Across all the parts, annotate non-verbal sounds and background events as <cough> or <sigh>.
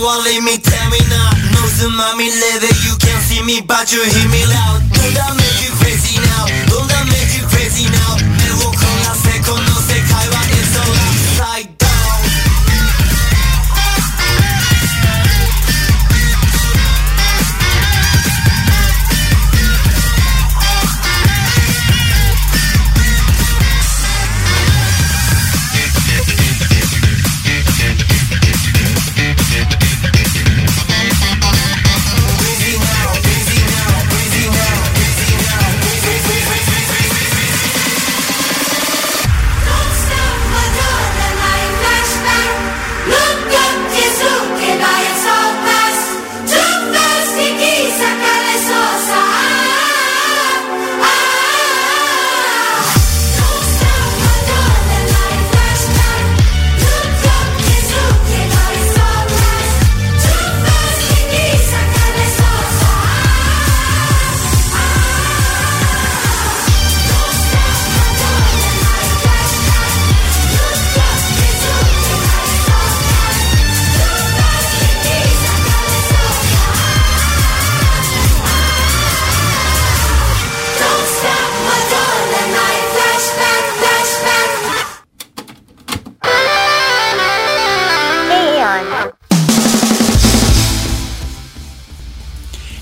power, let me tell me now No tsunami level, you can't see me but you hear me loud Don't that make you crazy now? Don't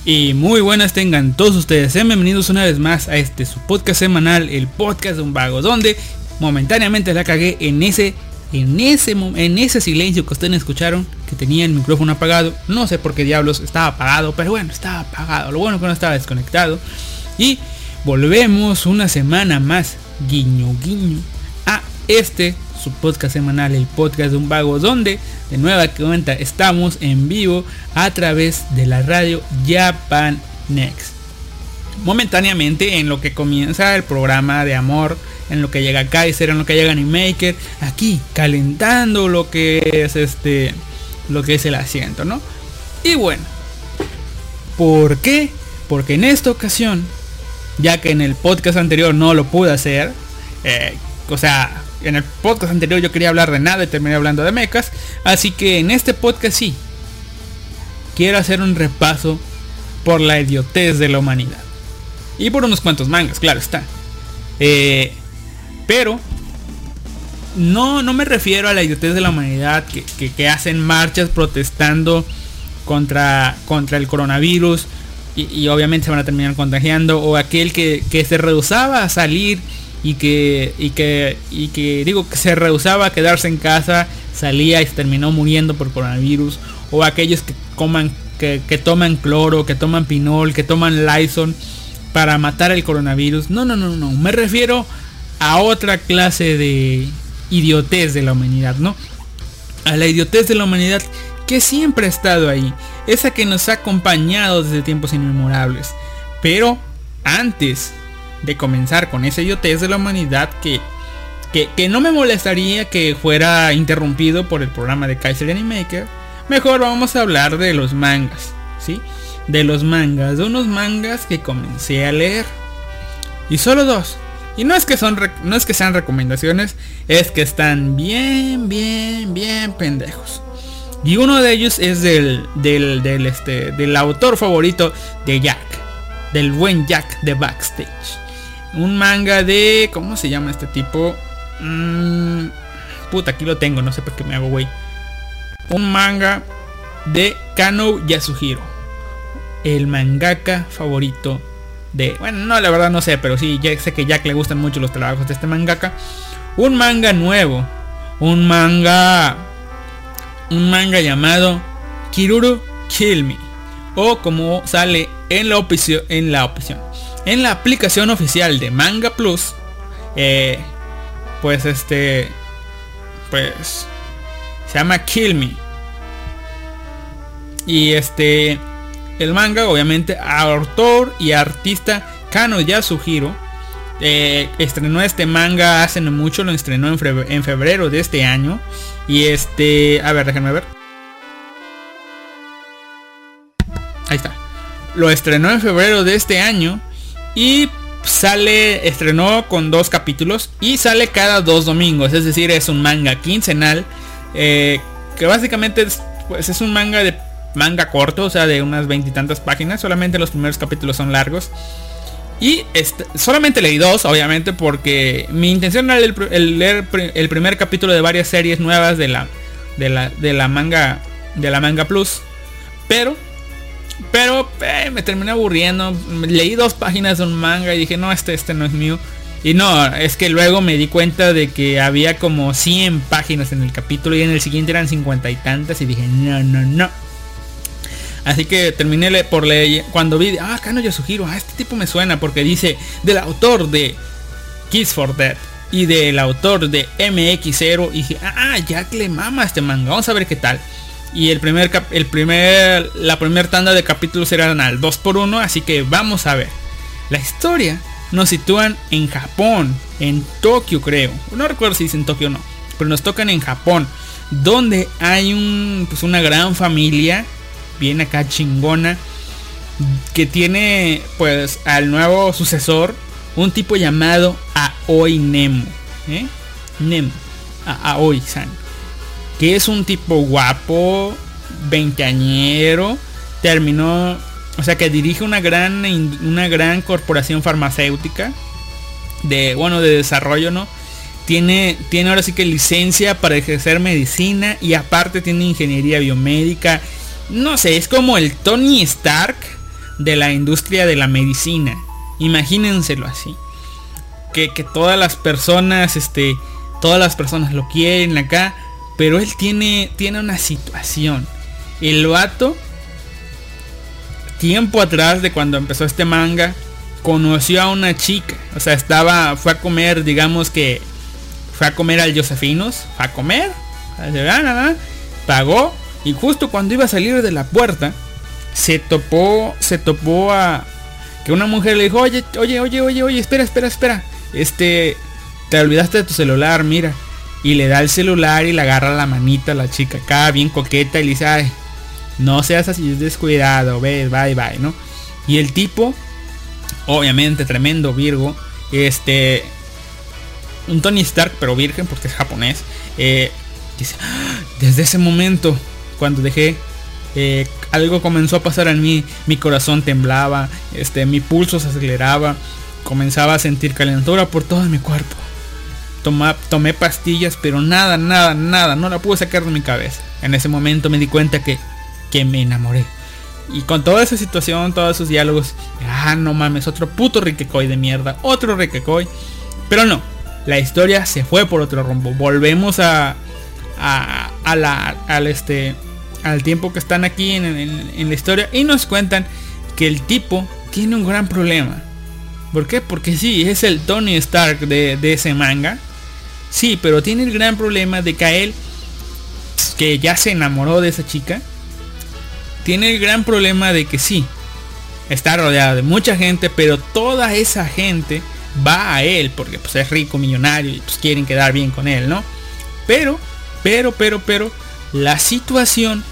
Y muy buenas tengan todos ustedes. Sean bienvenidos una vez más a este su podcast semanal, el podcast de un vago, donde momentáneamente la cagué en ese en ese en ese silencio que ustedes escucharon que tenía el micrófono apagado. No sé por qué diablos estaba apagado, pero bueno, estaba apagado. Lo bueno que no estaba desconectado. Y volvemos una semana más, guiño guiño, a este su podcast semanal, el podcast de un vago, donde de nueva cuenta estamos en vivo a través de la radio Japan Next. Momentáneamente en lo que comienza el programa de amor, en lo que llega Kaiser, en lo que llega Animaker, aquí calentando lo que es este, lo que es el asiento, ¿no? Y bueno, ¿por qué? Porque en esta ocasión, ya que en el podcast anterior no lo pude hacer, eh, o sea, en el podcast anterior yo quería hablar de nada y terminé hablando de mechas, así que en este podcast sí, quiero hacer un repaso por la idiotez de la humanidad. Y por unos cuantos mangas, claro está. Eh, pero no, no me refiero a la idiotez de la humanidad que, que- hacen marchas protestando contra, contra el coronavirus y, y obviamente se van a terminar contagiando o aquel que, que se rehusaba a salir y que, y que, y que digo que se rehusaba a quedarse en casa, salía y se terminó muriendo por coronavirus o aquellos que coman que, que toman cloro, que toman pinol, que toman Lysol para matar el coronavirus. No, no, no, no. Me refiero a otra clase de idiotez de la humanidad, ¿no? A la idiotez de la humanidad que siempre ha estado ahí. Esa que nos ha acompañado desde tiempos inmemorables. Pero antes de comenzar con esa idiotez de la humanidad que, que, que no me molestaría que fuera interrumpido por el programa de Kaiser Animaker, mejor vamos a hablar de los mangas, ¿sí? De los mangas, de unos mangas que comencé a leer. Y solo dos. Y no es que son no es que sean recomendaciones, es que están bien, bien, bien pendejos. Y uno de ellos es del, del, del, este, del autor favorito de Jack. Del buen Jack de Backstage. Un manga de... ¿Cómo se llama este tipo? Mm, puta, aquí lo tengo, no sé por qué me hago güey. Un manga de Kano Yasuhiro. El mangaka favorito de... Bueno, no, la verdad no sé, pero sí, ya sé que Jack le gustan mucho los trabajos de este mangaka. Un manga nuevo. Un manga... Un manga llamado Kiruru Kill Me. O como sale en la opción... En la opción. En la aplicación oficial de Manga Plus. eh, pues este... Pues... Se llama Kill Me. Y este... El manga, obviamente, autor y artista Kano Yasuhiro. eh, estrenó este manga hace no mucho, lo estrenó en febrero, en febrero de este año. Y este... A ver, déjenme ver. Ahí está. Lo estrenó en febrero de este año. Y sale, estrenó con dos capítulos. Y sale cada dos domingos. Es decir, es un manga quincenal. eh, que básicamente es pues es un manga de manga corto, o sea, de unas veintitantas páginas. Solamente los primeros capítulos son largos. Y este, solamente leí dos, obviamente, porque mi intención era el, leer el primer capítulo de varias series nuevas de la, de la, de la manga, de la manga plus. Pero, pero eh, me terminé aburriendo. Leí dos páginas de un manga y dije, no, este, este no es mío. Y no, es que luego me di cuenta de que había como 100 páginas en el capítulo y en el siguiente eran 50 y tantas y dije, no, no, no. Así que terminé por leer cuando vi, ah, Kano Yasuhiro, ah, este tipo me suena porque dice del autor de Kiss for Dead y del autor de MX0 y dije, ah, ya que le mama este manga, vamos a ver qué tal. Y el primer, el primer, la primera tanda de capítulos eran al 2 por 1 así que vamos a ver. La historia nos sitúan en Japón, en Tokio creo. No recuerdo si en Tokio o no, pero nos tocan en Japón, donde hay un, pues una gran familia, bien acá chingona, que tiene pues al nuevo sucesor, un tipo llamado Aoi Nemo. ¿eh? Nemo, Aoi-san. Que es un tipo guapo, veinteañero, terminó o sea que dirige una gran, una gran corporación farmacéutica de, bueno, de desarrollo, ¿no? Tiene, tiene ahora sí que licencia para ejercer medicina y aparte tiene ingeniería biomédica. No sé, es como el Tony Stark de la industria de la medicina. Imagínenselo así. Que, que todas las personas, este, todas las personas lo quieren acá. Pero él tiene, tiene una situación. El vato tiempo atrás de cuando empezó este manga, conoció a una chica. O sea, estaba, fue a comer, digamos que fue a comer al Josefinos, a comer, pagó y justo cuando iba a salir de la puerta, se topó, se topó a que una mujer le dijo, oye, oye, oye, oye, oye, espera, espera, espera. Este, te olvidaste de tu celular, mira. Y le da el celular y le agarra la manita a la chica acá, bien coqueta, y le dice, ay, no seas así descuidado, ve, bye, bye, ¿no? Y el tipo, obviamente tremendo Virgo, este, un Tony Stark, pero virgen porque es japonés, eh, dice, ah, desde ese momento, cuando dejé, eh, algo comenzó a pasar en mí, mi corazón temblaba, este, mi pulso se aceleraba, comenzaba a sentir calentura por todo mi cuerpo. Tomé pastillas, pero nada, nada, nada, no la pude sacar de mi cabeza. En ese momento me di cuenta que que me enamoré. Y con toda esa situación, todos esos diálogos, ah, no mames, otro puto Rikekoi de mierda, otro Rikekoi. Pero no, la historia se fue por otro rumbo. Volvemos a, a, al, este, al tiempo que están aquí en, la historia y nos cuentan que el tipo tiene un gran problema. ¿Por qué? Porque sí, es el Tony Stark de, de ese manga. Sí, pero tiene el gran problema de que él, que ya se enamoró de esa chica, tiene el gran problema de que sí, está rodeado de mucha gente, pero toda esa gente va a él porque pues es rico, millonario y pues quieren quedar bien con él, ¿no? Pero, pero, pero, pero, la situación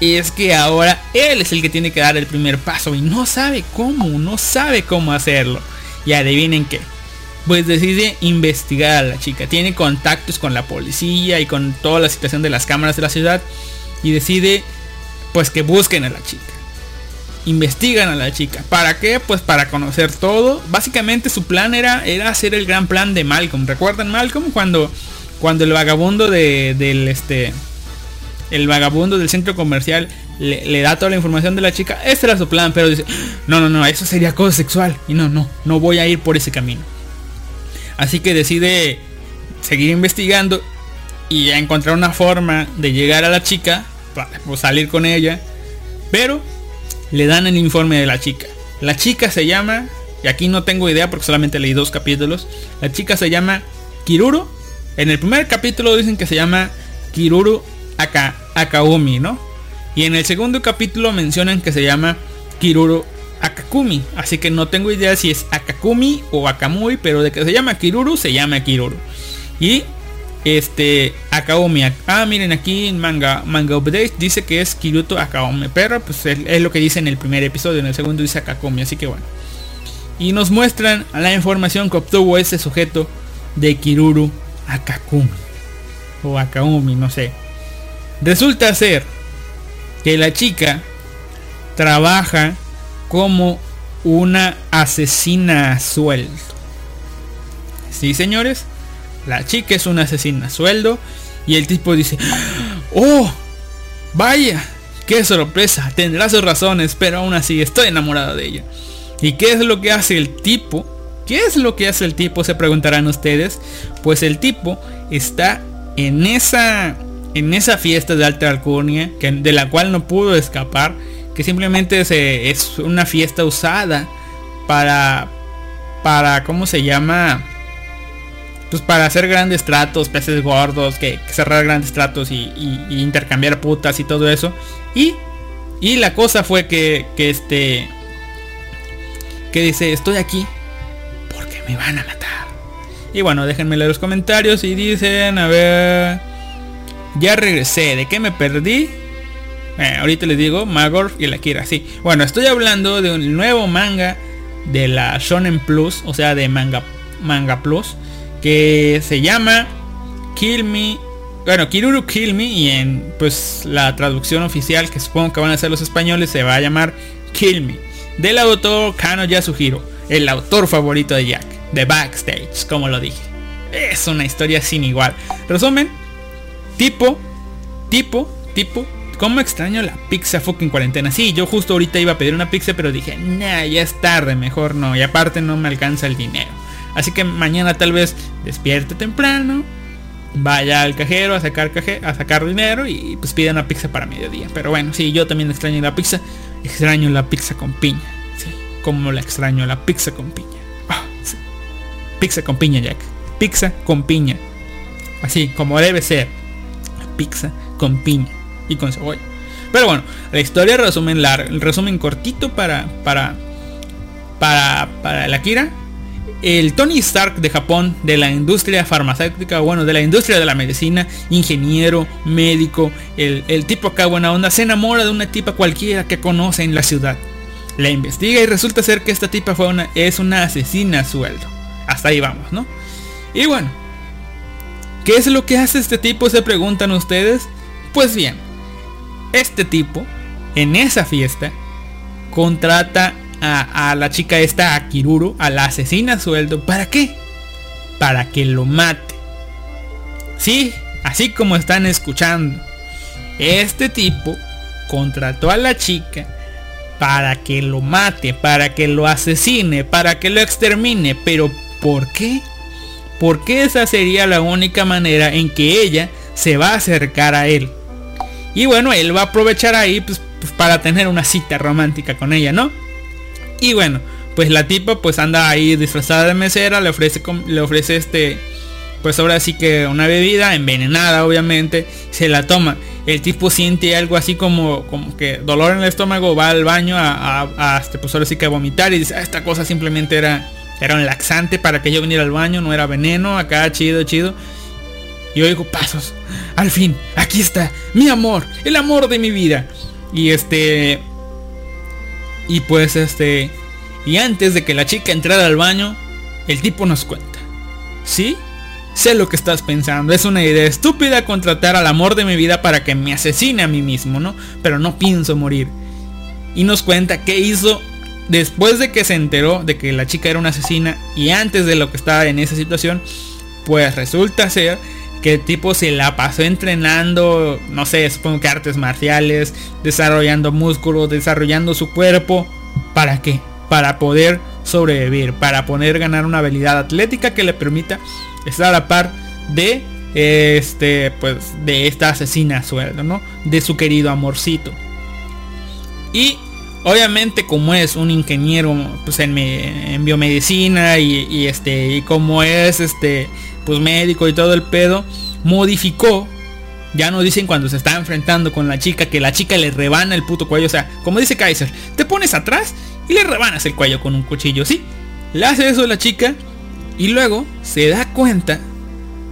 es que ahora él es el que tiene que dar el primer paso y no sabe cómo, no sabe cómo hacerlo. Y adivinen qué. Pues decide investigar a la chica. Tiene contactos con la policía y con toda la situación de las cámaras de la ciudad. Y decide pues que busquen a la chica. Investigan a la chica. ¿Para qué? Pues para conocer todo. Básicamente su plan era, era hacer el gran plan de Malcolm. ¿Recuerdan Malcolm? Cuando, cuando el vagabundo de, del este. El vagabundo del centro comercial le, da toda la información de la chica. Ese era su plan. Pero dice. No, no, no. Eso sería cosa sexual. Y no, no. No voy a ir por ese camino. Así que decide seguir investigando. Y encontrar una forma de llegar a la chica pues, salir con ella. Pero le dan el informe de la chica. La chica se llama, y aquí no tengo idea porque solamente leí dos capítulos. La chica se llama Kiruru. En el primer capítulo dicen que se llama Kiruru Aka, ¿no? Y en el segundo capítulo mencionan que se llama Kiruru Akakumi. Así que no tengo idea si es Akakumi o Akamui, pero de que se llama Kiruru, se llama Kiruru. Y este, Akaomi. Ah, miren aquí en manga, manga update dice que es Kiruto Akaomi. Pero pues es, lo que dice en el primer episodio. En el segundo dice Akakomi. Así que bueno. Y nos muestran la información que obtuvo ese sujeto de Kiruru Akakumi. O Akaomi, no sé. Resulta ser que la chica trabaja como una asesina a sueldo. Sí, señores, la chica es una asesina sueldo y el tipo dice, "Oh, vaya, qué sorpresa, tendrá sus razones, pero aún así estoy enamorado de ella." ¿Y qué es lo que hace el tipo? ¿Qué es lo que hace el tipo? Se preguntarán ustedes. Pues el tipo está en esa en esa fiesta de alta alcurnia, que, de la cual no pudo escapar, que simplemente es una fiesta usada para, para, ¿cómo se llama? Pues para hacer grandes tratos, peces gordos, que, cerrar grandes tratos y, intercambiar putas y todo eso. Y, y la cosa fue que, que este, que dice, estoy aquí porque me van a matar. Y bueno, déjenme leer los comentarios y dicen, a ver... Ya regresé. ¿De qué me perdí? Eh, ahorita les digo, Magor y la Kira, sí. Bueno, estoy hablando de un nuevo manga de la Shonen Plus, o sea, de Manga, manga Plus, que se llama Kill Me. Bueno, Kiruru Kill Me y en pues la traducción oficial que supongo que van a ser los españoles se va a llamar Kill Me. Del autor Kano Yasuhiro, el autor favorito de Jack, de Backstage, como lo dije. Es una historia sin igual. Resumen, Tipo, tipo, tipo, ¿cómo extraño la pizza fucking cuarentena? Sí, yo justo ahorita iba a pedir una pizza, pero dije, nah, ya es tarde, mejor no. Y aparte no me alcanza el dinero. Así que mañana tal vez despierte temprano, vaya al cajero a sacar a sacar dinero y pues pida una pizza para mediodía. Pero bueno, sí, yo también extraño la pizza. Extraño la pizza con piña. Sí, como la extraño la pizza con piña. Ah, pizza con piña, Jack. Pizza con piña. Así, como debe ser pizza con piña y con cebolla. Pero bueno, la historia resumen largo, resumen cortito para para para para la Kira. El Tony Stark de Japón, de la industria farmacéutica, bueno, de la industria de la medicina, ingeniero, médico, el, el tipo acá buena onda, se enamora de una tipa cualquiera que conoce en la ciudad. La investiga y resulta ser que esta tipa fue una, es una asesina a sueldo. Hasta ahí vamos, ¿no? Y bueno, ¿Qué es lo que hace este tipo? Se preguntan ustedes. Pues bien, este tipo, en esa fiesta, contrata a, la chica esta, a Kiruru, a la asesina sueldo. ¿Para qué? Para que lo mate. Sí, así como están escuchando. Este tipo contrató a la chica para que lo mate, para que lo asesine, para que lo extermine. Pero ¿por qué? porque esa sería la única manera en que ella se va a acercar a él. Y bueno, él va a aprovechar ahí pues, pues, para tener una cita romántica con ella, ¿no? Y bueno, pues la tipa pues anda ahí disfrazada de mesera, le ofrece, le ofrece este, pues ahora sí que una bebida envenenada obviamente, se la toma. El tipo siente algo así como, como que dolor en el estómago, va al baño a, a, este, pues ahora sí que a vomitar y dice, ah, esta cosa simplemente era era un laxante para que yo viniera al baño, no era veneno, acá chido, chido. Y oigo pasos. Al fin, aquí está, mi amor, el amor de mi vida. Y este... Y pues este... Y antes de que la chica entrara al baño, el tipo nos cuenta. ¿Sí? Sé lo que estás pensando. Es una idea estúpida contratar al amor de mi vida para que me asesine a mí mismo, ¿no? Pero no pienso morir. Y nos cuenta qué hizo después de que se enteró de que la chica era una asesina y antes de lo que estaba en esa situación, pues resulta ser que el tipo se la pasó entrenando, no sé, supongo que artes marciales, desarrollando músculos, desarrollando su cuerpo. ¿Para qué? Para poder sobrevivir, para poder ganar una habilidad atlética que le permita estar a la par de este pues de esta asesina sueldo, ¿no? De su querido amorcito. Y Obviamente como es un ingeniero pues en, biomedicina y, este y como es este pues médico y todo el pedo, modificó ya nos dicen cuando se está enfrentando con la chica que la chica le rebana el puto cuello. O sea, como dice Kaiser, te pones atrás y le rebanas el cuello con un cuchillo. Sí, le hace eso a la chica y luego se da cuenta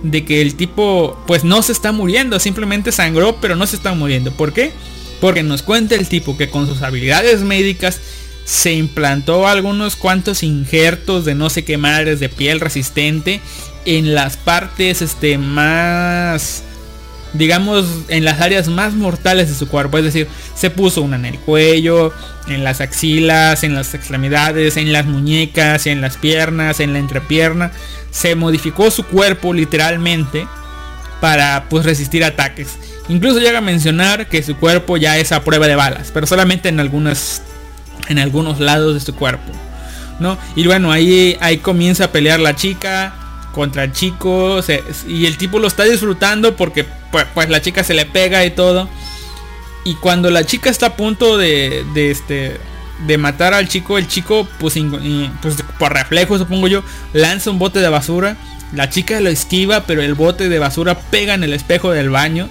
de que el tipo pues no se está muriendo. Simplemente sangró pero no se está muriendo. ¿Por qué? Porque nos cuenta el tipo que con sus habilidades médicas se implantó algunos cuantos injertos de no sé qué madres de piel resistente en las partes este más digamos, en las áreas más mortales de su cuerpo. Es decir, se puso una en el cuello, en las axilas, en las extremidades, en las muñecas, en las piernas, en la entrepierna. Se modificó su cuerpo literalmente para pues resistir ataques. Incluso llega a mencionar que su cuerpo ya es a prueba de balas, pero solamente en algunas en algunos lados de su cuerpo. ¿No? Y bueno, ahí ahí comienza a pelear la chica contra el chico y el tipo lo está disfrutando porque pues, pues, la chica se le pega y todo. Y cuando la chica está a punto de, de este de matar al chico, el chico pues, pues por reflejo supongo yo lanza un bote de basura. La chica lo esquiva, pero el bote de basura pega en el espejo del baño.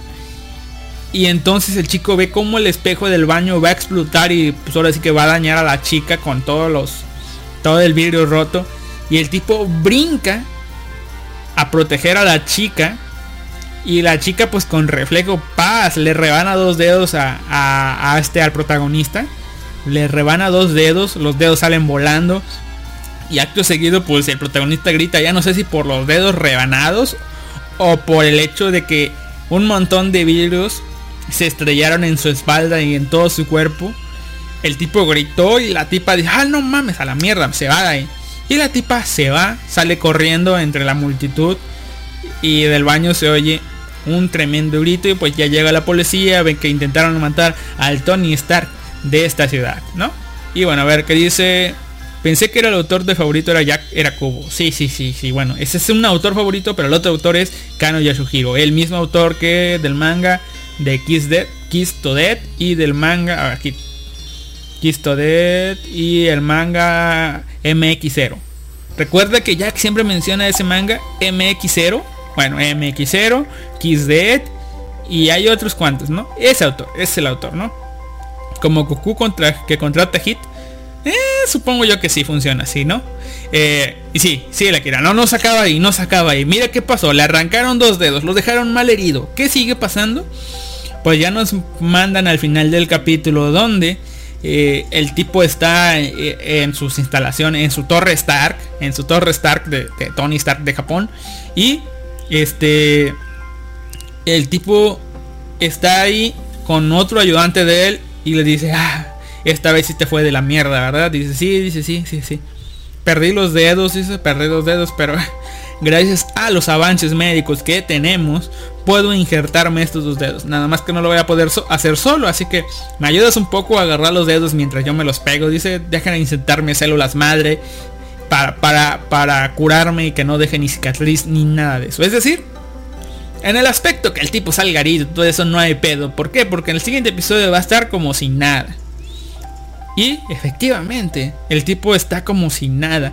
Y entonces el chico ve como el espejo del baño va a explotar y pues ahora sí que va a dañar a la chica con todos los todo el vidrio roto. Y el tipo brinca a proteger a la chica. Y la chica pues con reflejo paz le rebana dos dedos a, a, este al protagonista. Le rebana dos dedos, los dedos salen volando. Y acto seguido pues el protagonista grita, ya no sé si por los dedos rebanados o por el hecho de que un montón de vidrios se estrellaron en su espalda y en todo su cuerpo. El tipo gritó y la tipa dijo, ah, no mames, a la mierda, se va ahí. Y la tipa se va, sale corriendo entre la multitud y del baño se oye un tremendo grito y pues ya llega la policía, ven que intentaron matar al Tony Stark de esta ciudad, ¿no? Y bueno, a ver qué dice. Pensé que era el autor de favorito era Jack era Kubo. Sí, sí, sí, sí. Bueno, ese es un autor favorito, pero el otro autor es Kano Yasuhiro, el mismo autor que del manga de Kiss Dead, Kiss to Dead y del manga aquí Kiss to Dead y el manga MX0. Recuerda que Jack siempre menciona ese manga MX0. Bueno, MX0, Kiss Dead y hay otros cuantos, ¿no? Ese autor, es el autor, ¿no? Como Goku contra, que contrata Hit. Eh, supongo yo que sí funciona así, ¿no? Eh, y sí, sí, la quiera. No, no sacaba ahí, no sacaba ahí. Mira qué pasó. Le arrancaron dos dedos, lo dejaron mal herido. ¿Qué sigue pasando? Pues ya nos mandan al final del capítulo donde eh, el tipo está eh, en sus instalaciones, en su torre Stark, en su torre Stark de, Tony Stark de Japón. Y este, el tipo está ahí con otro ayudante de él y le dice, ah, esta vez sí te fue de la mierda, ¿verdad? Dice, sí, dice, sí, sí, sí. Perdí los dedos, dice, perdí los dedos, pero <laughs> gracias a los avances médicos que tenemos, puedo injertarme estos dos dedos. Nada más que no lo voy a poder hacer solo, así que me ayudas un poco a agarrar los dedos mientras yo me los pego. Dice, dejan de insertarme células madre para, para, para curarme y que no deje ni cicatriz ni nada de eso. Es decir, en el aspecto que el tipo salga herido, todo eso no hay pedo. ¿Por qué? Porque en el siguiente episodio va a estar como sin nada. Y efectivamente, el tipo está como sin nada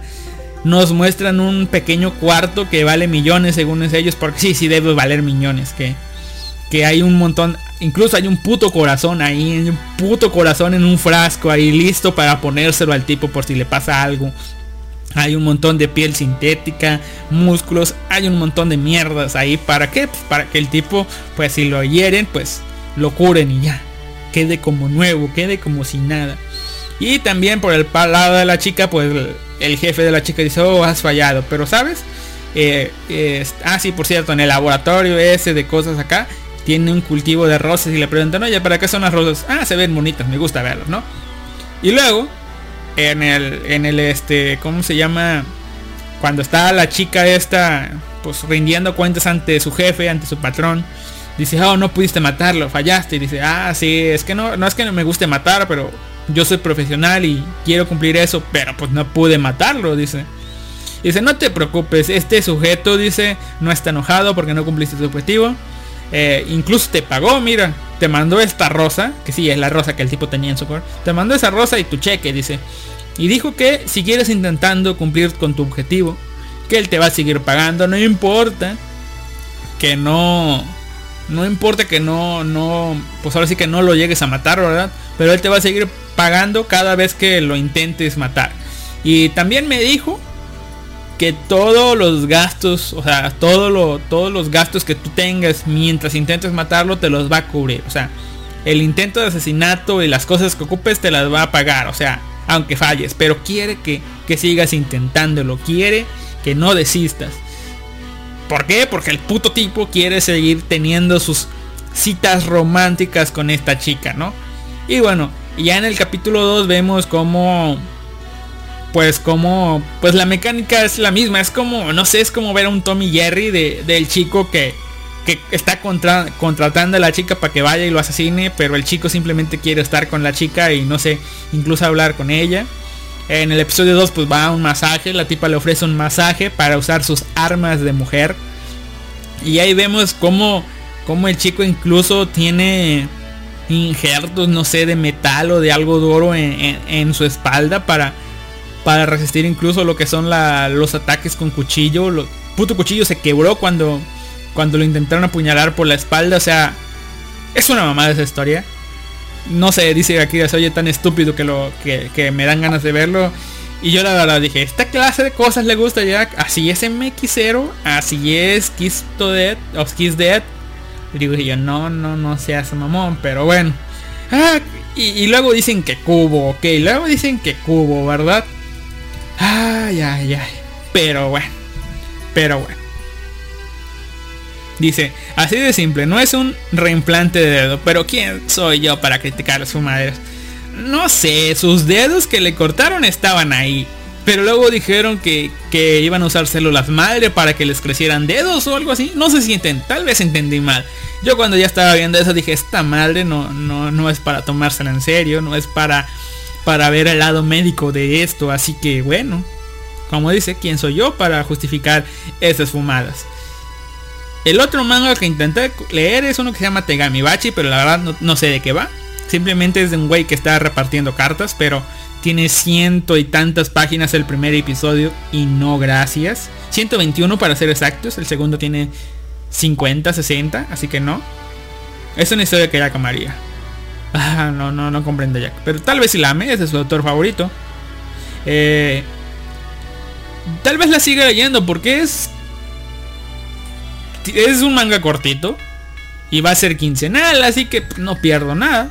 nos muestran un pequeño cuarto que vale millones según ellos, porque sí, sí debe valer millones, que, que hay un montón, incluso hay un puto corazón ahí, un puto corazón en un frasco ahí listo para ponérselo al tipo por si le pasa algo. Hay un montón de piel sintética, músculos, hay un montón de mierdas ahí. ¿Para qué? Pues para que el tipo, pues si lo hieren, pues lo curen y ya. Quede como nuevo, quede como sin nada. Y también por el lado de la chica, pues el jefe de la chica dice, oh, has fallado. Pero sabes, eh, ah, sí, por cierto, en el laboratorio ese de cosas acá, tiene un cultivo de rosas y le preguntan, oye, ¿para qué son las rosas? Ah, se ven bonitas, me gusta verlas, ¿no? Y luego, en el, en el, este, ¿cómo se llama? Cuando está la chica esta, pues rindiendo cuentas ante su jefe, ante su patrón, dice, oh, no pudiste matarlo, fallaste. Y dice, ah, sí, es que no, no es que no me guste matar, pero yo soy profesional y quiero cumplir eso, pero pues no pude matarlo, dice. Dice, no te preocupes, este sujeto, dice, no está enojado porque no cumpliste tu objetivo. Eh, incluso te pagó, mira, te mandó esta rosa, que sí, es la rosa que el tipo tenía en su cuerpo. Te mandó esa rosa y tu cheque, dice. Y dijo que si quieres intentando cumplir con tu objetivo, que él te va a seguir pagando, no importa que no no importa que no no pues ahora sí que no lo llegues a matar, ¿verdad? Pero él te va a seguir pagando cada vez que lo intentes matar. Y también me dijo que todos los gastos, o sea, todos los gastos que tú tengas mientras intentes matarlo te los va a cubrir. O sea, el intento de asesinato y las cosas que ocupes te las va a pagar. O sea, aunque falles. Pero quiere que, que sigas intentándolo. Quiere que no desistas. ¿Por qué? Porque el puto tipo quiere seguir teniendo sus citas románticas con esta chica, ¿no? Y bueno, ya en el capítulo 2 vemos cómo pues como pues la mecánica es la misma, es como no sé, es como ver a un Tommy Jerry de, del chico que que está contra, contratando a la chica para que vaya y lo asesine, pero el chico simplemente quiere estar con la chica y no sé, incluso hablar con ella. En el episodio 2 pues va a un masaje, la tipa le ofrece un masaje para usar sus armas de mujer. Y ahí vemos cómo, cómo el chico incluso tiene injertos, no sé, de metal o de algo duro en, su espalda para, para resistir incluso lo que son los ataques con cuchillo. Puto cuchillo se quebró cuando cuando lo intentaron apuñalar por la espalda. O sea, es una mamada esa historia. No sé, dice aquí se oye tan estúpido que lo que, me dan ganas de verlo. Y yo la verdad dije, esta clase de cosas le gusta ya. Así es MX0, así es Kiss to Dead, o Kiss Dead. Y digo yo, no, no, no seas mamón, pero bueno. Ah, y, y, luego dicen que cubo, ok. Luego dicen que cubo, ¿verdad? Ay, ay, ay. Pero bueno. Pero bueno. Dice, así de simple, no es un reimplante de dedo, pero ¿quién soy yo para criticar a su madre? No sé, sus dedos que le cortaron estaban ahí. Pero luego dijeron que, que iban a usar células madre para que les crecieran dedos o algo así. No se sienten, tal vez entendí mal. Yo cuando ya estaba viendo eso dije, esta madre no, no, no es para tomársela en serio, no es para, para ver el lado médico de esto. Así que bueno, como dice, ¿quién soy yo para justificar esas fumadas? El otro manga que intenté leer es uno que se llama Tegami Bachi, pero la verdad no, sé de qué va. Simplemente es de un güey que está repartiendo cartas, pero tiene ciento y tantas páginas el primer episodio y no gracias. 121 para ser exactos, el segundo tiene 50, 60, así que no. Es una historia que ya amaría. Ah, no, no, no comprendo ya. Pero tal vez si la ame, es su autor favorito. Eh, tal vez la siga leyendo porque es es un manga cortito. Y va a ser quincenal, así que no pierdo nada.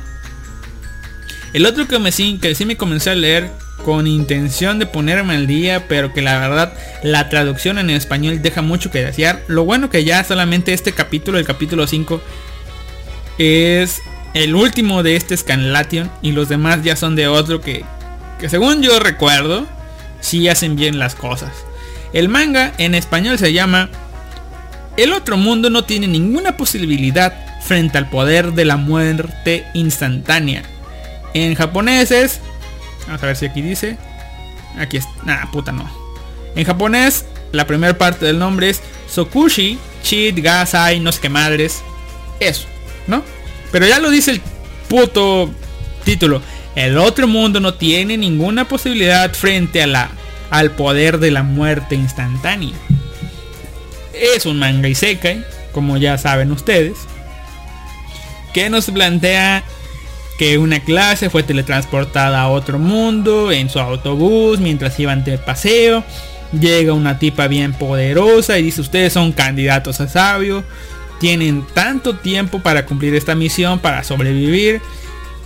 El otro que, me, que sí me comencé a leer con intención de ponerme al día, pero que la verdad la traducción en español deja mucho que desear. Lo bueno que ya solamente este capítulo, el capítulo 5, es el último de este Scanlation y los demás ya son de otro que, que según yo recuerdo, sí hacen bien las cosas. El manga en español se llama el otro mundo no tiene ninguna posibilidad frente al poder de la muerte instantánea. En japonés es... Vamos a ver si aquí dice. Aquí es... Nah, puta no. En japonés, la primera parte del nombre es Sokushi, Chit, Gasai, no sé qué madres. Eso, ¿no? Pero ya lo dice el puto título. El otro mundo no tiene ninguna posibilidad frente a la, al poder de la muerte instantánea. Es un manga isekai, como ya saben ustedes, que nos plantea que una clase fue teletransportada a otro mundo en su autobús mientras iban de paseo. Llega una tipa bien poderosa y dice ustedes son candidatos a sabio. Tienen tanto tiempo para cumplir esta misión, para sobrevivir.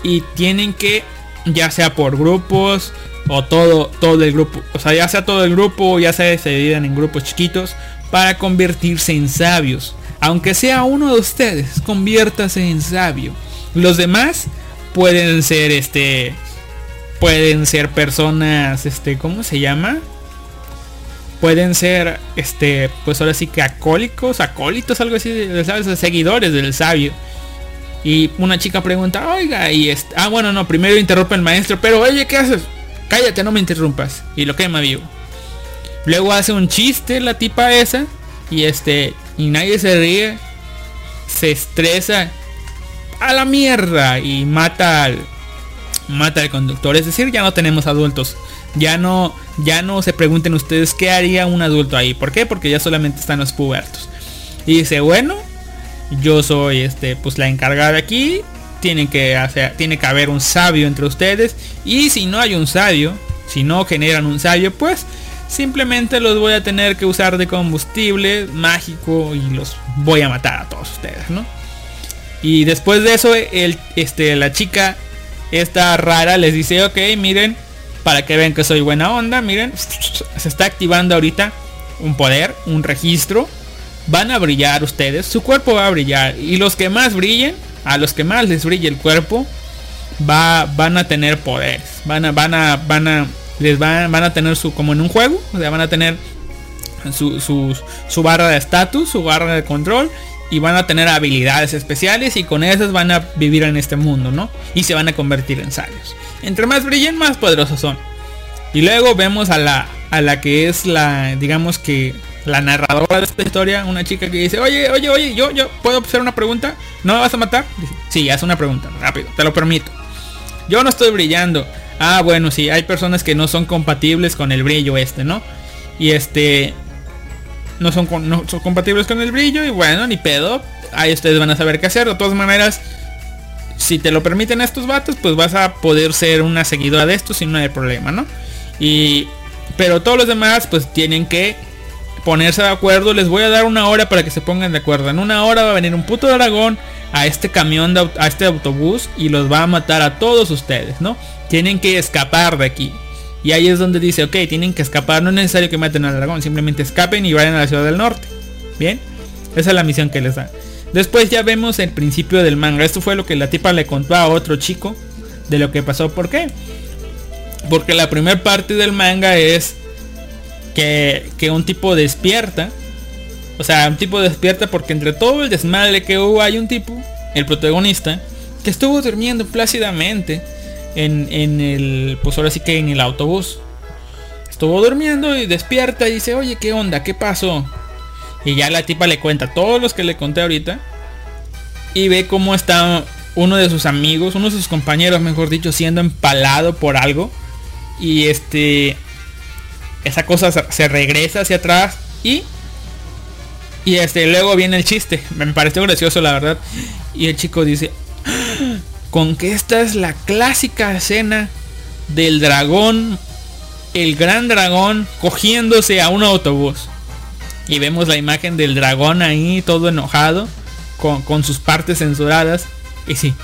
Y tienen que, ya sea por grupos o todo, todo el grupo. O sea, ya sea todo el grupo, ya sea se dividen en grupos chiquitos para convertirse en sabios. Aunque sea uno de ustedes, conviértase en sabio. Los demás pueden ser este pueden ser personas este ¿cómo se llama? Pueden ser este pues ahora sí que acólicos, acólitos algo así, ¿sabes? seguidores del sabio. Y una chica pregunta, "Oiga, y ah bueno, no, primero interrumpe el maestro, pero oye, ¿qué haces? Cállate, no me interrumpas." Y lo quema vivo. Luego hace un chiste la tipa esa. Y este. Y nadie se ríe. Se estresa. A la mierda. Y mata al. Mata al conductor. Es decir, ya no tenemos adultos. Ya no. Ya no se pregunten ustedes qué haría un adulto ahí. ¿Por qué? Porque ya solamente están los pubertos. Y dice, bueno. Yo soy este. Pues la encargada aquí. Tiene que hacer. Tiene que haber un sabio entre ustedes. Y si no hay un sabio. Si no generan un sabio. Pues simplemente los voy a tener que usar de combustible mágico y los voy a matar a todos ustedes, ¿no? Y después de eso, el, este, la chica, esta rara, les dice, ok, miren, para que vean que soy buena onda, miren, se está activando ahorita un poder, un registro, van a brillar ustedes, su cuerpo va a brillar. Y los que más brillen, a los que más les brille el cuerpo, va, van a tener poderes, van a, van a, van a, les van, van a tener su, como en un juego, o sea, van a tener su, su, su barra de estatus, su barra de control y van a tener habilidades especiales y con esas van a vivir en este mundo, ¿no? Y se van a convertir en sabios. Entre más brillen, más poderosos son. Y luego vemos a la, a la que es la, digamos que la narradora de esta historia, una chica que dice, oye, oye, oye, yo, yo, ¿puedo hacer una pregunta? ¿No me vas a matar? Dice, sí, haz una pregunta, rápido, te lo permito. Yo no estoy brillando. Ah, bueno, sí, hay personas que no son compatibles con el brillo este, ¿no? Y este... No son, no son compatibles con el brillo y bueno, ni pedo. Ahí ustedes van a saber qué hacer. De todas maneras, si te lo permiten estos vatos, pues vas a poder ser una seguidora de esto sin no hay problema, ¿no? Y... Pero todos los demás pues tienen que ponerse de acuerdo. Les voy a dar una hora para que se pongan de acuerdo. En una hora va a venir un puto dragón a este camión, de, a este autobús y los va a matar a todos ustedes, ¿no? Tienen que escapar de aquí. Y ahí es donde dice, ok, tienen que escapar. No es necesario que maten al dragón. Simplemente escapen y vayan a la ciudad del norte. Bien. Esa es la misión que les da. Después ya vemos el principio del manga. Esto fue lo que la tipa le contó a otro chico de lo que pasó. ¿Por qué? Porque la primera parte del manga es que, que un tipo despierta. O sea, un tipo despierta porque entre todo el desmadre que hubo hay un tipo, el protagonista, que estuvo durmiendo plácidamente en, el, pues ahora sí que en el autobús. Estuvo durmiendo y despierta y dice, oye, ¿qué onda? ¿Qué pasó? Y ya la tipa le cuenta todos los que le conté ahorita. Y ve cómo está uno de sus amigos, uno de sus compañeros, mejor dicho, siendo empalado por algo. Y este esa cosa se regresa hacia atrás y y este luego viene el chiste me pareció gracioso la verdad y el chico dice "Ah, con que esta es la clásica escena del dragón el gran dragón cogiéndose a un autobús y vemos la imagen del dragón ahí todo enojado con, con sus partes censuradas y sí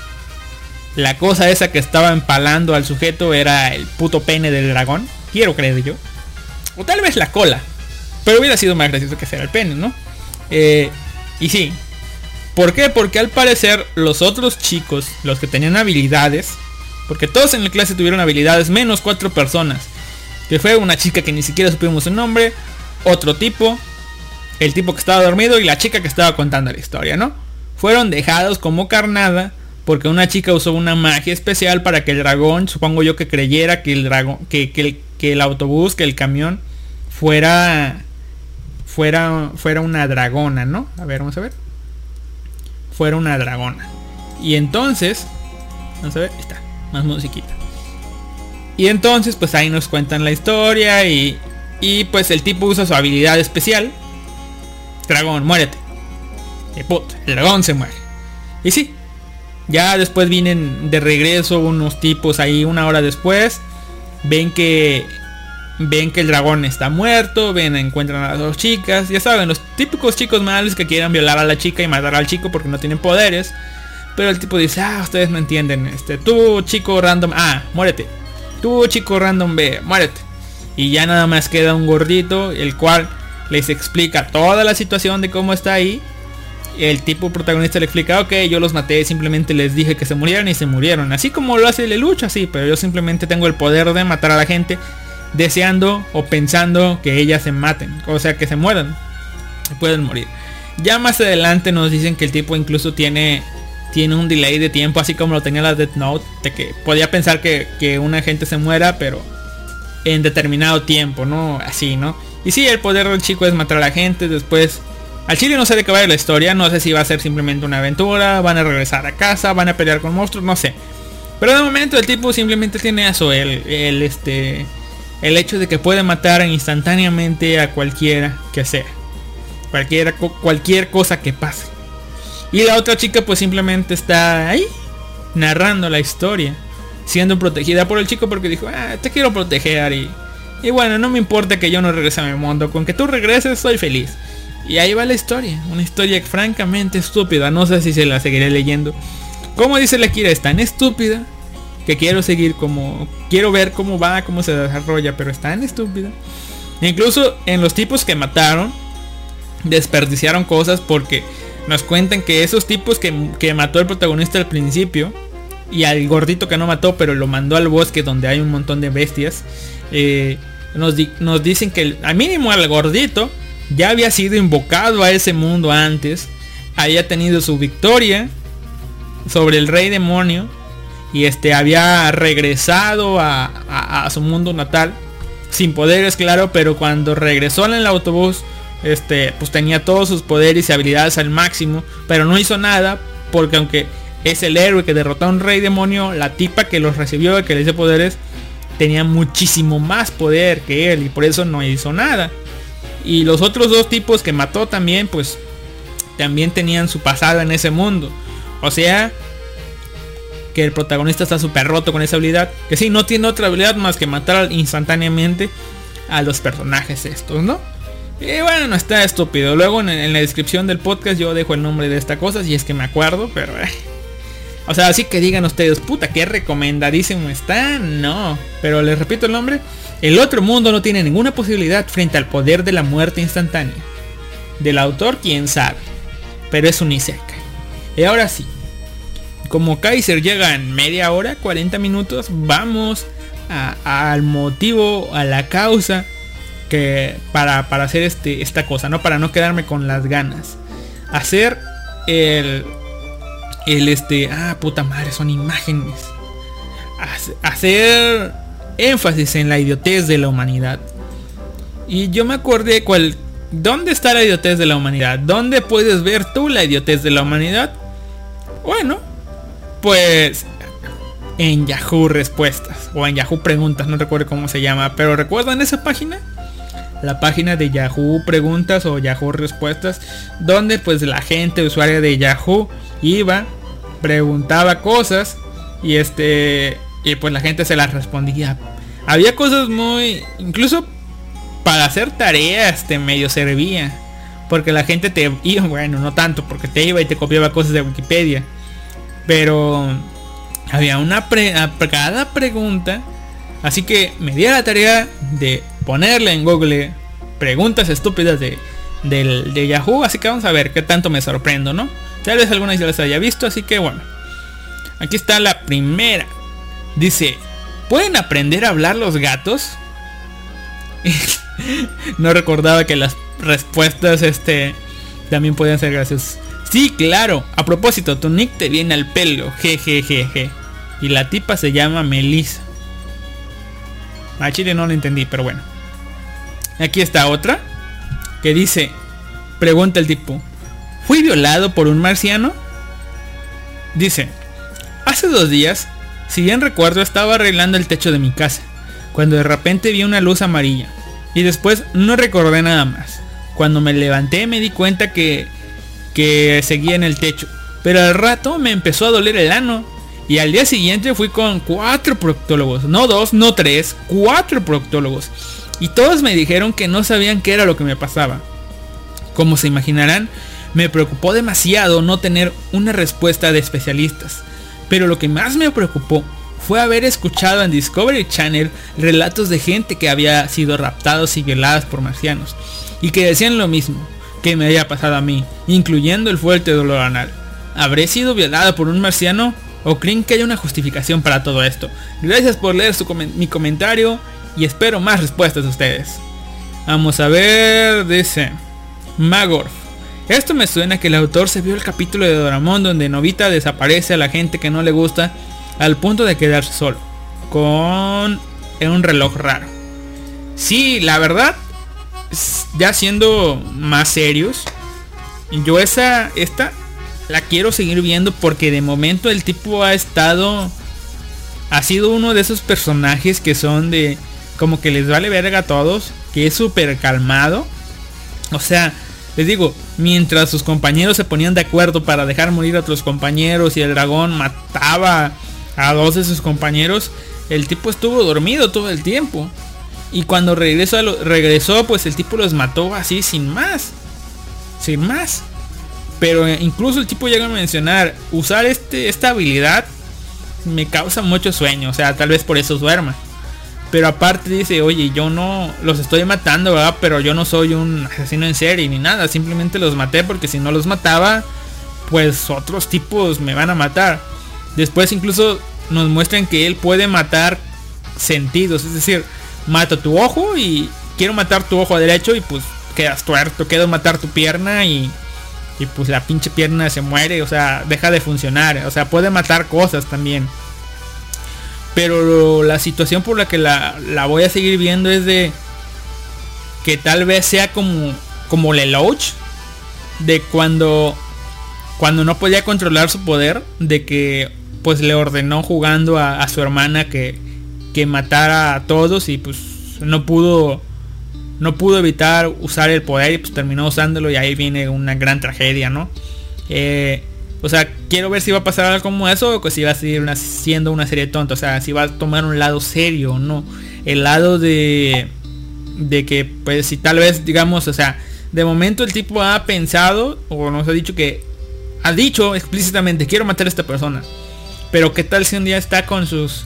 la cosa esa que estaba empalando al sujeto era el puto pene del dragón quiero creer yo o tal vez la cola. Pero hubiera sido más gracioso que sea el pene, ¿no? Eh, y sí. ¿Por qué? Porque al parecer los otros chicos, los que tenían habilidades, porque todos en la clase tuvieron habilidades, menos cuatro personas. Que fue una chica que ni siquiera supimos su nombre, otro tipo, el tipo que estaba dormido y la chica que estaba contando la historia, ¿no? Fueron dejados como carnada porque una chica usó una magia especial para que el dragón, supongo yo que creyera que el dragón, que, que el, que el autobús, que el camión fuera fuera fuera una dragona, ¿no? A ver, vamos a ver. Fuera una dragona. Y entonces, vamos a ver, está, más musiquita. Y entonces, pues ahí nos cuentan la historia y y pues el tipo usa su habilidad especial. Dragón, muérete. Y put, el dragón se muere. Y sí, ya después vienen de regreso unos tipos ahí una hora después. Ven que ven que el dragón está muerto, ven, encuentran a las dos chicas, ya saben, los típicos chicos malos que quieren violar a la chica y matar al chico porque no tienen poderes. Pero el tipo dice, ah, ustedes no entienden, este, tú chico random A, muérete. Tú chico random B, muérete. Y ya nada más queda un gordito, el cual les explica toda la situación de cómo está ahí. El tipo protagonista le explica, ok, yo los maté, simplemente les dije que se murieran y se murieron. Así como lo hace Lelucha, sí, pero yo simplemente tengo el poder de matar a la gente deseando o pensando que ellas se maten, o sea, que se mueran, pueden morir. Ya más adelante nos dicen que el tipo incluso tiene tiene un delay de tiempo, así como lo tenía la Death Note, de que podía pensar que, que una gente se muera, pero en determinado tiempo, ¿no? Así, ¿no? Y sí, el poder del chico es matar a la gente, después... Al chile no sé de qué va la historia, no sé si va a ser simplemente una aventura, van a regresar a casa, van a pelear con monstruos, no sé. Pero de momento el tipo simplemente tiene eso, el, el este el hecho de que puede matar instantáneamente a cualquiera que sea. Cualquiera, cualquier cosa que pase. Y la otra chica pues simplemente está ahí, narrando la historia. Siendo protegida por el chico porque dijo, ah, te quiero proteger y... Y bueno, no me importa que yo no regrese a mi mundo. Con que tú regreses soy feliz. Y ahí va la historia. Una historia francamente estúpida. No sé si se la seguiré leyendo. Como dice la Kira, es tan estúpida que quiero seguir como quiero ver cómo va, cómo se desarrolla, pero es tan estúpida. Incluso en los tipos que mataron, desperdiciaron cosas porque nos cuentan que esos tipos que, que mató el protagonista al principio y al gordito que no mató pero lo mandó al bosque donde hay un montón de bestias eh, nos, nos dicen que el- al mínimo al gordito ya había sido invocado a ese mundo antes había tenido su victoria sobre el rey demonio y este había regresado a, su mundo natal sin poderes claro pero cuando regresó en el autobús este pues tenía todos sus poderes y habilidades al máximo pero no hizo nada porque aunque es el héroe que derrotó a un rey demonio la tipa que los recibió que le dio poderes tenía muchísimo más poder que él y por eso no hizo nada. Y los otros dos tipos que mató también pues también tenían su pasado en ese mundo. O sea que el protagonista está súper roto con esa habilidad. Que sí, no tiene otra habilidad más que matar instantáneamente a los personajes estos, ¿no? Y bueno, no está estúpido. Luego en, en la descripción del podcast yo dejo el nombre de esta cosa, si es que me acuerdo, pero... eh. O sea, así que digan ustedes, puta, qué recomendadísimo está. No, pero les repito el nombre. El otro mundo no tiene ninguna posibilidad frente al poder de la muerte instantánea. Del autor, quién sabe. Pero es un isekai. Y ahora sí, como Kaiser llega en media hora, 40 minutos, vamos al motivo, a la causa que para, para hacer este, esta cosa, ¿no? Para no quedarme con las ganas. Hacer el, el este, ah, puta madre, son imágenes. Hace- Hacer énfasis en la idiotez de la humanidad. Y yo me acordé cuál, ¿dónde está la idiotez de la humanidad? ¿Dónde puedes ver tú la idiotez de la humanidad? Bueno, pues en Yahoo Respuestas o en Yahoo Preguntas, no recuerdo cómo se llama, pero ¿recuerdan esa página? La página de Yahoo Preguntas o Yahoo Respuestas, donde pues la gente usuaria de Yahoo iba, preguntaba cosas y este y pues la gente se las respondía. Había cosas muy incluso para hacer tareas te medio servía. Porque la gente te iba, bueno, no tanto, porque te iba y te copiaba cosas de Wikipedia. Pero había una pre, cada pregunta. Así que me di a la tarea de ponerle en Google preguntas estúpidas de, de Yahoo. Así que vamos a ver qué tanto me sorprendo, ¿no? Tal vez algunas ya las haya visto, así que bueno. Aquí está la primera. Dice, ¿pueden aprender a hablar los gatos? <laughs> no recordaba que las respuestas este también pueden ser graciosas. Sí, claro. A propósito, tu nick te viene al pelo. Jejejeje. Y la tipa se llama Melissa. A no lo entendí, pero bueno. Aquí está otra. Que dice. Pregunta el tipo. ¿Fui violado por un marciano? Dice. Hace dos días, si bien recuerdo, estaba arreglando el techo de mi casa. Cuando de repente vi una luz amarilla. Y después no recordé nada más. Cuando me levanté me di cuenta que, que seguía en el techo. Pero al rato me empezó a doler el ano. Y al día siguiente fui con cuatro proctólogos. No dos, no tres, cuatro proctólogos. Y todos me dijeron que no sabían qué era lo que me pasaba. Como se imaginarán, me preocupó demasiado no tener una respuesta de especialistas. Pero lo que más me preocupó fue haber escuchado en Discovery Channel relatos de gente que había sido raptados y violadas por marcianos. Y que decían lo mismo que me había pasado a mí, incluyendo el fuerte dolor anal. ¿Habré sido violada por un marciano? ¿O creen que hay una justificación para todo esto? Gracias por leer su mi comentario y espero más respuestas de ustedes. Vamos a ver, dice Magorf. Esto me suena que el autor se vio el capítulo de Doraemon donde Novita desaparece a la gente que no le gusta al punto de quedarse solo con un reloj raro. Sí, la verdad, ya siendo más serios, yo esa esta la quiero seguir viendo porque de momento el tipo ha estado ha sido uno de esos personajes que son de como que les vale verga a todos, que es súper calmado. O sea, les digo, mientras sus compañeros se ponían de acuerdo para dejar morir a otros compañeros y el dragón mataba a dos de sus compañeros, el tipo estuvo dormido todo el tiempo. Y cuando regresó, a lo- regresó, pues el tipo los mató así sin más. Sin más. Pero eh, incluso el tipo llega a mencionar, usar este, esta habilidad me causa mucho sueño. O sea, tal vez por eso duerma. Pero aparte dice, oye, yo no los estoy matando, ¿verdad? Pero yo no soy un asesino en serie ni nada. Simplemente los maté porque si no los mataba, pues otros tipos me van a matar. Después incluso nos muestran que él puede matar sentidos. Es decir, mato tu ojo y quiero matar tu ojo derecho y pues quedas tuerto. Quiero matar tu pierna y, y pues la pinche pierna se muere. O sea, deja de funcionar. O sea, puede matar cosas también. Pero la situación por la que la, la voy a seguir viendo es de que tal vez sea como como Lelouch de cuando cuando no podía controlar su poder de que pues le ordenó jugando a, a su hermana que, que matara a todos y pues no pudo no pudo evitar usar el poder y pues terminó usándolo y ahí viene una gran tragedia, ¿no? Eh, o sea, quiero ver si va a pasar algo como eso o si va a seguir una- siendo una serie tonta. O sea, si va a tomar un lado serio o no. El lado de... De que, pues, si tal vez, digamos, o sea, de momento el tipo ha pensado o nos ha dicho que... Ha dicho explícitamente, quiero matar a esta persona. Pero qué tal si un día está con sus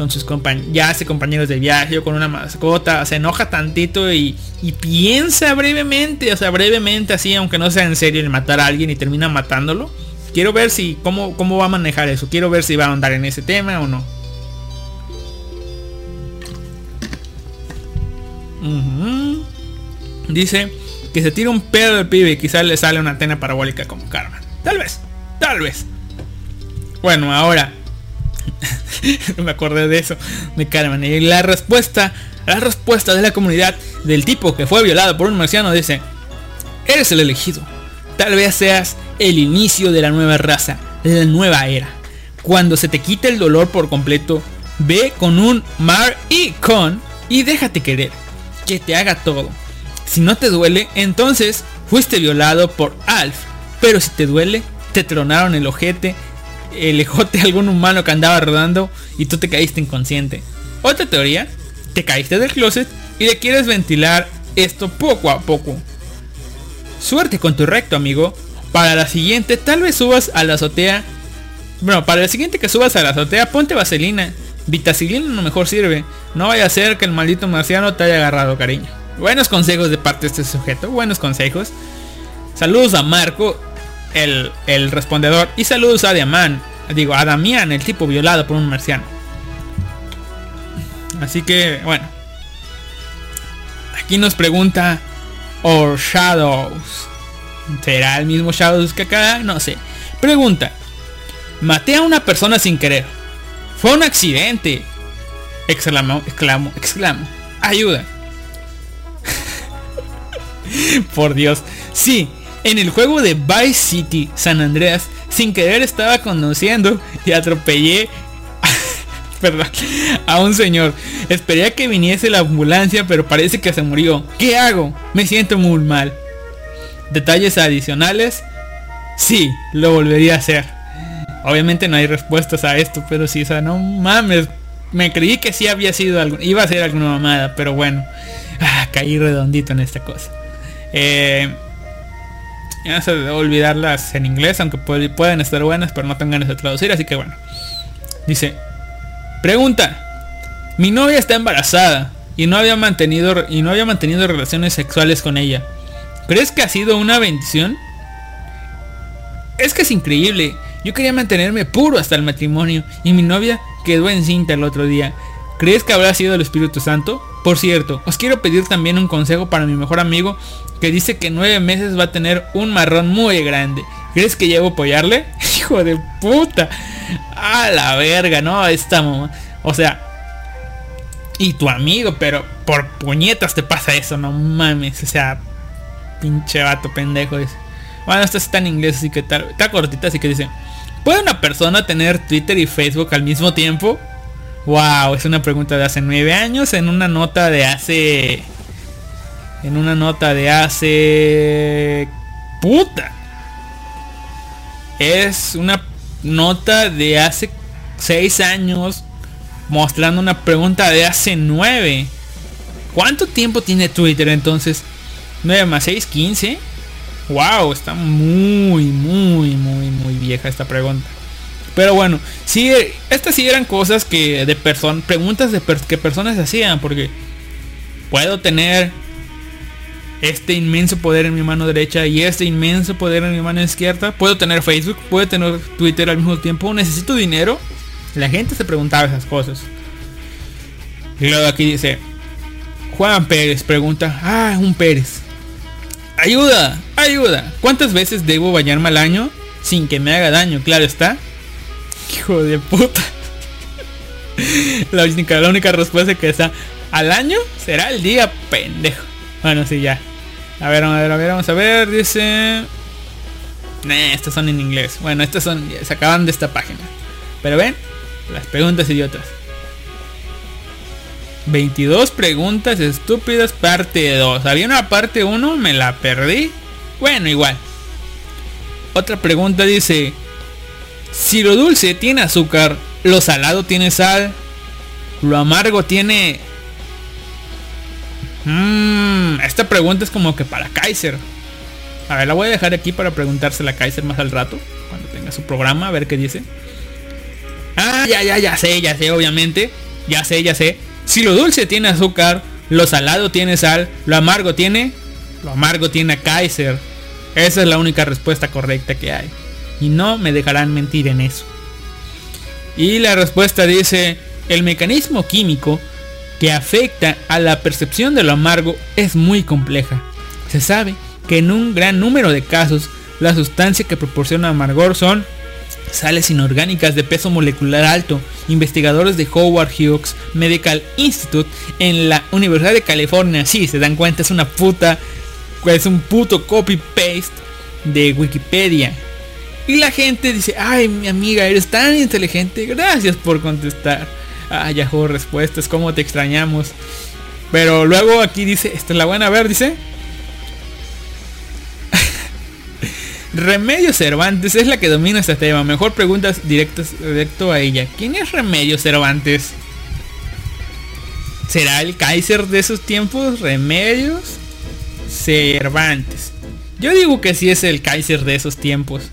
con sus compañeros, ya hace compañeros de viaje o con una mascota, se enoja tantito y, piensa brevemente, o sea, brevemente así, aunque no sea en serio el matar a alguien y termina matándolo. Quiero ver si cómo, cómo va a manejar eso. Quiero ver si va a andar en ese tema o no. Dice que se tira un pedo del pibe y quizás le sale una antena parabólica como Carmen. Tal vez, tal vez. Bueno, ahora <laughs> me acordé de eso, de Carmen. Y la respuesta, la respuesta de la comunidad del tipo que fue violado por un marciano dice, eres el elegido. Tal vez seas el inicio de la nueva raza, la nueva era. Cuando se te quite el dolor por completo, ve con un Mar y con y déjate querer, que te haga todo. Si no te duele, entonces fuiste violado por Alf. Pero si te duele, te tronaron el ojete, el ejote a <laughs> algún humano que andaba rodando y tú te caíste inconsciente. Otra teoría, te caíste del closet y le quieres ventilar esto poco a poco. Suerte con tu recto, amigo. Para la siguiente, tal vez subas a la azotea. Bueno, para el siguiente que subas a la azotea, ponte vaselina. Vitacilina no mejor sirve. No vaya a ser que el maldito marciano te haya agarrado cariño. Buenos consejos de parte de este sujeto. Buenos consejos. Saludos a Marco, el, el respondedor. Y saludos a Diamán. Digo, a Damián, el tipo violado por un marciano. Así que, bueno. Aquí nos pregunta Or Shadows. ¿Será el mismo Shadows que acá? No sé. Pregunta. Maté a una persona sin querer. Fue un accidente. Exclamó, exclamo, exclamo. Ayuda. <laughs> Por Dios. Sí, en el juego de Vice City San Andreas, sin querer estaba conduciendo y atropellé <laughs> perdón, a un señor. Esperé a que viniese la ambulancia, pero parece que se murió. ¿Qué hago? Me siento muy mal. Detalles adicionales. Sí, lo volvería a hacer. Obviamente no hay respuestas a esto, pero sí, o sea, no mames. Me creí que sí había sido algo, iba a ser alguna mamada, pero bueno. Ah, caí redondito en esta cosa. Eh, ya se debe olvidarlas en inglés, aunque pu- pueden estar buenas, pero no tengo ganas de traducir, así que bueno. Dice, pregunta. Mi novia está embarazada y no había mantenido y no había mantenido relaciones sexuales con ella. ¿Crees que ha sido una bendición? Es que es increíble. Yo quería mantenerme puro hasta el matrimonio y mi novia quedó encinta el otro día. ¿Crees que habrá sido el Espíritu Santo? Por cierto, os quiero pedir también un consejo para mi mejor amigo que dice que nueve meses va a tener un marrón muy grande. ¿Crees que llevo a apoyarle? <laughs> Hijo de puta. A la verga, no, esta mamá. O sea, y tu amigo, pero por puñetas te pasa eso, no mames. O sea, pinche vato pendejo ese. Bueno, esto está en inglés, así que tal, está cortita, así que dice. ¿Puede una persona tener Twitter y Facebook al mismo tiempo? Wow, es una pregunta de hace nueve años en una nota de hace... En una nota de hace... Puta. Es una nota de hace seis años mostrando una pregunta de hace nueve. ¿Cuánto tiempo tiene Twitter entonces? 9 más 6, 15. Wow, está muy, muy, muy, muy vieja esta pregunta. Pero bueno, sí, estas sí eran cosas que de personas, preguntas de que personas hacían, porque puedo tener este inmenso poder en mi mano derecha y este inmenso poder en mi mano izquierda. Puedo tener Facebook, puedo tener Twitter al mismo tiempo. Necesito dinero. La gente se preguntaba esas cosas. Y luego aquí dice, Juan Pérez pregunta, ah, un Pérez. Ayuda, ayuda. ¿Cuántas veces debo bañarme al año sin que me haga daño? Claro está. Hijo de puta. La única, la única respuesta que está al año será el día pendejo. Bueno, sí, ya. A ver, a ver, a ver, vamos a ver. Dice... Nah, estas son en inglés. Bueno, estas son... Se acaban de esta página. Pero ven, las preguntas idiotas. 22 preguntas estúpidas parte 2. Había una parte 1, me la perdí. Bueno, igual. Otra pregunta dice, si lo dulce tiene azúcar, lo salado tiene sal, lo amargo tiene... Mmm, esta pregunta es como que para Kaiser. A ver, la voy a dejar aquí para preguntársela a Kaiser más al rato, cuando tenga su programa, a ver qué dice. Ah, ya, ya, ya sé, ya sé, obviamente. Ya sé, ya sé. Si lo dulce tiene azúcar, lo salado tiene sal, lo amargo tiene... Lo amargo tiene Kaiser. Esa es la única respuesta correcta que hay. Y no me dejarán mentir en eso. Y la respuesta dice, el mecanismo químico que afecta a la percepción de lo amargo es muy compleja. Se sabe que en un gran número de casos la sustancia que proporciona amargor son sales inorgánicas de peso molecular alto. Investigadores de Howard Hughes Medical Institute en la Universidad de California. Sí, se dan cuenta, es una puta, es un puto copy paste de Wikipedia. Y la gente dice, ay mi amiga, eres tan inteligente, gracias por contestar. Ah, Yahoo respuestas, cómo te extrañamos. Pero luego aquí dice, esta es la buena, ver, dice. <laughs> Remedio Cervantes es la que domina este tema. Mejor preguntas directas directo a ella. ¿Quién es Remedio Cervantes? ¿Será el Kaiser de esos tiempos? Remedios Cervantes. Yo digo que sí es el Kaiser de esos tiempos.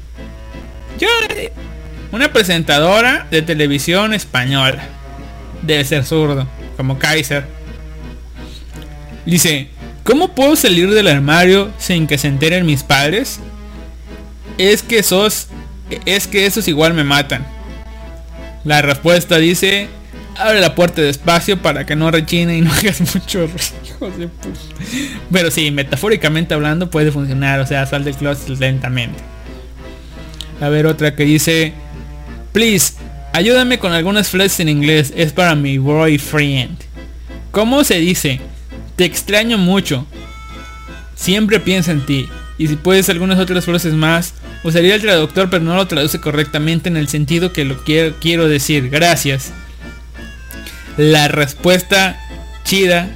Una presentadora de televisión española. Debe ser zurdo, como Kaiser. Dice, ¿cómo puedo salir del armario sin que se enteren mis padres? Es que sos, es que esos igual me matan. La respuesta dice, abre la puerta despacio para que no rechine y no <laughs> hagas mucho ruido. Pero sí, metafóricamente hablando puede funcionar, o sea, sal del closet lentamente. A ver otra que dice, please, ayúdame con algunas frases en inglés, es para mi boyfriend. ¿Cómo se dice? Te extraño mucho. Siempre piensa en ti. Y si puedes algunas otras frases más, usaría el traductor pero no lo traduce correctamente en el sentido que lo quiero, quiero decir. Gracias. La respuesta chida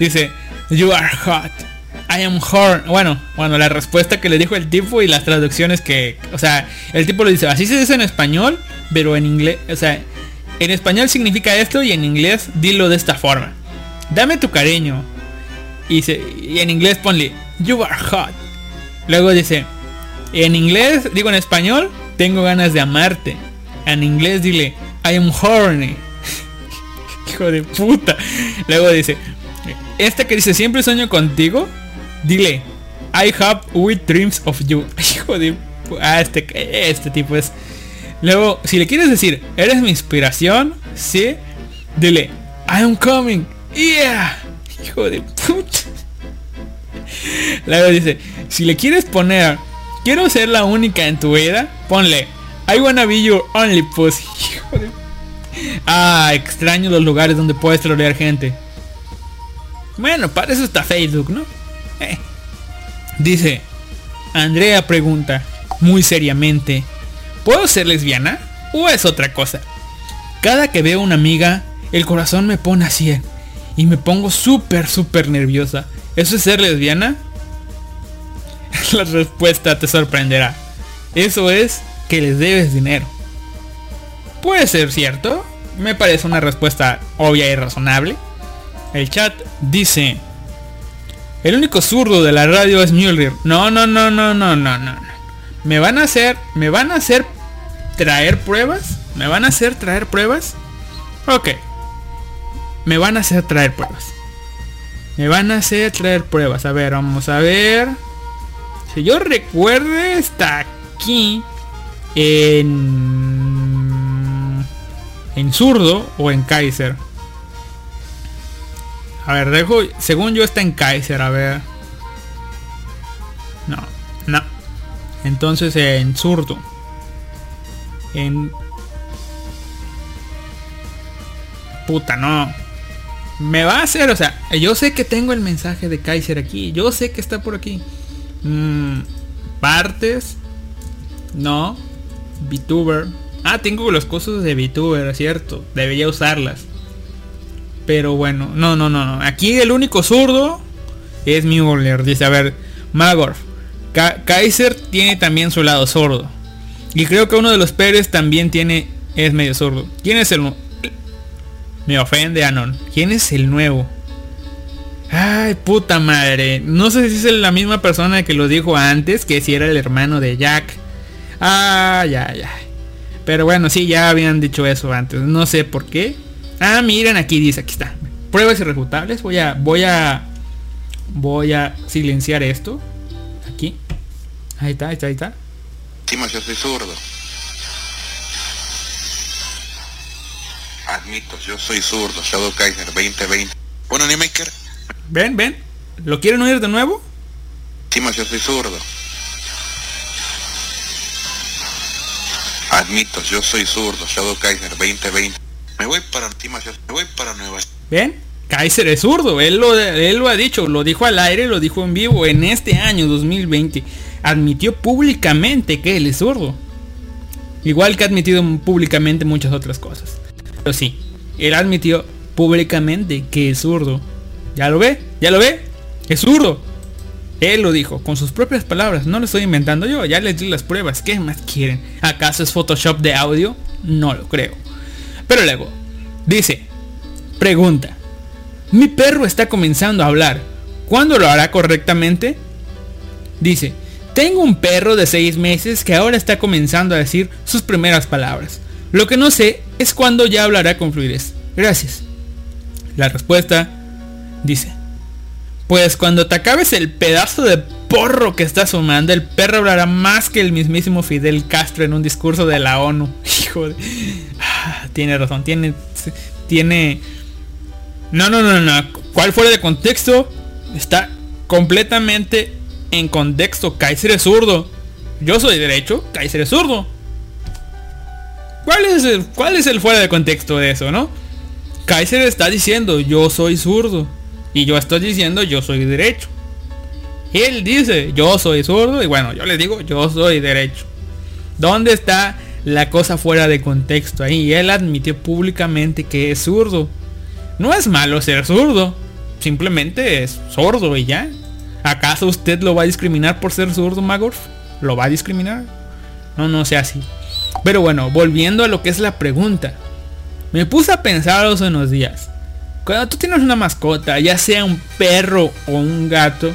dice, You are hot. I am hot. Bueno, bueno, la respuesta que le dijo el tipo y las traducciones que, o sea, el tipo lo dice, así se dice en español, pero en inglés, o sea, en español significa esto y en inglés dilo de esta forma. Dame tu cariño. Y, y en inglés ponle, You are hot. Luego dice, en inglés, digo en español, tengo ganas de amarte. En inglés dile, I am horny. <laughs> Hijo de puta. Luego dice, esta que dice, siempre sueño contigo, dile, I have weird dreams of you. <laughs> Hijo de ah, este, este tipo es. Luego, si le quieres decir, eres mi inspiración, sí, dile, I am coming. Yeah. Hijo de. <laughs> Luego dice, si le quieres poner, quiero ser la única en tu vida, ponle, I wanna be your only pussy. <laughs> Hijo de... Ah, extraño los lugares donde puedes trolear gente. Bueno, para eso está Facebook, ¿no? Eh. <laughs> Dice, Andrea pregunta, muy seriamente, ¿puedo ser lesbiana? ¿O es otra cosa? Cada que veo una amiga, el corazón me pone así y me pongo súper, súper nerviosa. ¿Eso es ser lesbiana? <laughs> La respuesta te sorprenderá. Eso es que les debes dinero. Puede ser cierto. Me parece una respuesta obvia y razonable. El chat dice. El único zurdo de la radio es Mueller. No, no, no, no, no, no, no. Me van a hacer. Me van a hacer traer pruebas? ¿Me van a hacer traer pruebas? Ok. Me van a hacer traer pruebas. Me van a hacer traer pruebas. A ver, vamos a ver. Si yo recuerde, está aquí. En... En zurdo o en Kaiser. A ver, dejo... Según yo está en Kaiser, a ver. No, no. Entonces en zurdo. En... Puta, no. Me va a hacer, o sea, yo sé que tengo el mensaje de Kaiser aquí. Yo sé que está por aquí. Mm, partes. No. VTuber. Ah, tengo los cosas de VTuber, cierto. Debería usarlas. Pero bueno, no, no, no, no. Aquí el único zurdo es Mueller. Dice, a ver, Magorf. Ka- Kaiser tiene también su lado sordo. Y creo que uno de los Pérez también tiene es medio sordo. ¿Quién es el Me ofende Anon. ¿Quién es el nuevo? Ay, puta madre. No sé si es la misma persona que lo dijo antes, que si era el hermano de Jack. Ah, ya, ya. Pero bueno, sí, ya habían dicho eso antes. No sé por qué. Ah, miren, aquí dice, aquí está. Pruebas irrefutables. Voy a, voy a, voy a silenciar esto. Aquí. Ahí está, ahí está, ahí está. Encima yo soy zurdo. Admito, yo soy zurdo, Shadow Kaiser 2020. Bueno, Animaker, Ven, ven. ¿Lo quieren oír de nuevo? encima yo soy zurdo. Admito, yo soy zurdo, Shadow Kaiser 2020. Me voy para me voy para Nueva ¿Ven? Kaiser es zurdo, él lo, él lo ha dicho, lo dijo al aire, lo dijo en vivo en este año 2020. Admitió públicamente que él es zurdo. Igual que ha admitido públicamente muchas otras cosas. Pero sí, él admitió públicamente que es zurdo. ¿Ya lo ve? ¿Ya lo ve? Es zurdo. Él lo dijo, con sus propias palabras, no lo estoy inventando yo, ya les di las pruebas, ¿qué más quieren? ¿Acaso es Photoshop de audio? No lo creo. Pero luego, dice, pregunta, mi perro está comenzando a hablar, ¿cuándo lo hará correctamente? Dice, tengo un perro de 6 meses que ahora está comenzando a decir sus primeras palabras. Lo que no sé es cuándo ya hablará con fluidez. Gracias. La respuesta dice, pues cuando te acabes el pedazo de porro que estás fumando, el perro hablará más que el mismísimo Fidel Castro en un discurso de la ONU. <laughs> Hijo de... Tiene razón, tiene... Tiene... No, no, no, no. ¿Cuál fuera de contexto? Está completamente en contexto. Kaiser es zurdo. Yo soy derecho, Kaiser es zurdo. ¿Cuál es el, cuál es el fuera de contexto de eso, no? Kaiser está diciendo yo soy zurdo. Y yo estoy diciendo yo soy derecho. Él dice yo soy zurdo y bueno, yo le digo yo soy derecho. ¿Dónde está la cosa fuera de contexto ahí? Él admitió públicamente que es zurdo. No es malo ser zurdo. Simplemente es sordo y ya. ¿Acaso usted lo va a discriminar por ser zurdo, Magorf? ¿Lo va a discriminar? No, no sea así. Pero bueno, volviendo a lo que es la pregunta. Me puse a pensar hace unos días. Cuando tú tienes una mascota, ya sea un perro o un gato,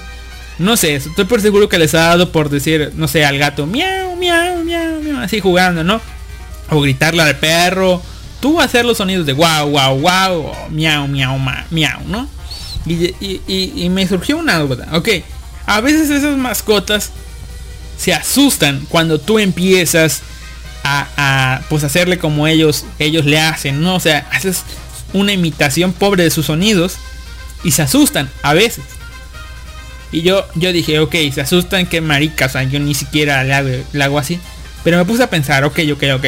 no sé, estoy por seguro que les ha dado por decir, no sé, al gato, miau, miau, miau, miau, así jugando, ¿no? O gritarle al perro, tú hacer los sonidos de guau, guau, guau, o miau, miau, ma, miau, ¿no? Y, y- y- me surgió una duda, ok, a veces esas mascotas se asustan cuando tú empiezas a, a, pues hacerle como ellos ellos le hacen, ¿no? O sea, haces una imitación pobre de sus sonidos y se asustan a veces. Y yo yo dije, ok, se asustan, que marica, o yo ni siquiera le hago, le hago así. Pero me puse a pensar, ok, ok, ok.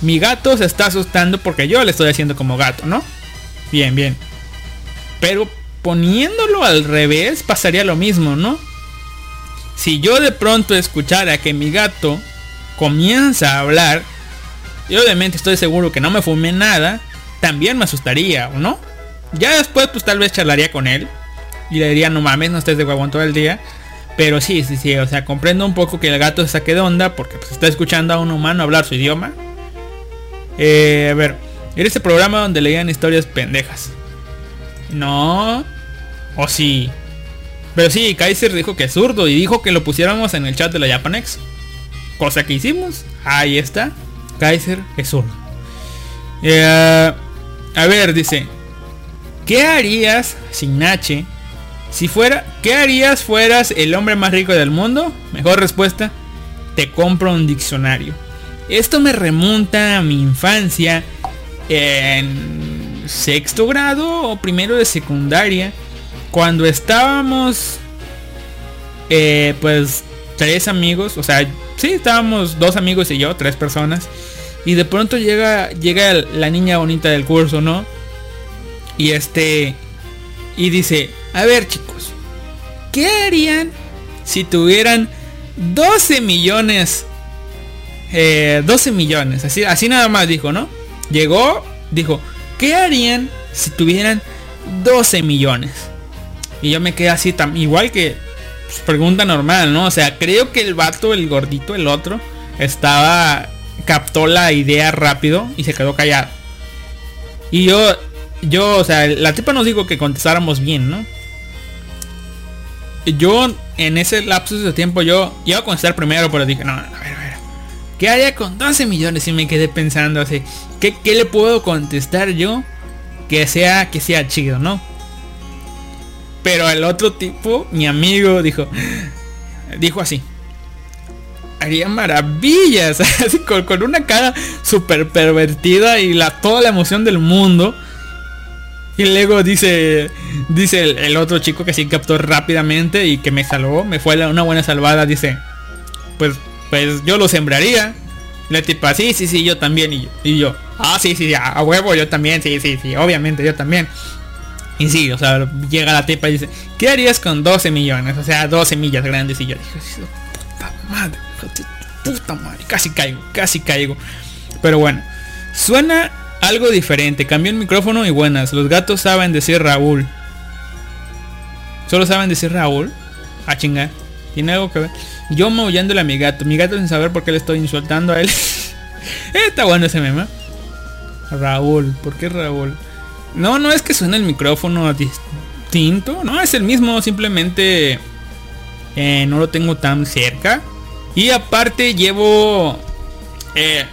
Mi gato se está asustando porque yo le estoy haciendo como gato, ¿no? Bien, bien. Pero poniéndolo al revés pasaría lo mismo, ¿no? Si yo de pronto escuchara que mi gato comienza a hablar, y obviamente estoy seguro que no me fumé nada, también me asustaría, ¿o no? Ya después pues tal vez charlaría con él y le diría, no mames, no estés de huevón todo el día. Pero sí, sí, sí, o sea, comprendo un poco que el gato se saque de onda porque pues, está escuchando a un humano hablar su idioma. Eh, a ver, era ese programa donde leían historias pendejas. No, o sí. Pero sí, Kaiser dijo que es zurdo y dijo que lo pusiéramos en el chat de la Japanex. Cosa que hicimos. Ahí está. Kaiser es zurdo. Eh, a ver, dice. ¿Qué harías sin H? Si fuera, ¿qué harías fueras el hombre más rico del mundo? Mejor respuesta. Te compro un diccionario. Esto me remonta a mi infancia en sexto grado o primero de secundaria. Cuando estábamos eh, pues tres amigos, o sea, sí, estábamos dos amigos y yo, tres personas. Y de pronto llega, llega la niña bonita del curso, ¿no? Y este, y dice, a ver chicos, ¿qué harían si tuvieran 12 millones? 12 eh, millones, así, así nada más dijo, ¿no? Llegó, dijo, ¿qué harían si tuvieran 12 millones? Y yo me quedé así, tan, igual que pues, pregunta normal, ¿no? O sea, creo que el vato, el gordito, el otro, estaba, captó la idea rápido y se quedó callado. Y yo, yo, o sea, la tipa nos dijo que contestáramos bien, ¿no? Yo, en ese lapso de tiempo, yo iba a contestar primero, pero dije, no, a ver, a ver. ¿Qué haría con 12 millones? Y me quedé pensando así, ¿qué, qué le puedo contestar yo que sea, que sea chido, ¿no? Pero el otro tipo, mi amigo, dijo, dijo así. Haría maravillas, <laughs> así con, una cara súper pervertida y la, toda la emoción del mundo. Y luego dice, dice el, otro chico que sí captó rápidamente y que me salvó, me fue una buena salvada, dice, pues, pues yo lo sembraría. La tipa, sí, sí, sí, yo también. Y yo, y yo ah, sí, sí, a huevo, yo también, sí, sí, sí, obviamente, yo también. Y sí, o sea, llega la tipa y dice, ¿qué harías con 12 millones? O sea, 12 millas grandes. Y yo dije, puta madre, puta madre, casi caigo, casi caigo. Pero bueno, suena algo diferente. Cambió el micrófono y buenas. Los gatos saben decir Raúl. Solo saben decir Raúl. A chingar. Tiene algo que ver. Yo maullándole a mi gato. Mi gato sin saber por qué le estoy insultando a él. <laughs> Está bueno ese meme. Raúl. ¿Por qué Raúl? No, no es que suene el micrófono distinto. No, es el mismo. Simplemente eh, no lo tengo tan cerca. Y aparte llevo... Eh,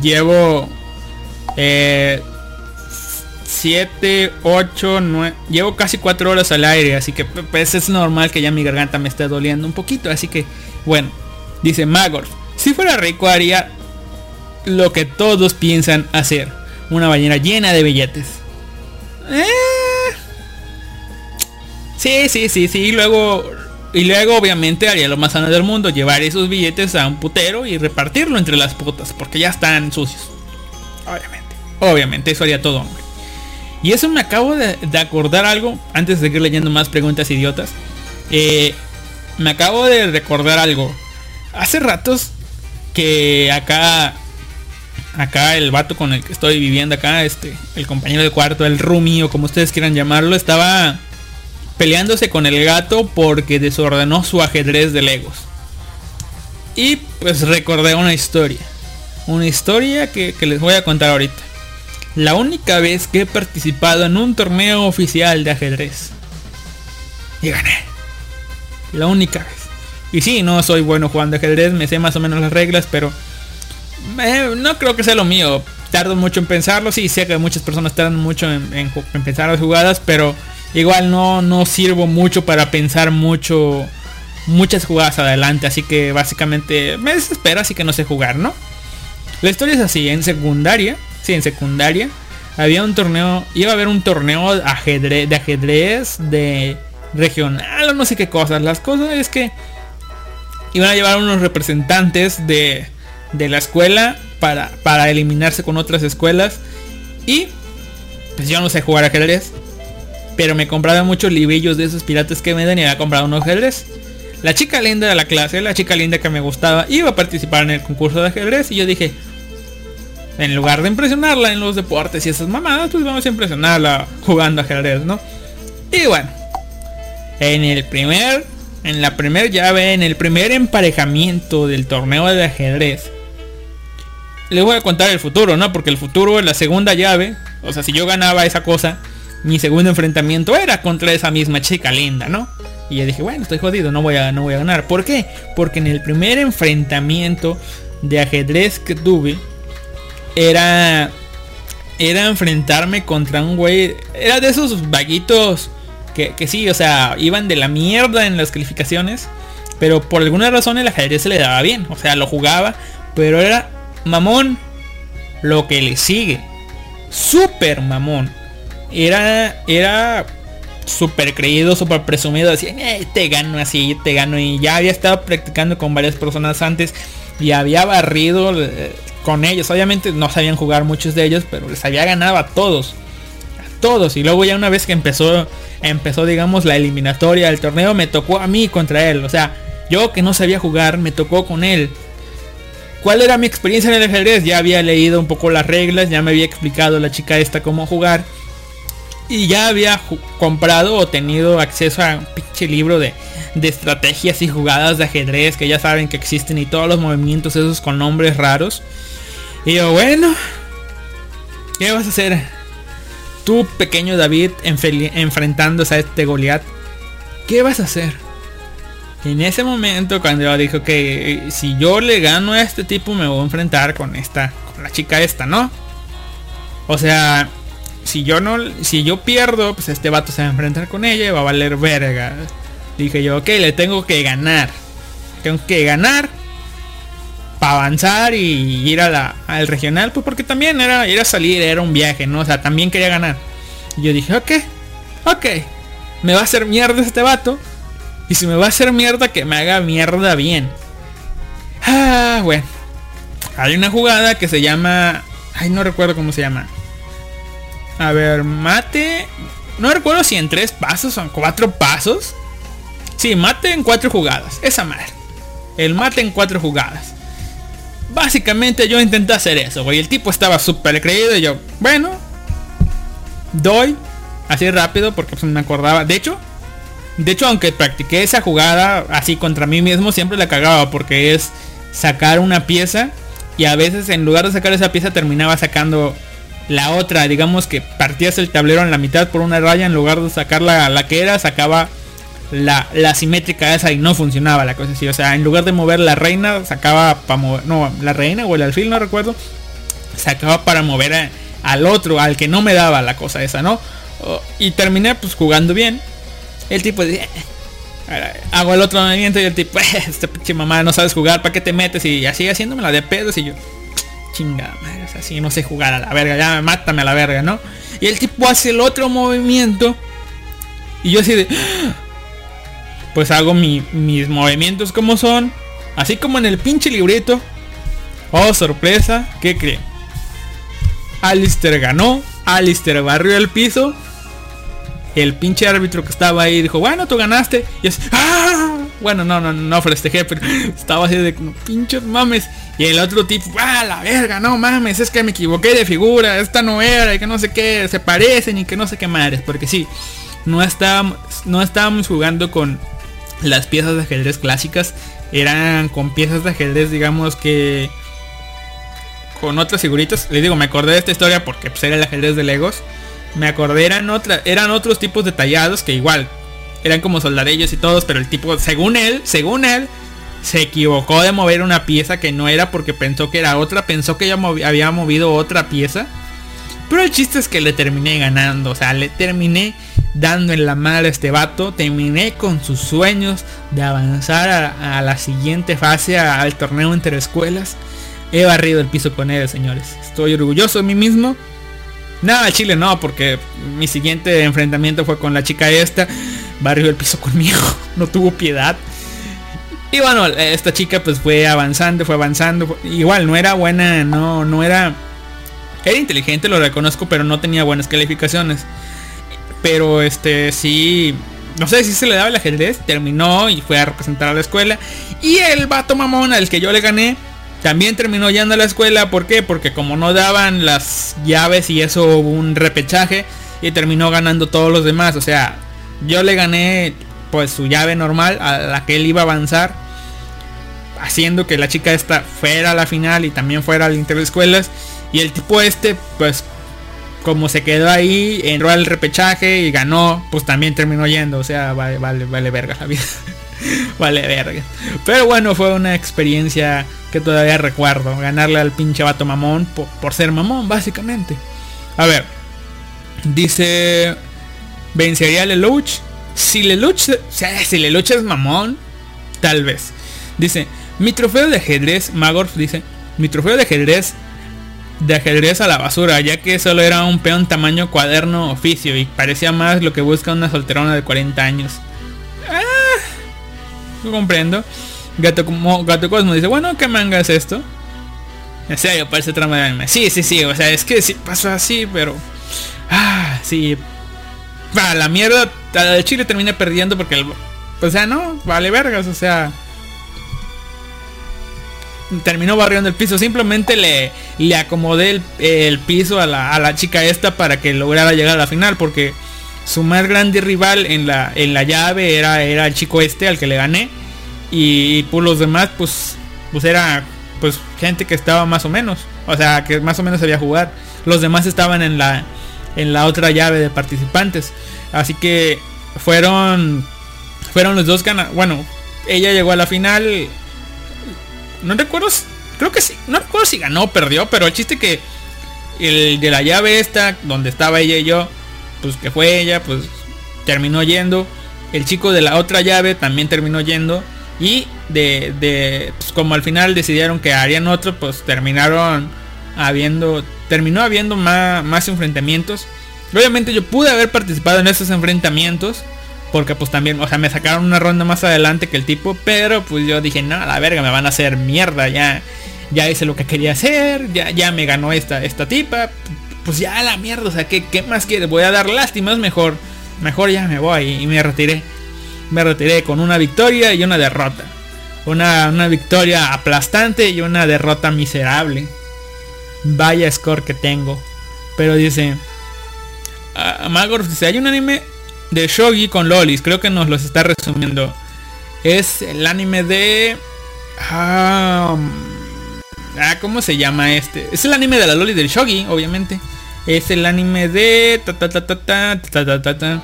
llevo... 7, 8, 9... Llevo casi 4 horas al aire. Así que pues es normal que ya mi garganta me esté doliendo un poquito. Así que bueno. Dice Magor. Si fuera rico haría lo que todos piensan hacer una ballena llena de billetes. Eh. Sí, sí, sí, sí. Y luego, y luego obviamente haría lo más sano del mundo, llevar esos billetes a un putero y repartirlo entre las putas, porque ya están sucios. Obviamente, obviamente, eso haría todo hombre. Y eso me acabo de, acordar algo, antes de seguir leyendo más preguntas idiotas. Eh, me acabo de recordar algo. Hace ratos que acá acá el vato con el que estoy viviendo acá, este, el compañero de cuarto, el roomie o como ustedes quieran llamarlo, estaba peleándose con el gato porque desordenó su ajedrez de Legos. Y pues recordé una historia. Una historia que, que les voy a contar ahorita. La única vez que he participado en un torneo oficial de ajedrez. Y gané. La única vez. Y sí, no soy bueno jugando ajedrez, me sé más o menos las reglas, pero eh, no creo que sea lo mío. Tardo mucho en pensarlo. Sí, sé que muchas personas tardan mucho en, pensar las jugadas, pero igual no, no sirvo mucho para pensar mucho muchas jugadas adelante. Así que básicamente me desespera, así que no sé jugar, ¿no? La historia es así, en secundaria, sí, en secundaria, había un torneo, iba a haber un torneo de ajedrez, de regional no sé qué cosas. Las cosas es que iban a llevar unos representantes de, de la escuela para, para eliminarse con otras escuelas. Y pues yo no sé jugar ajedrez. Pero me compraba muchos librillos de esos piratas que me dan y había comprado unos ajedrez. La chica linda de la clase, la chica linda que me gustaba, iba a participar en el concurso de ajedrez. Y yo dije, en lugar de impresionarla en los deportes y esas mamadas, pues vamos a impresionarla jugando ajedrez, ¿no? Y bueno, en el primer, en la primera llave, en el primer emparejamiento del torneo de ajedrez, les voy a contar el futuro, ¿no? Porque el futuro es la segunda llave. O sea, si yo ganaba esa cosa, mi segundo enfrentamiento era contra esa misma chica linda, ¿no? Y yo dije, bueno, estoy jodido, no voy a, no voy a ganar. ¿Por qué? Porque en el primer enfrentamiento de ajedrez que tuve, era era enfrentarme contra un güey. Era de esos vaguitos que, que, sí, o sea, iban de la mierda en las calificaciones. Pero por alguna razón el ajedrez se le daba bien. O sea, lo jugaba. Pero era mamón lo que le sigue. Súper mamón. Era. Era súper creído, súper presumido. Decía, eh, te gano así, te gano. Y ya había estado practicando con varias personas antes. Y había barrido eh, con ellos. Obviamente no sabían jugar muchos de ellos, pero les había ganado a todos. A todos. Y luego ya una vez que empezó, empezó digamos la eliminatoria del torneo, me tocó a mí contra él. O sea, yo que no sabía jugar, me tocó con él. ¿Cuál era mi experiencia en el ajedrez? Ya había leído un poco las reglas, ya me había explicado la chica esta cómo jugar. Y ya había comprado o tenido acceso a un pinche libro de, de estrategias y jugadas de ajedrez que ya saben que existen y todos los movimientos esos con nombres raros. Y yo, bueno, ¿qué vas a hacer? Tú, pequeño David, enfrentándose a este Goliat, ¿qué vas a hacer? En ese momento, cuando yo dijo que si yo le gano a este tipo, me voy a enfrentar con esta, con la chica esta, ¿no? O sea, si yo no, si yo pierdo, pues este vato se va a enfrentar con ella y va a valer verga. Dije yo, ok, le tengo que ganar. Tengo que ganar avanzar y ir a la, al regional, pues porque también era ir a salir, era un viaje, ¿no? O sea, también quería ganar. Y yo dije, ok, ok, me va a hacer mierda este vato. Y si me va a hacer mierda, que me haga mierda bien. Ah, bueno. Hay una jugada que se llama... Ay, no recuerdo cómo se llama. A ver, mate... No recuerdo si en tres pasos o en cuatro pasos. Sí, mate en cuatro jugadas. Esa madre. El mate en cuatro jugadas. Básicamente yo intenté hacer eso, güey. El tipo estaba súper creído y yo, bueno, doy así rápido porque pues, me acordaba. De hecho, de hecho, aunque practiqué esa jugada así contra mí mismo, siempre la cagaba porque es sacar una pieza y a veces en lugar de sacar esa pieza terminaba sacando la otra. Digamos que partías el tablero en la mitad por una raya en lugar de sacar la, la que era, sacaba la, la simétrica esa y no funcionaba la cosa así. O sea, en lugar de mover la reina, sacaba para mover, no, la reina o el alfil, no recuerdo, sacaba para mover al otro, al que no me daba la cosa esa, ¿no? y terminé pues jugando bien. El tipo dice, eh, hago el otro movimiento y el tipo, <laughs> este pinche mamá no sabes jugar, ¿para qué te metes? Y así haciéndome la de pedos y yo, chingada madre, así no sé jugar a la verga, ya mátame a la verga, ¿no? Y el tipo hace el otro movimiento y yo así de pues hago mis movimientos como son. Así como en el pinche librito. Oh, sorpresa, ¿qué creen? Alistair ganó. Alistair barrió el piso. El pinche árbitro que estaba ahí dijo, bueno, tú ganaste. Y así, ¡ah! Bueno, no, no, no festejé, pero <laughs> estaba así de pinches mames. Y el otro tipo, ¡ah, la verga! No mames, es que me equivoqué de figura. Esta no era, y que no sé qué, se parecen y que no sé qué madres. Porque sí, no estábamos, no estábamos jugando con las piezas de ajedrez clásicas eran con piezas de ajedrez, digamos que con otras figuritas. Les digo, me acordé de esta historia porque pues, era el ajedrez de Legos. Me acordé, eran, otra, eran otros tipos de tallados que igual eran como soldadillos y todos, pero el tipo, según él, según él, se equivocó de mover una pieza que no era porque pensó que era otra, pensó que ya había movido otra pieza. Pero el chiste es que le terminé ganando, o sea, le terminé dando en la madre a este vato. Terminé con sus sueños de avanzar a, la siguiente fase, al torneo entre escuelas. He barrido el piso con él, señores. Estoy orgulloso de mí mismo. Nada, Chile no, porque mi siguiente enfrentamiento fue con la chica esta. Barrió el piso conmigo, <laughs> no tuvo piedad. Y bueno, esta chica pues fue avanzando, fue avanzando. Igual no era buena, no, no era... Era inteligente, lo reconozco, pero no tenía buenas calificaciones. Pero este sí. No sé si se le daba el ajedrez. Terminó y fue a representar a la escuela. Y el vato mamón al que yo le gané. También terminó yendo a la escuela. ¿Por qué? Porque como no daban las llaves y eso hubo un repechaje. Y terminó ganando todos los demás. O sea, yo le gané pues su llave normal a la que él iba a avanzar. Haciendo que la chica esta fuera a la final y también fuera al escuelas Y el tipo este pues como se quedó ahí, entró al repechaje y ganó, pues también terminó yendo. O sea, vale, vale, vale verga la vida. <laughs> vale verga. Pero bueno, fue una experiencia que todavía recuerdo. Ganarle al pinche vato mamón por, por ser mamón, básicamente. A ver. Dice. ¿Vencería a Lelouch? Si Lelouch, o sea, si Lelouch es mamón, tal vez. Dice, mi trofeo de ajedrez, Magorf dice, mi trofeo de ajedrez de ajedrez a la basura, ya que solo era un peón tamaño cuaderno oficio y parecía más lo que busca una solterona de 40 años. Ah, comprendo. Gato, como, Gato Cosmo dice, bueno, ¿qué manga es esto? En serio, parece trama de anime. Sí, sí, sí, o sea, es que sí pasó así, pero... Ah, sí. Va, la mierda, de Chile termina perdiendo porque el... O sea, no, vale vergas, o sea terminó barriendo el piso. Simplemente le, le acomodé el, piso a la, a la, chica esta para que lograra llegar a la final. Porque su más grande rival en la, en la llave era, era el chico este al que le gané. Y, por los demás, pues, pues era pues gente que estaba más o menos. O sea, que más o menos sabía jugar. Los demás estaban en la, en la otra llave de participantes. Así que fueron, fueron los dos ganadores. Bueno, ella llegó a la final no recuerdo, creo que sí, no recuerdo si ganó o perdió, pero el chiste que el de la llave esta, donde estaba ella y yo, pues que fue ella, pues terminó yendo. El chico de la otra llave también terminó yendo. Y de, de pues como al final decidieron que harían otro, pues terminaron habiendo, terminó habiendo más, más enfrentamientos. Obviamente yo pude haber participado en esos enfrentamientos. Porque pues también, o sea, me sacaron una ronda más adelante que el tipo. Pero pues yo dije, no, la verga, me van a hacer mierda. Ya, ya hice lo que quería hacer. Ya, ya me ganó esta, esta tipa. Pues ya la mierda, o sea, ¿qué, qué más quieres? Voy a dar lástimas, mejor. Mejor ya me voy y me retiré. Me retiré con una victoria y una derrota. Una, una victoria aplastante y una derrota miserable. Vaya score que tengo. Pero dice... Uh, Magor dice, hay un anime de Shogi con lolis. Creo que nos los está resumiendo. Es el anime de... ah, ¿cómo se llama este? Es el anime de la loli del Shogi, obviamente. Es el anime de... Ta, ta, ta, ta, ta, ta, ta.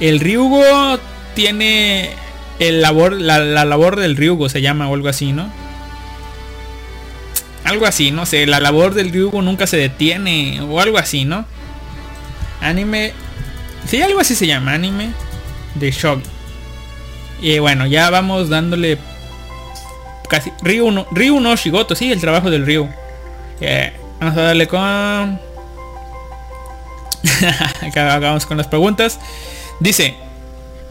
El Ryugo tiene el labor, la, la labor del Ryugo se llama o algo así, ¿no? Algo así, no sé, la labor del Ryugo nunca se detiene o algo así, ¿no? Anime Sí, algo así se llama, anime de Shogi. Y bueno, ya vamos dándole casi Ryu no, Ryu no Shigoto, sí, el trabajo del Ryu. Eh, vamos a darle con <laughs> acabamos con las preguntas. Dice,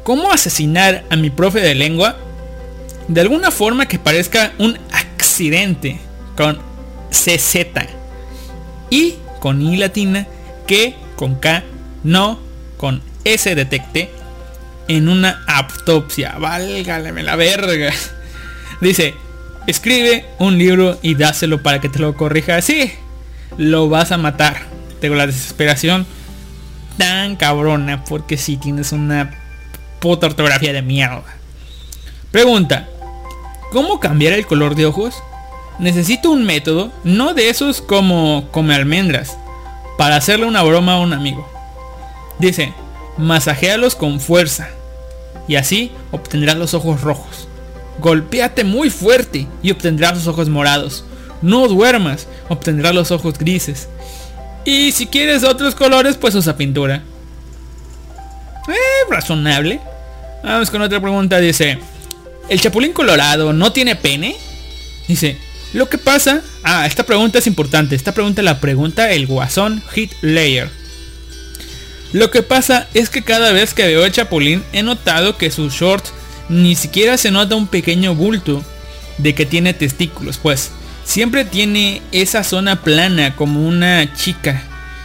¿cómo asesinar a mi profe de lengua? De alguna forma que parezca un accidente con CZ y con I latina que con K no con ese detecte en una autopsia. Válgame la verga. Dice, escribe un libro y dáselo para que te lo corrija. Sí, lo vas a matar. Tengo la desesperación tan cabrona porque si tienes una puta ortografía de mierda. Pregunta, ¿cómo cambiar el color de ojos? Necesito un método, no de esos como come almendras, para hacerle una broma a un amigo. Dice, masajéalos con fuerza y así obtendrás los ojos rojos. Golpéate muy fuerte y obtendrás los ojos morados. No duermas, obtendrás los ojos grises. Y si quieres otros colores, pues usa pintura. Eh, razonable. Vamos con otra pregunta. Dice, ¿el chapulín colorado no tiene pene? Dice, lo que pasa... Ah, esta pregunta es importante. Esta pregunta la pregunta el guasón Hit Layer. Lo que pasa es que cada vez que veo a Chapulín he notado que sus shorts ni siquiera se nota un pequeño bulto de que tiene testículos, pues siempre tiene esa zona plana como una chica.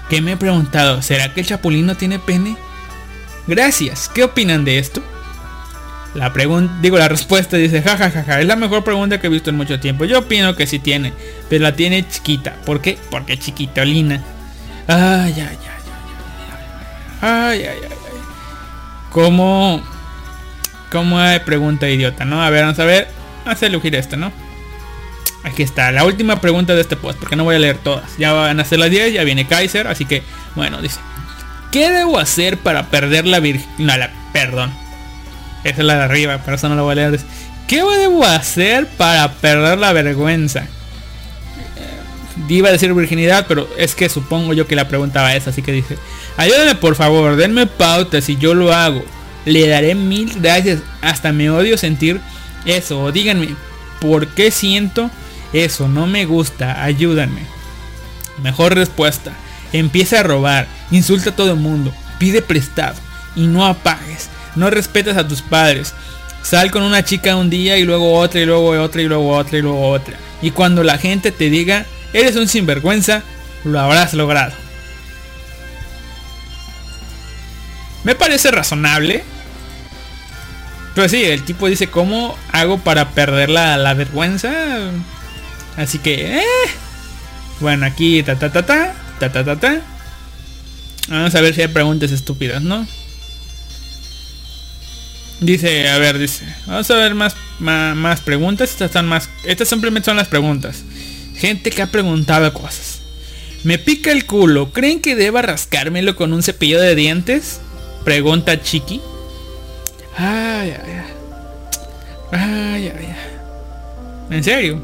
Que me he preguntado, ¿será que el Chapulín no tiene pene? Gracias, ¿qué opinan de esto? La pregunta, digo la respuesta dice, jajajaja, es la mejor pregunta que he visto en mucho tiempo. Yo opino que sí tiene, pero la tiene chiquita. ¿Por qué? Porque chiquitolina. Ay, ay, ay. Ay, ay, ay. ¿Cómo? ¿Cómo pregunta idiota, no? A ver, vamos a ver. Vamos a elegir esta, ¿no? Aquí está, la última pregunta de este post, porque no voy a leer todas. Ya van a ser las 10, ya viene Kaiser, así que Bueno, dice, ¿qué debo hacer para perder la virgen? No, la, perdón. Esa es la de arriba, pero eso no lo voy a leer. ¿Qué debo hacer para perder la vergüenza? Iba a decir virginidad, pero es que supongo yo que la preguntaba esa, así que dice, ayúdame por favor, denme pauta si yo lo hago. Le daré mil gracias, hasta me odio sentir eso. O díganme, ¿por qué siento eso? No me gusta, ayúdanme. Mejor respuesta. Empieza a robar, insulta a todo el mundo, pide prestado y no apagues. No respetas a tus padres. Sal con una chica un día y luego otra y luego otra y luego otra y luego otra. Y cuando la gente te diga, eres un sinvergüenza, lo habrás logrado. Me parece razonable. Pero sí, el tipo dice, ¿cómo hago para perder la, la vergüenza? Así que, eh. Bueno, aquí, ta ta ta ta, ta ta ta ta. Vamos a ver si hay preguntas estúpidas, ¿no? Dice, a ver, dice, vamos a ver más, más, más preguntas. Estas están más, estas simplemente son las preguntas. Gente que ha preguntado cosas. Me pica el culo. ¿Creen que deba rascármelo con un cepillo de dientes? Pregunta Chiqui. Ay, ay, ay. Ay, ay, ay. ¿En serio?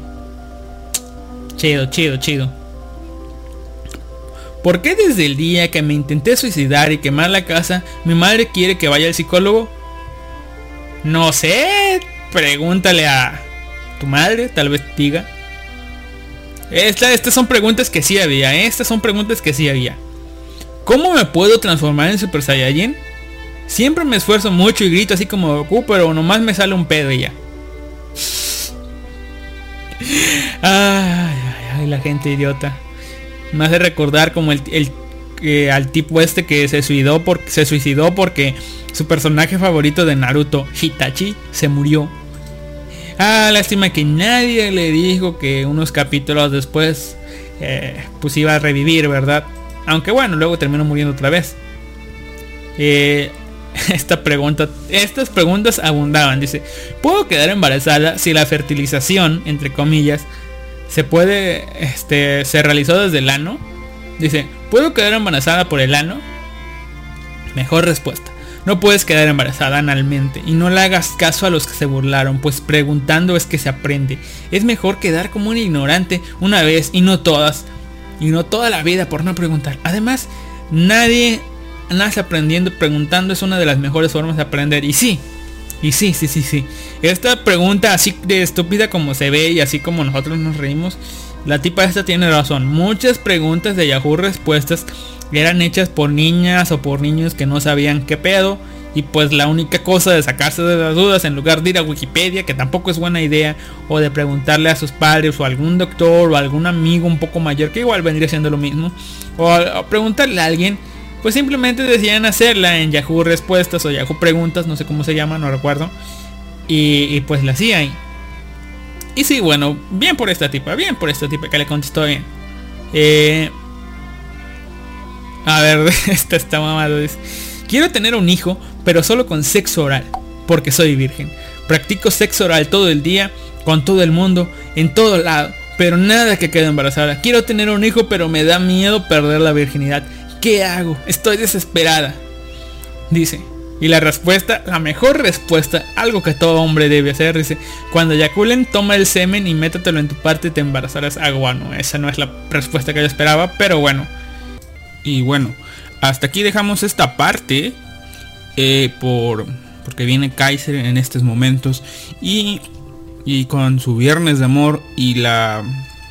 Chido, chido, chido. ¿Por qué desde el día que me intenté suicidar y quemar la casa, mi madre quiere que vaya al psicólogo? No sé. Pregúntale a tu madre, tal vez diga. Esta- estas son preguntas que sí había, ¿eh? Estas son preguntas que sí había. ¿Cómo me puedo transformar en Super Saiyajin? Siempre me esfuerzo mucho y grito así como Goku, pero nomás me sale un pedo y ya. <laughs> Ay, ay, ay, la gente idiota. Me hace recordar como el, el- eh, al tipo este que se suicidó, por, se suicidó porque su personaje favorito de Naruto, Hitachi, se murió. Ah, lástima que nadie le dijo que unos capítulos después eh, pues iba a revivir, ¿verdad? Aunque bueno, luego terminó muriendo otra vez. Eh, <laughs> esta pregunta, estas preguntas abundaban. Dice, ¿puedo quedar embarazada si la fertilización, entre comillas, se puede, este, se realizó desde el ano? Dice, ¿puedo quedar embarazada por el ano? Mejor respuesta. No puedes quedar embarazada analmente y no le hagas caso a los que se burlaron, pues preguntando es que se aprende. Es mejor quedar como un ignorante una vez y no todas, y no toda la vida por no preguntar. Además, nadie nace aprendiendo preguntando es una de las mejores formas de aprender. Y sí, y sí, sí, sí, sí. Esta pregunta así de estúpida como se ve y así como nosotros nos reímos, la tipa esta tiene razón. Muchas preguntas de Yahoo Respuestas eran hechas por niñas o por niños que no sabían qué pedo. Y pues la única cosa de sacarse de las dudas en lugar de ir a Wikipedia, que tampoco es buena idea, o de preguntarle a sus padres o a algún doctor o algún amigo un poco mayor, que igual vendría siendo lo mismo, o preguntarle a alguien, pues simplemente decían hacerla en Yahoo Respuestas o Yahoo Preguntas, no sé cómo se llama, no recuerdo. Y, y pues la hacían. Y sí, bueno, bien por esta tipa, bien por esta tipa que le contestó bien. Eh, a ver, <laughs> esta está mamado. Quiero tener un hijo, pero solo con sexo oral, porque soy virgen. Practico sexo oral todo el día, con todo el mundo, en todo lado, pero nada que quede embarazada. Quiero tener un hijo, pero me da miedo perder la virginidad. ¿Qué hago? Estoy desesperada. Dice. Y la respuesta, la mejor respuesta, algo que todo hombre debe hacer, dice, cuando eyaculen, toma el semen y métetelo en tu parte y te embarazarás. Ah, bueno, esa no es la respuesta que yo esperaba, pero bueno. Y bueno, hasta aquí dejamos esta parte. eh, por porque viene Kaiser en estos momentos. Y, y con su viernes de amor. Y la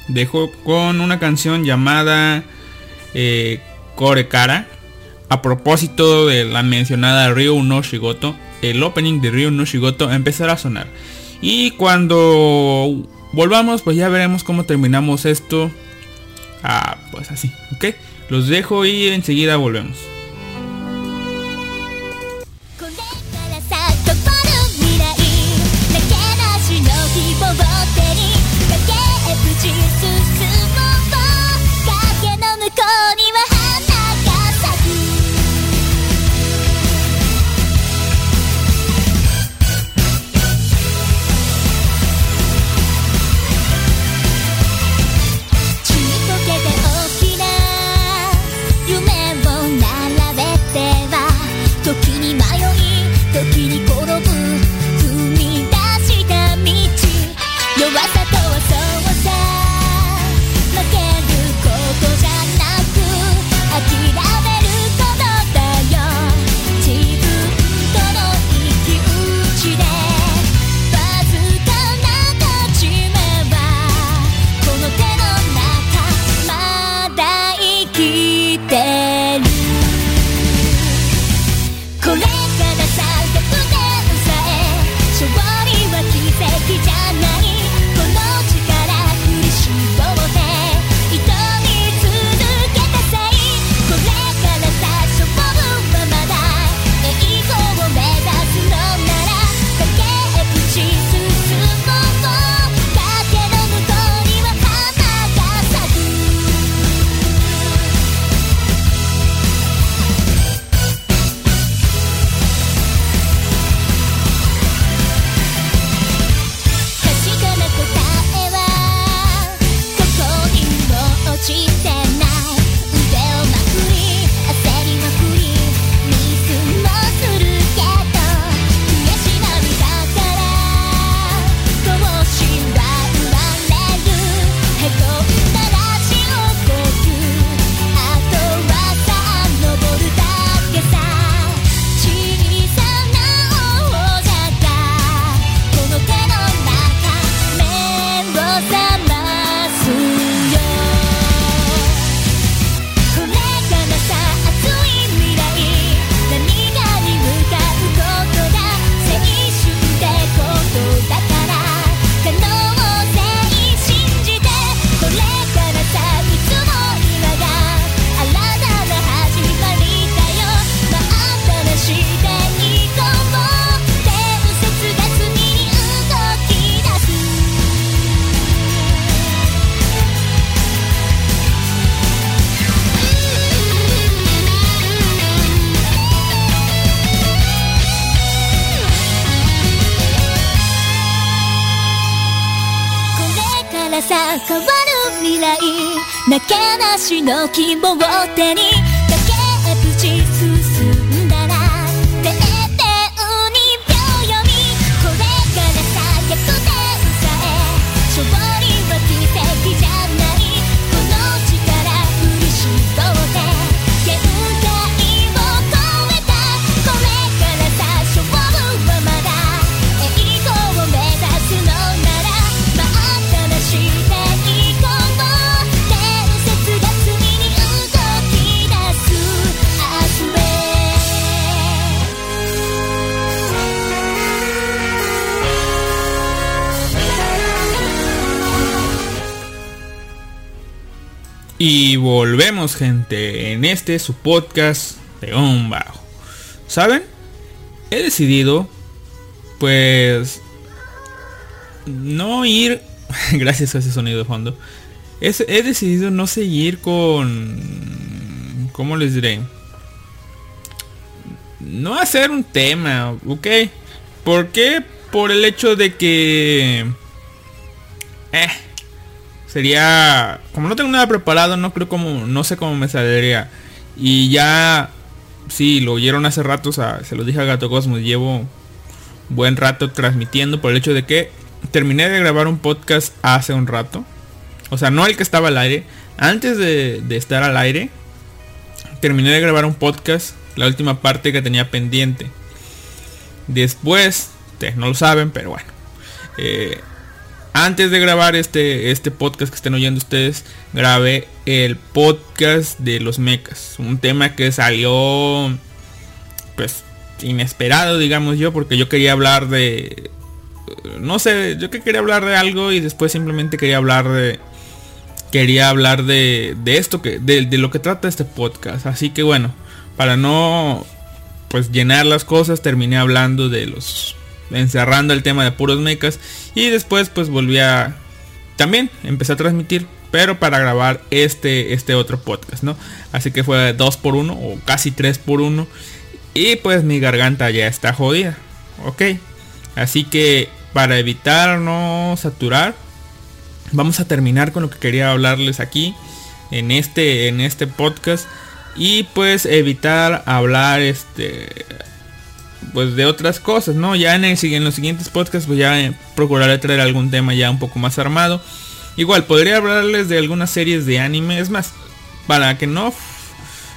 dejo con una canción llamada eh, Kore Kara. A propósito de la mencionada Ryo no Shigoto. El opening de Ryo no Shigoto empezará a sonar. Y cuando volvamos, pues ya veremos cómo terminamos esto. Ah, pues así, ¿ok? Los dejo y enseguida volvemos. Gente, en este su podcast de un bajo. ¿Saben? He decidido, pues, no ir. <laughs> Gracias a ese sonido de fondo. Es- he decidido no seguir con. ¿Cómo les diré? No hacer un tema, ¿ok? ¿Por qué? Por el hecho de que... Eh, sería como no tengo nada preparado no creo como no sé cómo me saldría. Y ya sí lo oyeron hace rato se lo dije a Gato Cosmos llevo buen rato transmitiendo por el hecho de que terminé de grabar un podcast hace un rato. O sea no el que estaba al aire. Antes de, estar al aire terminé de grabar un podcast la última parte que tenía pendiente. Después no lo saben pero bueno eh, antes de grabar este, este podcast que estén oyendo ustedes, grabé el podcast de los mechas. Un tema que salió, pues, inesperado, digamos yo, porque yo quería hablar de... No sé, yo que quería hablar de algo y después simplemente quería hablar de... Quería hablar de, de esto, que de, de lo que trata este podcast. Así que bueno, para no pues llenar las cosas, terminé hablando de los encerrando el tema de puros mechas y después pues volví a también empecé a transmitir pero para grabar este este otro podcast no así que fue dos por uno o casi tres por uno. Y pues mi garganta ya está jodida ok así que para evitar no saturar vamos a terminar con lo que quería hablarles aquí en este en este podcast. Y pues evitar hablar este pues de otras cosas, ¿no? Ya en, el, los siguientes podcasts pues ya eh, procuraré traer algún tema ya un poco más armado. Igual podría hablarles de algunas series de anime, es más, para que no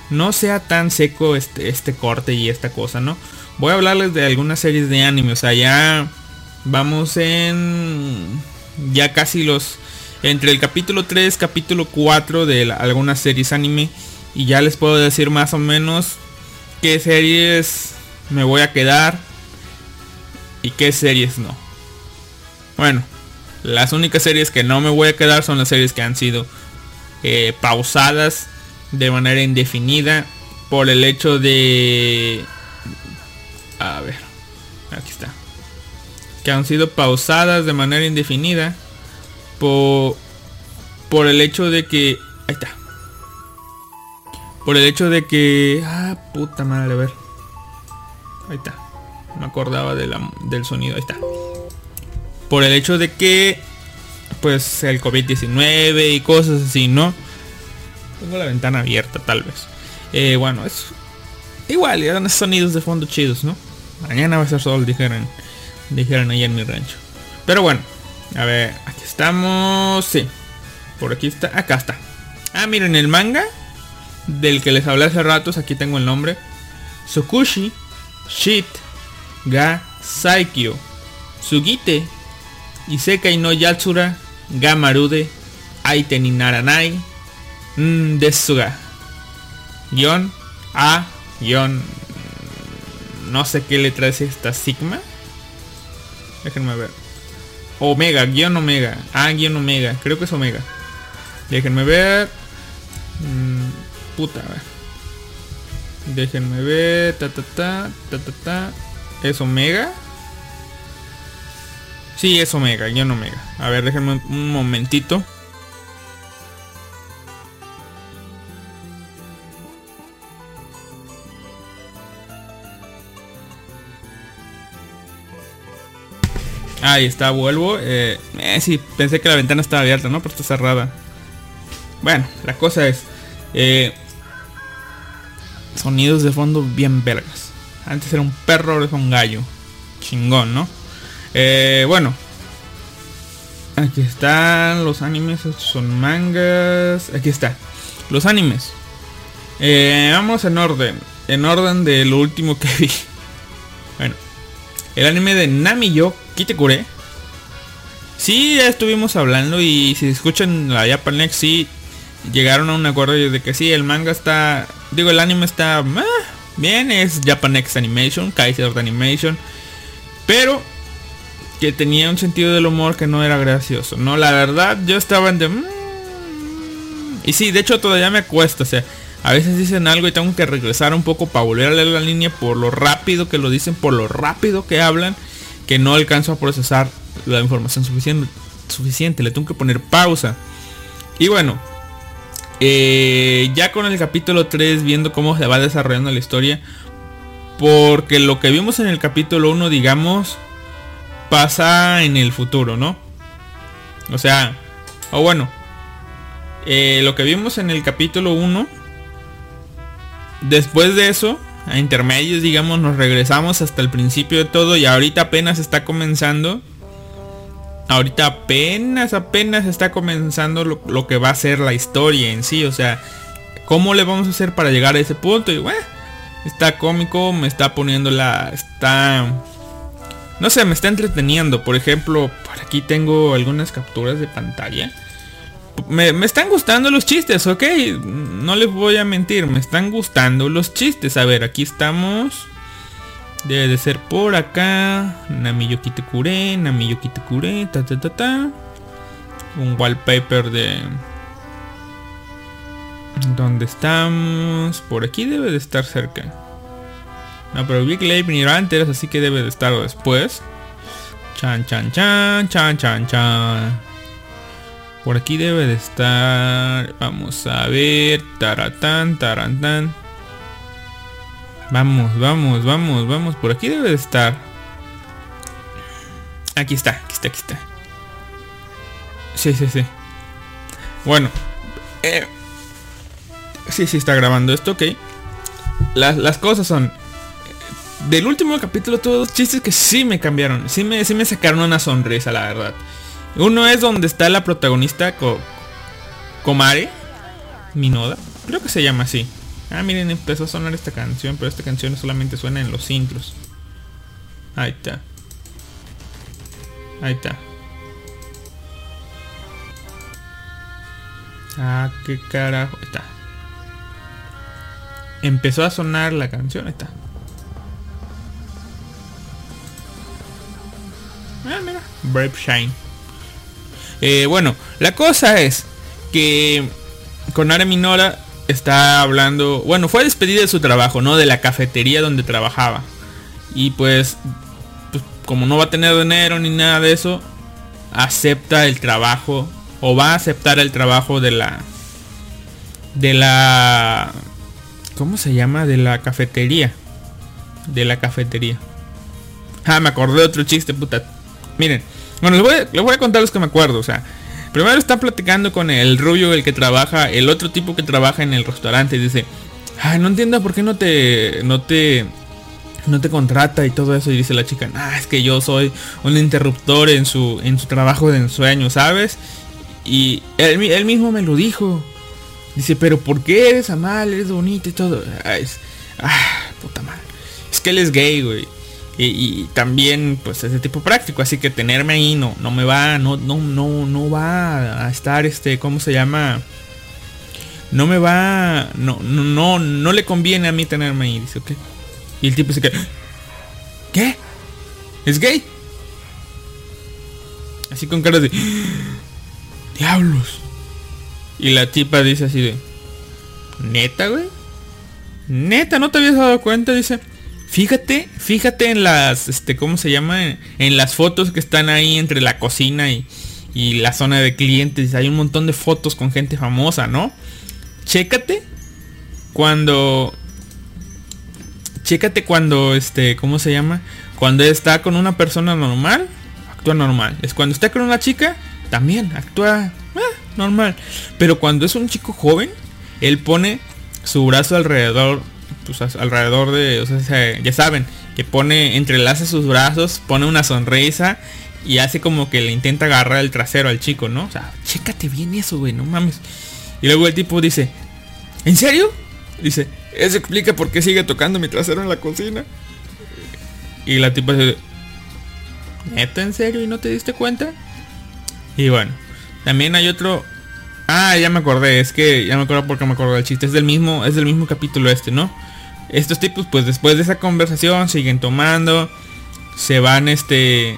no sea tan seco este este corte y esta cosa, ¿no? Voy a hablarles de algunas series de anime, o sea, ya vamos en ya casi los entre el capítulo 3, capítulo 4 de algunas series anime y ya les puedo decir más o menos qué series me voy a quedar y qué series no. Bueno, las únicas series que no me voy a quedar son las series que han sido eh, pausadas de manera indefinida por el hecho de... A ver, aquí está. Que han sido pausadas de manera indefinida por, por el hecho de que... Ahí está. Por el hecho de que... Ah, puta madre, a ver. Ahí está. Me acordaba del sonido. Ahí está. Por el hecho de que... Pues el COVID-19 y cosas así, ¿no? Tengo la ventana abierta tal vez. Eh, bueno, es... Igual, eran sonidos de fondo chidos, ¿no? Mañana va a ser sol, dijeron. Dijeron ahí en mi rancho. Pero bueno. A ver, aquí estamos. Sí. Por aquí está. Acá está. Ah, miren, el manga. Del que les hablé hace ratos. Aquí tengo el nombre. Sokushi. Shit. Ga Saikyo. Sugite. Isekai no Yatsura. Ga Marude. Aite ni Naranai. Mm, Desuga. Guión. A. Guión. No sé qué letra es esta. Sigma. Déjenme ver. Omega, guion Omega. Ah, guion Omega. Creo que es Omega. Déjenme ver. Mm, puta, a ver. Déjenme ver. Ta ta ta. Ta ta ta. ¿Es Omega? Sí, es Omega, guion Omega. A ver, déjenme un- un momentito. Ahí está, vuelvo. Eh, eh, sí, pensé que la ventana estaba abierta, ¿no? Pero está cerrada. Bueno, la cosa es... Eh, sonidos de fondo bien vergas. Antes era un perro, ahora es un gallo. Chingón, ¿no? Eh, bueno. Aquí están los animes, estos son mangas. Aquí está. Los animes. Eh, vamos en orden. En orden de lo último que vi. <laughs> Bueno. El anime de Nami-yo Kitekure. Sí, ya estuvimos hablando y si escuchan la Japanex, sí llegaron a un acuerdo de que sí, el manga está, digo, el anime está ah, bien, es Japanex Animation, Kaiser Animation, pero que tenía un sentido del humor que no era gracioso. No, la verdad, yo estaba en de... Mm". y sí, de hecho todavía me cuesta, o sea, a veces dicen algo y tengo que regresar un poco para volver a leer la línea por lo rápido que lo dicen, por lo rápido que hablan, que no alcanzo a procesar la información suficiente. suficiente. Le tengo que poner pausa. Y bueno, eh, ya con el capítulo 3 viendo cómo se va desarrollando la historia. Porque lo que vimos en el capítulo 1, digamos, pasa en el futuro, ¿no? O sea, o bueno, eh, lo que vimos en el capítulo 1 Después de eso, a intermedios, digamos, nos regresamos hasta el principio de todo y ahorita apenas está comenzando. Ahorita apenas, apenas está comenzando lo, que va a ser la historia en sí. O sea, ¿cómo le vamos a hacer para llegar a ese punto? Y bueno, está cómico, me está poniendo la... Está... No sé, me está entreteniendo. Por ejemplo, por aquí tengo algunas capturas de pantalla me, están gustando los chistes, ok. No les voy a mentir, me están gustando los chistes. A ver, aquí estamos. Debe de ser por acá. Namiyo Kitekure, Namiyo Kitekure, ta ta ta ta. Un wallpaper de... ¿Dónde estamos? Por aquí debe de estar cerca. No, pero Big Lake venirá antes, así que debe de estar después. Chan, chan, chan, chan, chan, chan. Por aquí debe de estar. Vamos a ver. Taratán, tarantán. Vamos, vamos, vamos, vamos. Por aquí debe de estar. Aquí está, aquí está, aquí está. Sí, sí, sí. Bueno. Eh, sí, sí está grabando esto, ok. Las, las cosas son... Del último capítulo todos chistes que sí me cambiaron. Sí me, sí me sacaron una sonrisa, la verdad. Uno es donde está la protagonista Ko Komare Minoda. Creo que se llama así. Ah, miren, empezó a sonar esta canción, pero esta canción solamente suena en los intros. Ahí está. Ahí está. Ah, qué carajo. Ahí está. Empezó a sonar la canción. Ahí está. Ah, mira. Brave Shine. Eh, bueno, la cosa es que con Ara Minora está hablando, bueno, fue despedida de su trabajo, ¿no? De la cafetería donde trabajaba. Y pues, pues, como no va a tener dinero ni nada de eso, acepta el trabajo o va a aceptar el trabajo de la de la ¿cómo se llama? De la cafetería. De la cafetería. Ah, me acordé de otro chiste, puta. Miren, bueno, les voy, a, voy a contar los que me acuerdo. O sea, primero está platicando con el rubio, el que trabaja, el otro tipo que trabaja en el restaurante. Y dice, ay, no entiendo por qué no te, no te, no te contrata y todo eso. Y dice la chica, ah, es que yo soy un interruptor en su, en su trabajo de ensueño, ¿sabes? Y él, mismo me lo dijo. Dice, pero ¿por qué eres amal? Eres bonito y todo. Es, ah, puta madre. Es que él es gay, güey y, también pues ese tipo práctico. Así que tenerme ahí no no me va no no no no va a estar este cómo se llama no me va no no no, no le conviene a mí tenerme ahí dice ok. Y el tipo dice que qué es gay así con cara de diablos. Y la tipa dice así de neta güey neta no te habías dado cuenta dice Fíjate, fíjate en las, este, ¿cómo se llama? En, las fotos que están ahí entre la cocina y, y, la zona de clientes. Hay un montón de fotos con gente famosa, ¿no? Chécate cuando... Chécate cuando, este, ¿cómo se llama? Cuando está con una persona normal. actúa normal. Es cuando está con una chica, también actúa eh, normal. Pero cuando es un chico joven, él pone su brazo alrededor, pues, alrededor de, o sea, se- ya saben, que pone, entrelaza sus brazos, pone una sonrisa y hace como que le intenta agarrar el trasero al chico, ¿no? O sea, chécate bien eso, güey, no mames. Y luego el tipo dice, ¿en serio? Dice, eso explica por qué sigue tocando mi trasero en la cocina. Y la tipa dice, ¿neta en serio y no te diste cuenta? Y bueno, también hay otro... Ah, ya me acordé, es que ya me acuerdo porque me acuerdo del chiste. Es del mismo, es del mismo capítulo este, ¿no? Estos tipos, pues después de esa conversación, siguen tomando. Se van, este.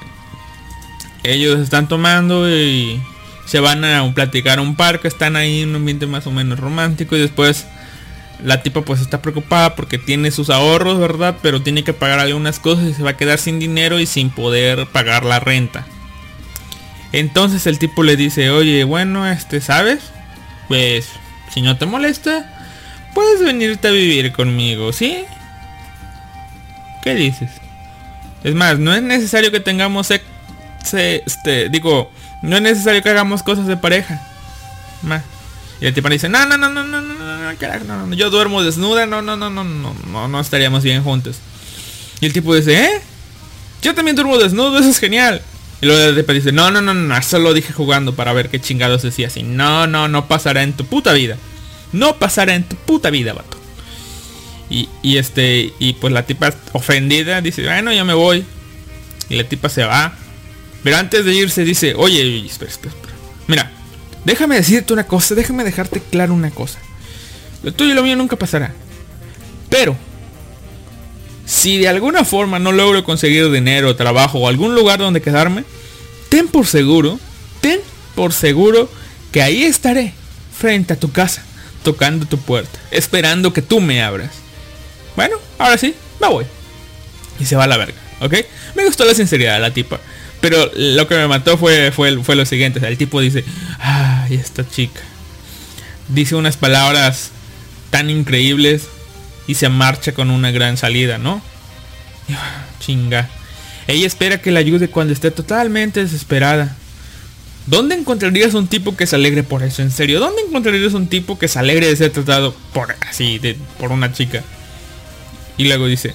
Ellos están tomando y se van a platicar a un parque. Están ahí en un ambiente más o menos romántico. Y después la tipa pues está preocupada porque tiene sus ahorros, ¿verdad? Pero tiene que pagar algunas cosas y se va a quedar sin dinero y sin poder pagar la renta. Entonces el tipo le dice, oye, bueno, este, ¿sabes? Pues, si no te molesta, Puedes venirte a vivir conmigo, ¿sí? ¿Qué dices? Es más, no es necesario que tengamos este, digo, no es necesario que hagamos cosas de pareja. Ma. Y el tipo dice, no, no, no, no, no, no, no, carajo, no, no, yo duermo desnuda, no, no, no, no, no, no, no estaríamos bien juntos. Y el tipo dice, ¿eh? Yo también duermo desnudo, eso es genial. Y luego el tipo dice, no, no, no, no, eso lo dije jugando para ver qué chingados decía así. No, no, no pasará en tu puta vida. No pasará en tu puta vida, vato. Y, y este, y pues la tipa ofendida dice, bueno, ya me voy. Y la tipa se va. Pero antes de irse dice, oye, espera, espera, espera. Mira, déjame decirte una cosa, déjame dejarte claro una cosa. Lo tuyo y lo mío nunca pasará. Pero, si de alguna forma no logro conseguir dinero, trabajo o algún lugar donde quedarme, ten por seguro, ten por seguro que ahí estaré, frente a tu casa, tocando tu puerta, esperando que tú me abras. Bueno, ahora sí, me voy. Y se va a la verga, ¿ok? Me gustó la sinceridad la tipa. Pero lo que me mató fue, fue, fue lo siguiente. O sea, el tipo dice, ay, esta chica. Dice unas palabras tan increíbles y se marcha con una gran salida, ¿no? Ah, Chinga. Ella espera que la ayude cuando esté totalmente desesperada. ¿Dónde encontrarías un tipo que se alegre por eso? En serio, ¿dónde encontrarías un tipo que se alegre de ser tratado por así, de, por una chica? Y luego dice,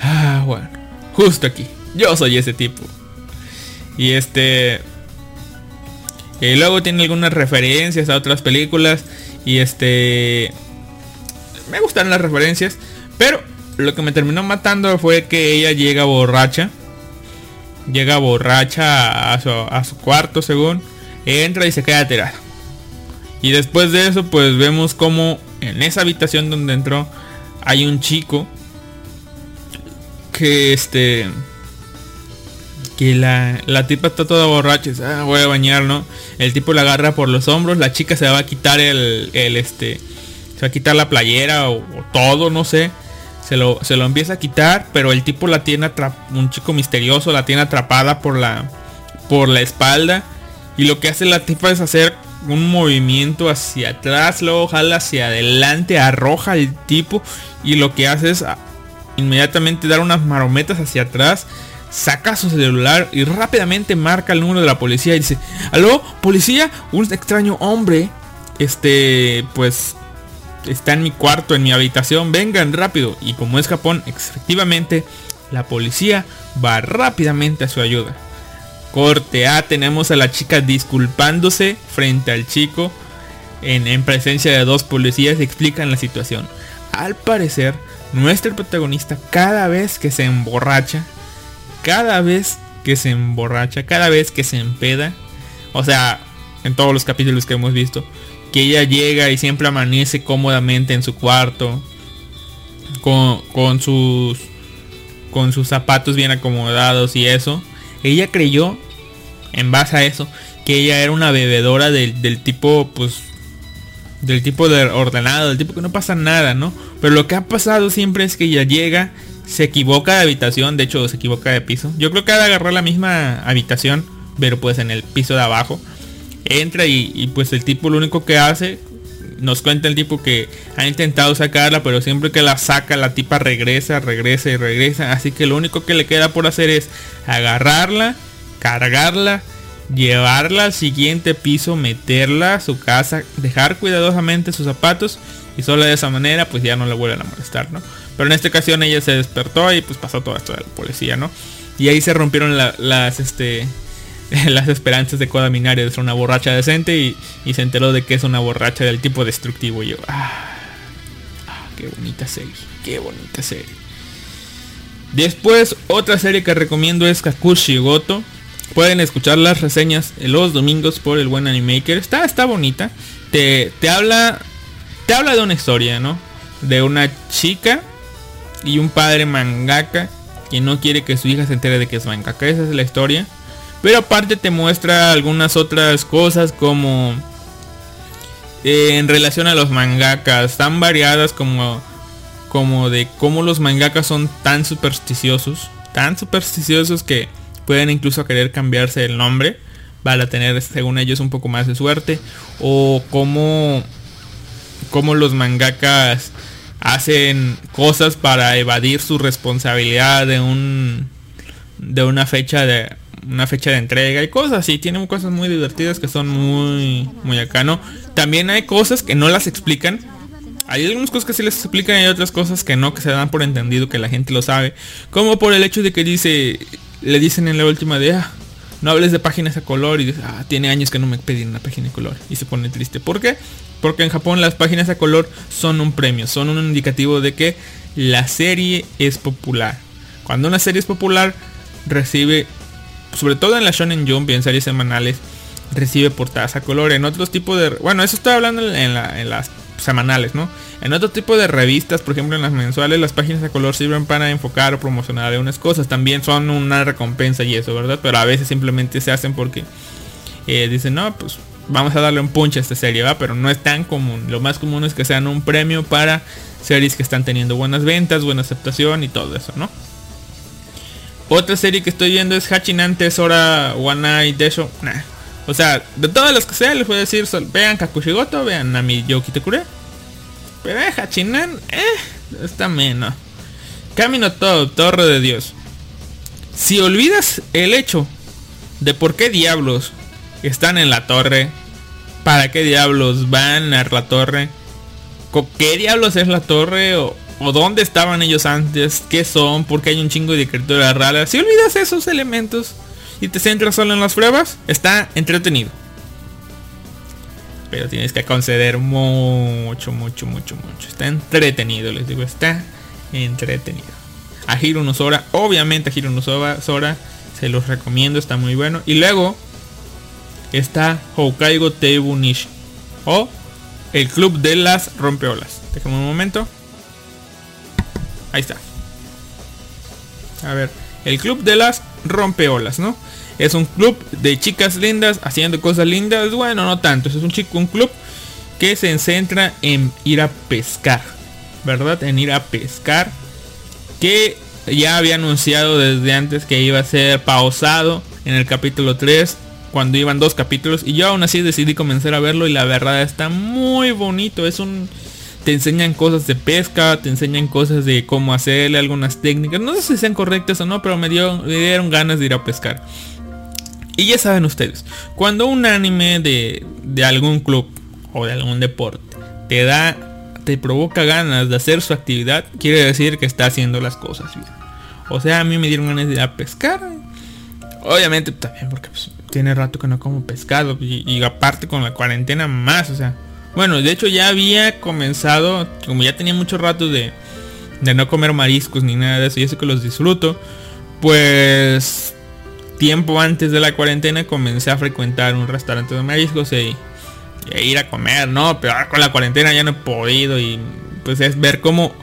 ah, bueno, justo aquí, yo soy ese tipo. Y este... Y luego tiene algunas referencias a otras películas. Y este... Me gustaron las referencias. Pero lo que me terminó matando fue que ella llega borracha. Llega borracha a su, cuarto según. Entra y se queda tirada. Y después de eso pues vemos como en esa habitación donde entró hay un chico que este que la, la tipa está toda borracha "Ah, voy a bañar, ¿no? El tipo la agarra por los hombros, la chica se va a quitar el, el este, se va a quitar la playera o, o todo, no sé. Se lo, se lo empieza a quitar, pero el tipo la tiene atrap- un chico misterioso la tiene atrapada por la, por la espalda. Y lo que hace la tipa es hacer un movimiento hacia atrás, luego jala hacia adelante, arroja al tipo. Y lo que hace es ah, inmediatamente dar unas marometas hacia atrás. Saca su celular y rápidamente marca el número de la policía y dice, aló, policía, un extraño hombre, este, pues, está en mi cuarto, en mi habitación, vengan rápido. Y como es Japón, efectivamente, la policía va rápidamente a su ayuda. Corte A, tenemos a la chica disculpándose frente al chico en, en presencia de dos policías explican la situación. Al parecer, nuestro protagonista cada vez que se emborracha, cada vez que se emborracha, cada vez que se empeda, o sea, en todos los capítulos que hemos visto, que ella llega y siempre amanece cómodamente en su cuarto, con, con sus con sus zapatos bien acomodados y eso. Ella creyó, en base a eso, que ella era una bebedora del, del tipo, pues, del tipo de ordenado, del tipo que no pasa nada, ¿no? Pero lo que ha pasado siempre es que ella llega, se equivoca de habitación, de hecho se equivoca de piso. Yo creo que ha de agarrar la misma habitación, pero pues en el piso de abajo. Entra y, pues el tipo lo único que hace, nos cuenta el tipo que ha intentado sacarla, pero siempre que la saca la tipa regresa, regresa y regresa. Así que lo único que le queda por hacer es agarrarla, cargarla, llevarla al siguiente piso, meterla a su casa, dejar cuidadosamente sus zapatos y solo de esa manera pues ya no le vuelven a molestar, ¿no? Pero en esta ocasión ella se despertó y pues pasó todo esto de la policía, ¿no? Y ahí se rompieron la- las, este, <laughs> las esperanzas de Koda Minari de ser una borracha decente y, y se enteró de que es una borracha del tipo destructivo. Y yo, ah, ah, qué bonita serie, qué bonita serie. Después, otra serie que recomiendo es Kakushi Goto. Pueden escuchar las reseñas los domingos por el buen Animaker. Está, está bonita. Te, te habla. Te habla de una historia, ¿no? De una chica y un padre mangaka que no quiere que su hija se entere de que es mangaka. Esa es la historia. Pero aparte te muestra algunas otras cosas como eh, en relación a los mangakas. Tan variadas como como de cómo los mangakas son tan supersticiosos, tan supersticiosos que pueden incluso querer cambiarse el nombre para tener según ellos un poco más de suerte. O cómo cómo los mangakas hacen cosas para evadir su responsabilidad de un de una fecha de una fecha de entrega y cosas así tienen cosas muy divertidas que son muy muy acá no también hay cosas que no las explican. Hay algunas cosas que sí les explican y hay otras cosas que no que se dan por entendido que la gente lo sabe. Como por el hecho de que dice le dicen en la última de ah, no hables de páginas a color y dice, ah, tiene años que no me pedí una página de color y se pone triste. ¿por qué? porque en Japón las páginas a color son un premio son un indicativo de que la serie es popular. Cuando una serie es popular recibe sobre todo en la Shonen Jump y en series semanales recibe portadas a color. En otros tipos de bueno eso estoy hablando en, la- en las semanales no en otro tipo de revistas por ejemplo en las mensuales las páginas a color sirven para enfocar o promocionar algunas cosas. También son una recompensa y eso verdad pero a veces simplemente se hacen porque eh, dicen no pues vamos a darle un punch a esta serie va pero no es tan común. Lo más común es que sean un premio para series que están teniendo buenas ventas buena aceptación y todo eso no otra serie que estoy viendo es Hachinan Tesora Wanai Desho. Nah. O sea, de todas las que sea, les voy a decir, vean Kakushigoto, vean Nami Yoki Tekure. Pero eh, Hachinan, eh, está menos. Camino todo, Torre de Dios. Si olvidas el hecho de por qué diablos están en la torre, para qué diablos van a la torre, qué diablos es la torre o, o dónde estaban ellos antes, qué son, porque hay un chingo de criaturas raras. Si olvidas esos elementos y te centras solo en las pruebas, está entretenido. Pero tienes que conceder mucho, mucho, mucho, mucho. Está entretenido, les digo, está entretenido. A Hiro Sora, obviamente a Hiro Sora, se los recomiendo, está muy bueno. Y luego está Hokkaido Teibu Nishi o el club de las rompeolas. Déjame un momento. Ahí está. A ver, el club de las rompeolas, ¿no? Es un club de chicas lindas haciendo cosas lindas. Bueno, no tanto. Es un chico, un club que se centra en ir a pescar, ¿verdad? En ir a pescar. Que ya había anunciado desde antes que iba a ser pausado en el capítulo 3 cuando iban dos capítulos y yo aún así decidí comenzar a verlo y la verdad está muy bonito es un te enseñan cosas de pesca te enseñan cosas de cómo hacerle algunas técnicas. No sé si sean correctas o no pero me, dio, me dieron ganas de ir a pescar. Y ya saben ustedes cuando un anime de, de algún club o de algún deporte te da te provoca ganas de hacer su actividad quiere decir que está haciendo las cosas bien. O sea a mí me dieron ganas de ir a pescar. Obviamente también porque pues, tiene rato que no como pescado y, y aparte con la cuarentena más, o sea. Bueno, de hecho ya había comenzado, como ya tenía mucho rato de, de no comer mariscos ni nada de eso, y eso que los disfruto, pues tiempo antes de la cuarentena comencé a frecuentar un restaurante de mariscos y, y ir a comer, ¿no? Pero ahora con la cuarentena ya no he podido y pues es ver cómo,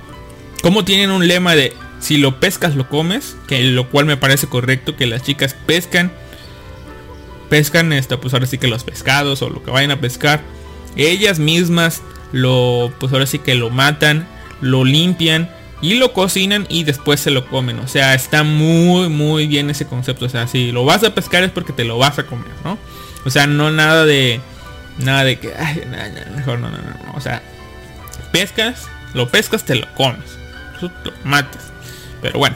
cómo tienen un lema de si lo pescas lo comes, que lo cual me parece correcto que las chicas pescan pescan esto, pues ahora sí que los pescados o lo que vayan a pescar, ellas mismas lo pues ahora sí que lo matan, lo limpian y lo cocinan y después se lo comen. O sea, está muy muy bien ese concepto, o sea, si lo vas a pescar es porque te lo vas a comer, ¿no? O sea, no nada de nada de que ay, mejor no, no, no, o sea, pescas, lo pescas, te lo comes. Matas. Pero bueno,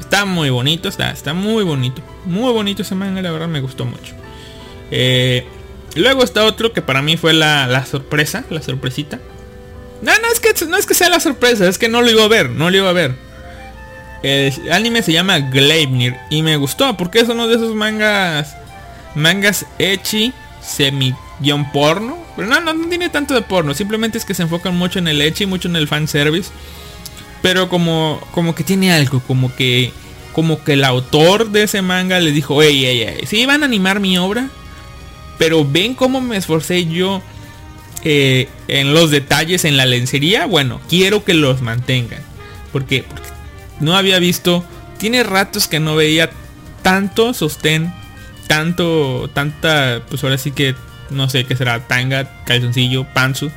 está muy bonito, está, está muy bonito. Muy bonito ese manga, la verdad me gustó mucho. Eh, luego está otro que para mí fue la, la sorpresa, la sorpresita. No, no es, que, no es que sea la sorpresa, es que no lo iba a ver, no lo iba a ver. El anime se llama Gleipnir y me gustó porque es uno de esos mangas mangas echi semi guion porno, pero no, no, no tiene tanto de porno, simplemente es que se enfocan mucho en el echi, mucho en el fanservice. Pero como como que tiene algo, como que como que el autor de ese manga le dijo, "Ey, ey, ey, sí van a animar mi obra, pero ven cómo me esforcé yo eh, en los detalles en la lencería, bueno, quiero que los mantengan. Porque, no había visto, tiene ratos que no veía tanto sostén, tanto, tanta, pues ahora sí que, no sé qué será, tanga, calzoncillo, panzu,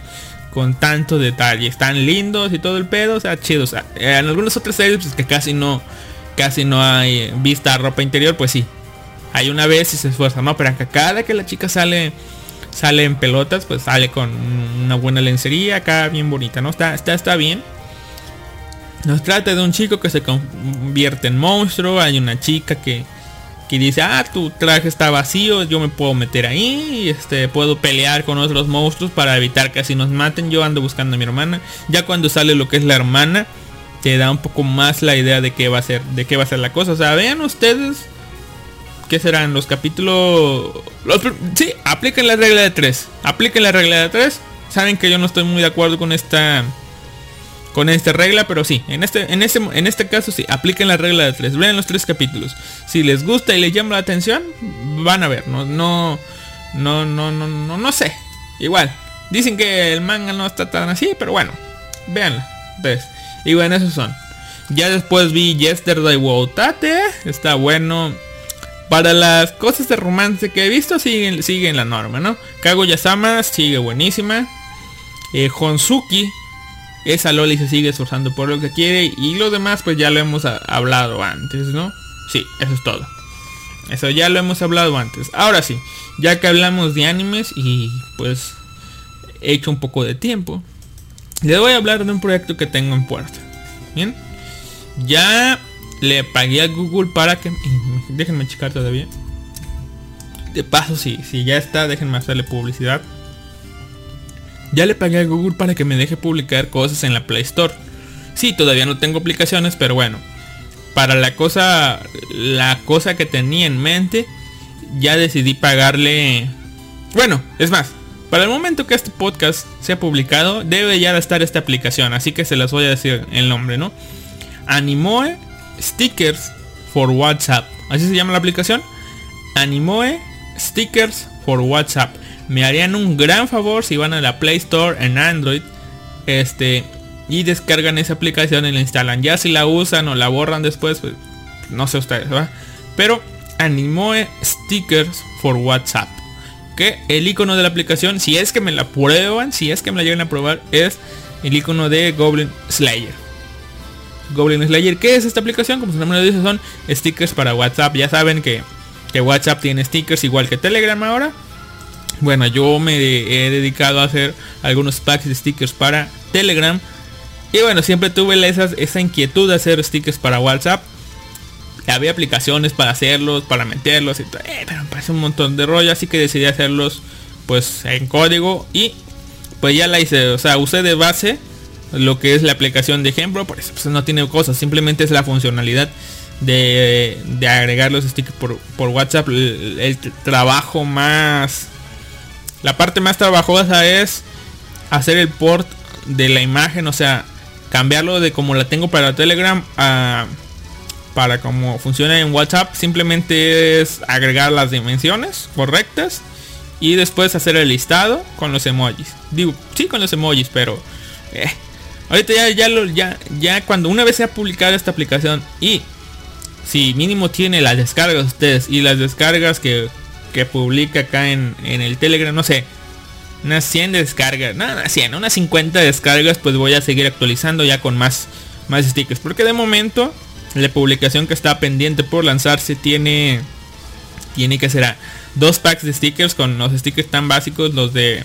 con tantos detalles, tan lindos y todo el pedo, o sea, chido. en algunas otras series, pues que casi no, casi no hay vista ropa interior, pues sí. Hay una vez y se esfuerza, ¿no? Pero acá cada que la chica sale sale en pelotas, pues sale con una buena lencería acá bien bonita, ¿no? Está, está, está bien. Nos trata de un chico que se convierte en monstruo. Hay una chica que, que dice, ah, tu traje está vacío, yo me puedo meter ahí, este, puedo pelear con otros monstruos para evitar que así nos maten. Yo ando buscando a mi hermana. Ya cuando sale lo que es la hermana, te da un poco más la idea de qué va a ser, de qué va a ser la cosa. O sea, vean ustedes ¿qué serán? Los capítulos... Los, sí, apliquen la regla de 3. Apliquen la regla de 3. Saben que yo no estoy muy de acuerdo con esta... Con esta regla, pero sí, en este, en este, en este caso sí, apliquen la regla de 3. Vean los tres capítulos. Si les gusta y les llama la atención, van a ver. No, no, no, no, no, no, no sé. Igual. Dicen que el manga no está tan así, pero bueno. Véanla. Entonces, y bueno, esos son. Ya después vi Yesterday Wotate. Está bueno. Para las cosas de romance que he visto siguen, siguen la norma, ¿no? Kaguya-sama sigue buenísima. Eh, Honsuki, esa Loli se sigue esforzando por lo que quiere. Y lo demás pues ya lo hemos hablado antes, ¿no? Sí, eso es todo. Eso ya lo hemos hablado antes. Ahora sí, ya que hablamos de animes y pues he hecho un poco de tiempo. Les voy a hablar de un proyecto que tengo en puerta. Bien. Ya le pagué a Google para que... Déjenme checar todavía. De paso, si, si ya está, déjenme hacerle publicidad. Ya le pagué a Google para que me deje publicar cosas en la Play Store. Sí, todavía no tengo aplicaciones, pero bueno. Para la cosa, la cosa que tenía en mente, ya decidí pagarle... Bueno, es más, para el momento que este podcast sea publicado, debe ya estar esta aplicación. Así que se las voy a decir el nombre, ¿no? Animoe Stickers for WhatsApp. Así se llama la aplicación. Animoe Stickers for WhatsApp. Me harían un gran favor si van a la Play Store en Android. Este. Y descargan esa aplicación y la instalan. Ya si la usan o la borran después, pues, no sé ustedes, ¿va? Pero Animoe Stickers for WhatsApp. Que el icono de la aplicación, si es que me la prueban, si es que me la llegan a probar, es el icono de Goblin Slayer. Goblin Slayer. ¿Qué es esta aplicación? Como su nombre lo dice, son stickers para WhatsApp. Ya saben que, que WhatsApp tiene stickers igual que Telegram ahora. Bueno, yo me he dedicado a hacer algunos packs de stickers para Telegram. Y bueno, siempre tuve esa, esa inquietud de hacer stickers para WhatsApp. Había aplicaciones para hacerlos, para meterlos y. Eh, pero me parece un montón de rollo. Así que decidí hacerlos pues en código. Y pues ya la hice. O sea, usé de base lo que es la aplicación de por eso pues, no tiene cosas, simplemente es la funcionalidad de, agregar los stickers por, WhatsApp. El, trabajo más, la parte más trabajosa es hacer el port de la imagen, o sea, cambiarlo de como la tengo para Telegram a para como funciona en WhatsApp, simplemente es agregar las dimensiones correctas y después hacer el listado con los emojis. Digo, sí con los emojis, pero eh, Ahorita ya, ya, lo, ya, cuando una vez se ha publicado esta aplicación y si mínimo tiene las descargas ustedes y las descargas que, que publica acá en, en, el Telegram, no sé, unas 100 descargas, nada, no, 100, unas 50 descargas, pues voy a seguir actualizando ya con más, más stickers. Porque de momento la publicación que está pendiente por lanzarse tiene, tiene que será dos packs de stickers con los stickers tan básicos, los de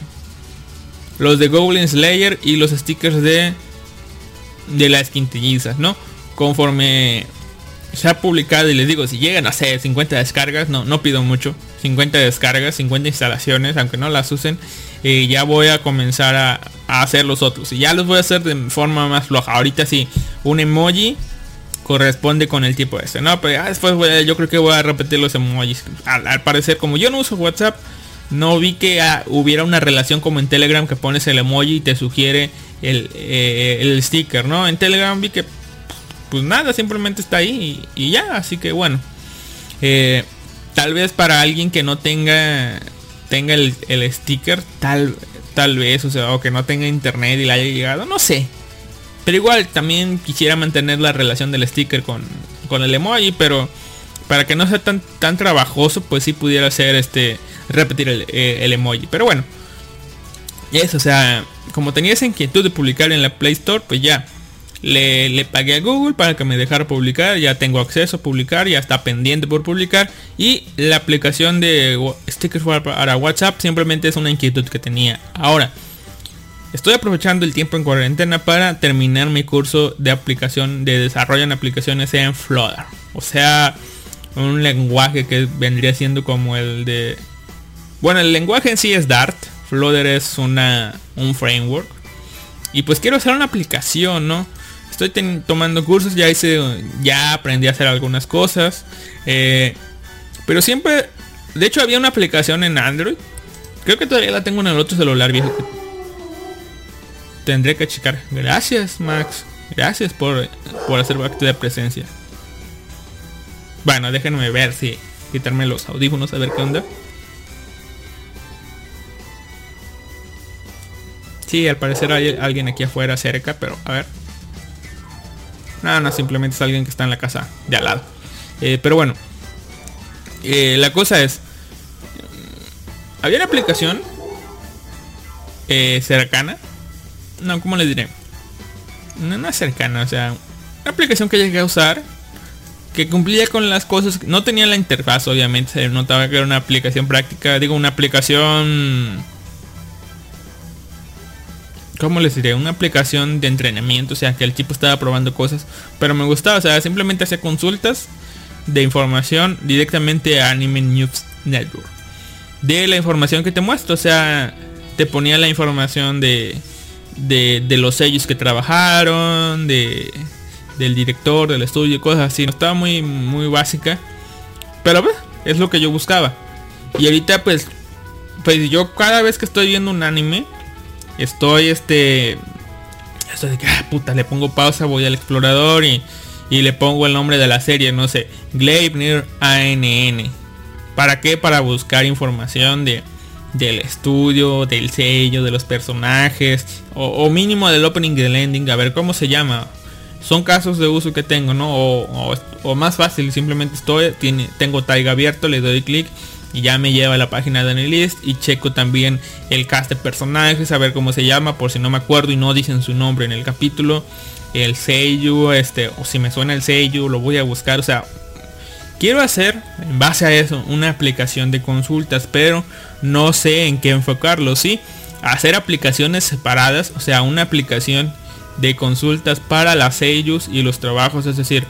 los de Goblin Slayer y los stickers de de las quintillizas, ¿no? Conforme se ha publicado y les digo, si llegan a ser 50 descargas, no, no pido mucho, 50 descargas, 50 instalaciones, aunque no las usen, eh, ya voy a comenzar a, hacer los otros. Y ya los voy a hacer de forma más floja. Ahorita sí, un emoji corresponde con el tipo este. No, pero después yo creo que voy a repetir los emojis. Al, parecer, como yo no uso WhatsApp, no vi que ah, hubiera una relación como en Telegram que pones el emoji y te sugiere el, eh, el sticker, ¿no? En Telegram vi que pues nada, simplemente está ahí y, ya, así que bueno. Eh, tal vez para alguien que no tenga tenga el, sticker, tal, tal vez, o sea, o que no tenga internet y le haya llegado, no sé. Pero igual también quisiera mantener la relación del sticker con, con el emoji, pero para que no sea tan, tan trabajoso, pues sí pudiera ser este repetir el, eh, el emoji. Pero bueno, eso, o sea, como tenía esa inquietud de publicar en la Play Store, pues ya, le, pagué a Google para que me dejara publicar, ya tengo acceso a publicar, ya está pendiente por publicar y la aplicación de stickers para WhatsApp simplemente es una inquietud que tenía. Ahora, estoy aprovechando el tiempo en cuarentena para terminar mi curso de aplicación de desarrollo en aplicaciones en Flutter. O sea, un lenguaje que vendría siendo como el de... Bueno, el lenguaje en sí es Dart. Flutter es una, un framework. Y pues quiero hacer una aplicación, ¿no? estoy tomando cursos, ya hice, ya aprendí a hacer algunas cosas. Eh, pero siempre, de hecho había una aplicación en Android. Creo que todavía la tengo en el otro celular viejo. tendré que checar. Gracias, Max. Gracias por, por hacer acto de presencia. Bueno, déjenme ver si quitarme los audífonos a ver qué onda. Sí, al parecer hay alguien aquí afuera cerca, pero a ver. No, no, simplemente es alguien que está en la casa de al lado. Eh, pero bueno. Eh, la cosa es. Mm, había una aplicación. Eh, cercana. No, ¿cómo le diré? No, no es cercana, o sea. Una aplicación que llegué a usar. Que cumplía con las cosas. No tenía la interfaz, obviamente. Se notaba que era una aplicación práctica. Digo, una aplicación ¿cómo les diré? Una aplicación de entrenamiento, o sea, que el tipo estaba probando cosas, pero me gustaba, o sea, simplemente hacía consultas de información directamente a Anime News Network. De la información que te muestro, o sea, te ponía la información de, de, los sellos que trabajaron, de, del director del estudio, cosas así. No estaba muy, muy básica, pero pues, es lo que yo buscaba. Y ahorita pues, pues yo cada vez que estoy viendo un anime, estoy este estoy de que ah, puta le pongo pausa voy al explorador y, y le pongo el nombre de la serie no sé Gleipnir ANN para qué para buscar información de del estudio del sello de los personajes o, mínimo del opening del ending a ver cómo se llama. Son casos de uso que tengo no o, o más fácil simplemente estoy tiene, tengo tag abierto le doy clic y ya me lleva a la página de Anilist y checo también el cast de personajes, a ver cómo se llama, por si no me acuerdo y no dicen su nombre en el capítulo, el sello, este, o si me suena el sello, lo voy a buscar, o sea, quiero hacer en base a eso una aplicación de consultas, pero no sé en qué enfocarlo, sí, hacer aplicaciones separadas, o sea, una aplicación de consultas para las sellos y los trabajos, es decir,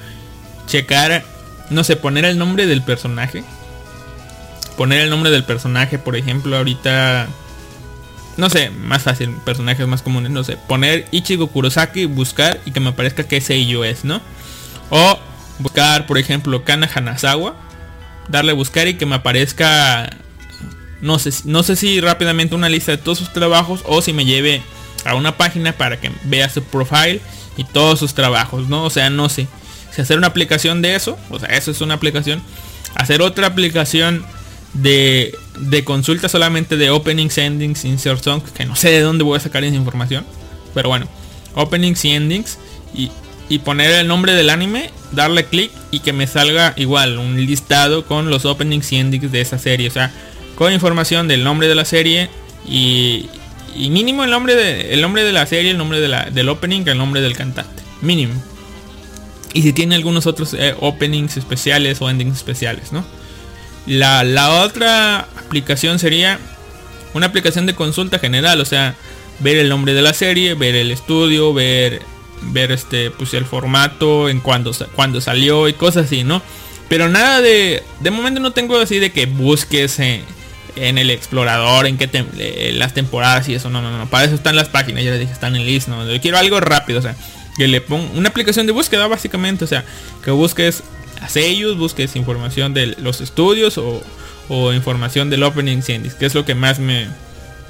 checar, no sé, poner el nombre del personaje, poner el nombre del personaje, por ejemplo, ahorita no sé, más fácil, personajes más comunes, no sé, poner Ichigo Kurosaki, buscar y que me aparezca qué sello es, ¿no? O buscar, por ejemplo, Kana Hanazawa, darle buscar y que me aparezca no sé, no sé si rápidamente una lista de todos sus trabajos o si me lleve a una página para que vea su profile y todos sus trabajos, ¿no? O sea, no sé. Si hacer una aplicación de eso, o sea, eso es una aplicación. Hacer otra aplicación de, de consulta solamente de openings, endings, insert song, que no sé de dónde voy a sacar esa información. Pero bueno, openings y endings. Y, y poner el nombre del anime, darle clic y que me salga igual un listado con los openings y endings de esa serie. O sea, con información del nombre de la serie y, y mínimo el nombre de el nombre de la serie, el nombre de la, del opening, el nombre del cantante. Mínimo. Y si tiene algunos otros eh, openings especiales o endings especiales, ¿no? La, otra aplicación sería una aplicación de consulta general, o sea, ver el nombre de la serie, ver el estudio, ver ver este pues el formato en cuando cuando salió y cosas así no pero nada de de momento no tengo así de que busques en, el explorador en qué tem- eh, las temporadas y eso no no no para eso están las páginas ya les dije están en list no yo quiero algo rápido o sea que le ponga una aplicación de búsqueda básicamente o sea que busques a sellos busques información de los estudios o, o información del opening Indies que es lo que más me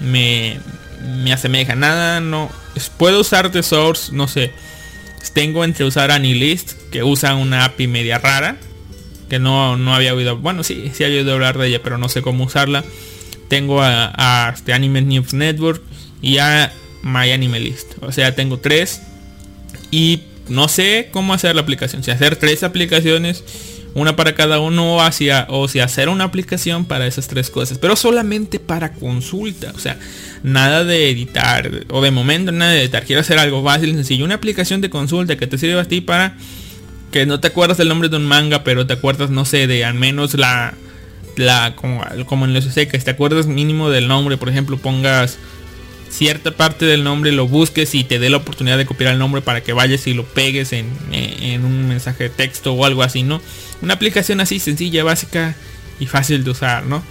me, me asemeja. Nada, no. Puedo usar The Source, no sé. Tengo entre usar Anilist, que usa una API media rara. Que no, no había oído. Bueno, sí, sí había oído hablar de ella, pero no sé cómo usarla. Tengo a, a este Anime News Network y a My Anime List. O sea, tengo tres. Y no sé cómo hacer la aplicación. Si hacer tres aplicaciones una para cada uno o si hacer una aplicación para esas tres cosas pero solamente para consulta o sea nada de editar o de momento nada de editar quiero hacer algo fácil sencillo una aplicación de consulta que te sirva a ti para que no te acuerdas del nombre de un manga pero te acuerdas no sé de al menos la la como, como en los que te acuerdas mínimo del nombre por ejemplo pongas cierta parte del nombre lo busques y te dé la oportunidad de copiar el nombre para que vayas y lo pegues en, en, un mensaje de texto o algo así, ¿no? Una aplicación así sencilla, básica y fácil de usar, ¿no?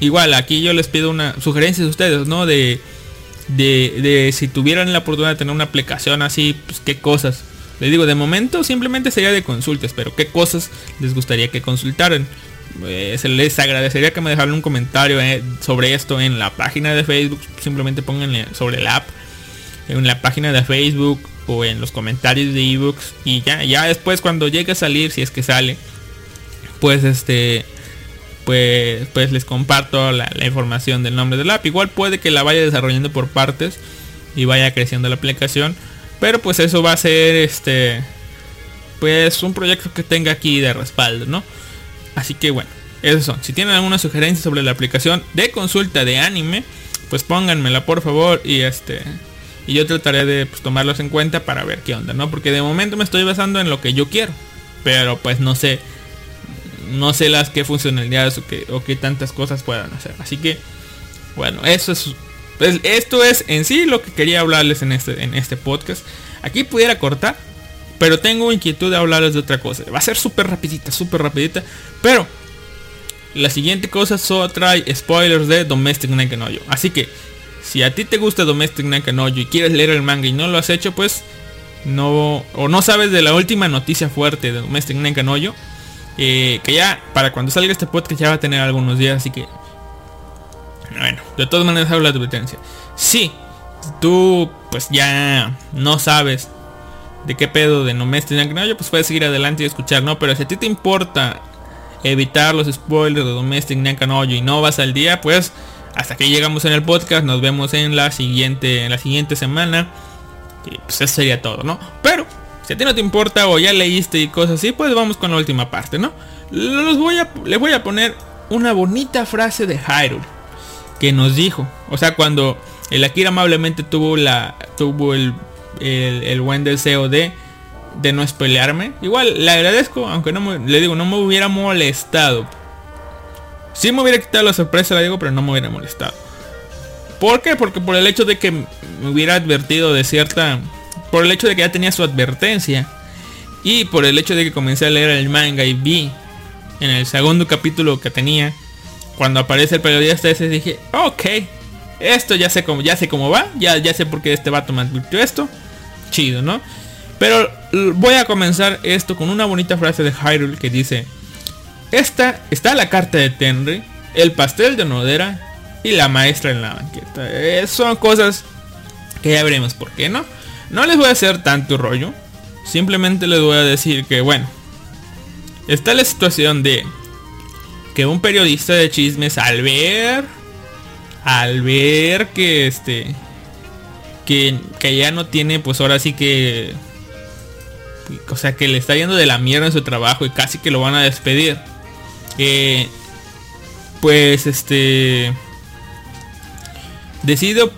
Igual, aquí yo les pido una sugerencia de ustedes, ¿no? De, de, de si tuvieran la oportunidad de tener una aplicación así, pues qué cosas. Les digo, de momento simplemente sería de consultas, pero qué cosas les gustaría que consultaran. Eh, se les agradecería que me dejaran un comentario eh, sobre esto en la página de Facebook. Simplemente pónganle sobre la app. En la página de Facebook o en los comentarios de ebooks. Y ya, ya después cuando llegue a salir, si es que sale. Pues este. Pues, pues les comparto la, información del nombre del app. Igual puede que la vaya desarrollando por partes. Y vaya creciendo la aplicación. Pero pues eso va a ser este. Pues un proyecto que tenga aquí de respaldo, ¿no? Así que bueno, esos son. Si tienen alguna sugerencia sobre la aplicación de consulta de anime, pues pónganmela por favor y este y yo trataré de pues, tomarlos en cuenta para ver qué onda, ¿no? Porque de momento me estoy basando en lo que yo quiero, pero pues no sé no sé las que funcionalidades o qué o qué tantas cosas puedan hacer. Así que bueno, eso es pues, esto es en sí lo que quería hablarles en este en este podcast. Aquí pudiera cortar, pero tengo inquietud de hablarles de otra cosa. Va a ser súper rapidita, súper rapidita. Pero la siguiente cosa solo trae spoilers de Domestic no Así que si a ti te gusta Domestic no y quieres leer el manga y no lo has hecho, pues no o no sabes de la última noticia fuerte de Domestic no eh, que ya para cuando salga este podcast ya va a tener algunos días, así que bueno, de todas maneras hago la advertencia. Si tú pues ya no sabes de qué pedo de Domestic Night no pues puedes seguir adelante y escuchar, ¿no? Pero si a ti te importa evitar los spoilers de Domestic Night y no vas al día, pues hasta que llegamos en el podcast, nos vemos en la siguiente en la siguiente semana. Y pues eso sería todo, ¿no? Pero si a ti no te importa o ya leíste y cosas así, pues vamos con la última parte, ¿no? Los voy a les voy a poner una bonita frase de Hyrule que nos dijo, o sea, cuando el Akira amablemente tuvo la tuvo el el, buen deseo de de no spoilearme. Igual le agradezco, aunque no me, le digo, no me hubiera molestado. Sí me hubiera quitado la sorpresa, le digo, pero no me hubiera molestado. ¿Por qué? Porque por el hecho de que me hubiera advertido de cierta... Por el hecho de que ya tenía su advertencia. Y por el hecho de que comencé a leer el manga y vi en el segundo capítulo que tenía, cuando aparece el periodista ese, dije, ok, esto ya sé cómo, ya sé cómo va, ya, ya sé por qué este vato me advirtió esto. Chido, ¿no? Pero voy a comenzar esto con una bonita frase de Hyrule que dice, esta está la carta de Tenry, el pastel de Nodera y la maestra en la banqueta. Eh, son cosas que ya veremos por qué, ¿no? No les voy a hacer tanto rollo, simplemente les voy a decir que, bueno, está la situación de que un periodista de chismes al ver, al ver que este, que, que ya no tiene, pues ahora sí que o sea que le está yendo de la mierda en su trabajo y casi que lo van a despedir. Eh, pues este decido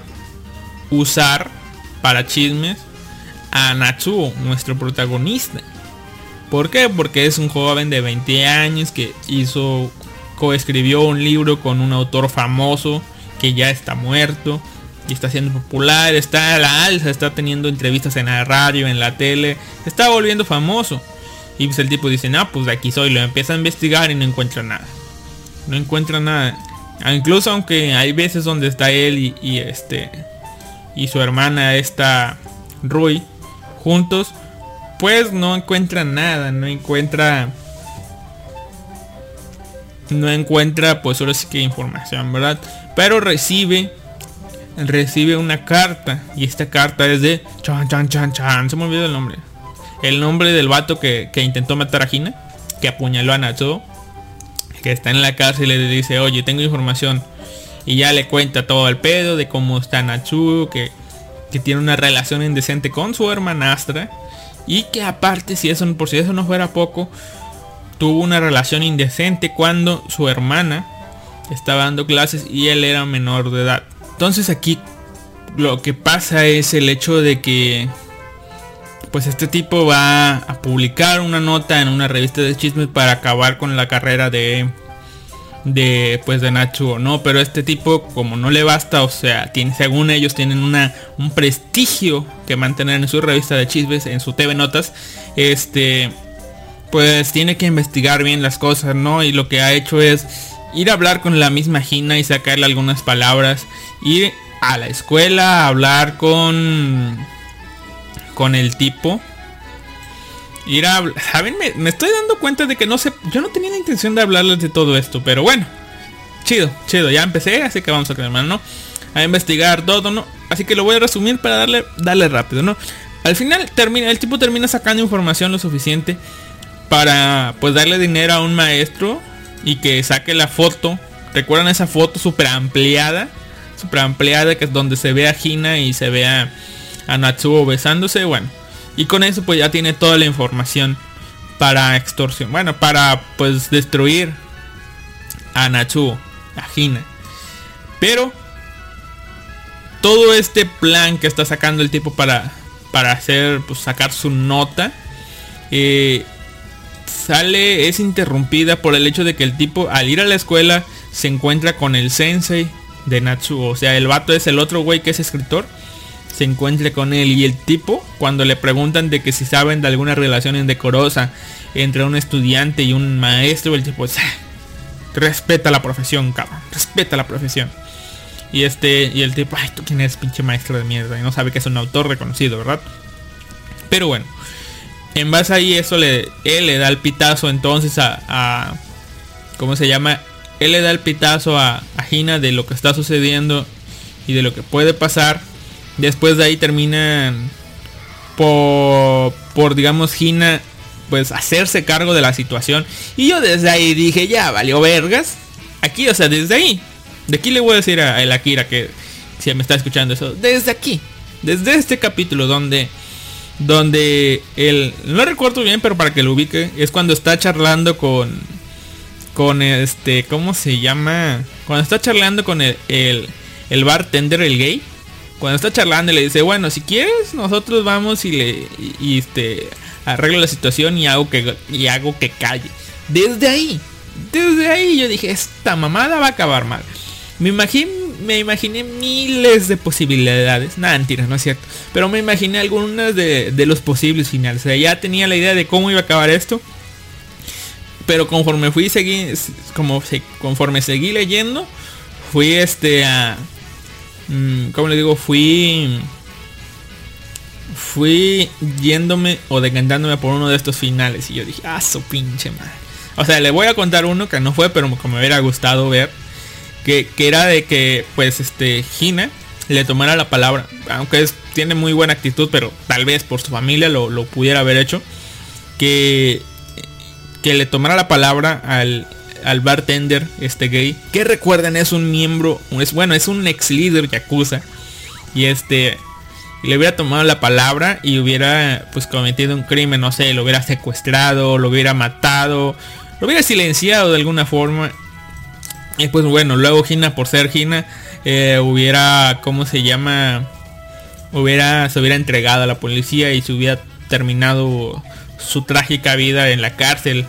usar para chismes a Natsuo, nuestro protagonista. ¿Por qué? Porque es un joven de 20 años que hizo, coescribió un libro con un autor famoso que ya está muerto y está siendo popular, está a la alza, está teniendo entrevistas en la radio, en la tele, está volviendo famoso. Y pues el tipo dice, no, pues de aquí soy, lo empieza a investigar y no encuentra nada. No encuentra nada. Ah, Incluso aunque hay veces donde está él y, y este y su hermana esta Rui juntos, pues no encuentra nada, no encuentra no encuentra pues ahora sí que información, ¿verdad? Pero recibe recibe una carta y esta carta es de chan chan chan chan, se me olvidó el nombre. El nombre del vato que, que intentó matar a Hina, que apuñaló a Natsuo, que está en la cárcel y le dice, oye, tengo información. Y ya le cuenta todo el pedo de cómo está Natsuo, que, que tiene una relación indecente con su hermanastra. Y que aparte, si eso, por si eso no fuera poco, tuvo una relación indecente cuando su hermana estaba dando clases y él era menor de edad. Entonces aquí lo que pasa es el hecho de que pues este tipo va a publicar una nota en una revista de chismes para acabar con la carrera de de pues de Nacho no pero este tipo como no le basta o sea según ellos tienen una un prestigio que mantener en su revista de chismes en su TV notas este pues tiene que investigar bien las cosas no y lo que ha hecho es ir a hablar con la misma Gina y sacarle algunas palabras ir a la escuela a hablar con con el tipo ir a saben me, me estoy dando cuenta de que no sé yo no tenía la intención de hablarles de todo esto pero bueno chido chido ya empecé así que vamos a calmar no a investigar todo no así que lo voy a resumir para darle darle rápido no al final termina el tipo termina sacando información lo suficiente para pues darle dinero a un maestro y que saque la foto. Recuerdan esa foto super ampliada super ampliada que es donde se ve a Hina y se ve a, a besándose bueno. Y con eso pues ya tiene toda la información para extorsión bueno para pues destruir a Natsuo a Hina. Pero todo este plan que está sacando el tipo para para hacer pues sacar su nota eh, sale es interrumpida por el hecho de que el tipo al ir a la escuela se encuentra con el sensei de Natsuo. O sea, el vato es el otro güey que es escritor. Se encuentra con él y el tipo cuando le preguntan de que si saben de alguna relación indecorosa entre un estudiante y un maestro, el tipo "Ah, respeta la profesión, cabrón, respeta la profesión. Y este y el tipo, ay, tú quién eres, pinche maestro de mierda, y no sabe que es un autor reconocido, ¿verdad? Pero bueno, en base ahí eso le él le da el pitazo entonces a, a ¿cómo se llama? Él le da el pitazo a, a Hina de lo que está sucediendo y de lo que puede pasar. Después de ahí terminan por, por digamos Hina pues hacerse cargo de la situación. Y yo desde ahí dije, ya valió vergas. Aquí, o sea, desde ahí. De aquí le voy a decir a el Akira que si me está escuchando eso. Desde aquí. Desde este capítulo donde donde el no recuerdo bien pero para que lo ubique es cuando está charlando con con este cómo se llama cuando está charlando con el, el, el bartender el gay cuando está charlando le dice bueno si quieres nosotros vamos y le y, y, este arreglo la situación y hago que y hago que calle desde ahí desde ahí yo dije esta mamada va a acabar mal me imaginé me imaginé miles de posibilidades. Nada, mentira, no es cierto. Pero me imaginé algunas de, los posibles finales. O sea, ya tenía la idea de cómo iba a acabar esto. Pero conforme fui seguí, como conforme seguí leyendo, fui este a mmm, ¿cómo le digo? Fui fui yéndome o decantándome por uno de estos finales y yo dije, "Ah, su pinche madre." O sea, le voy a contar uno que no fue, pero como me hubiera gustado ver que, era de que pues este Gina le tomara la palabra, aunque es, tiene muy buena actitud, pero tal vez por su familia lo, lo, pudiera haber hecho, que, que le tomara la palabra al, al bartender, este gay, que recuerden es un miembro, es bueno, es un ex líder yakuza, y este le hubiera tomado la palabra y hubiera pues cometido un crimen, no sé, lo hubiera secuestrado, lo hubiera matado, lo hubiera silenciado de alguna forma y pues bueno, luego Gina, por ser Gina, eh, hubiera, ¿cómo se llama? Hubiera, se hubiera entregado a la policía y se hubiera terminado su trágica vida en la cárcel.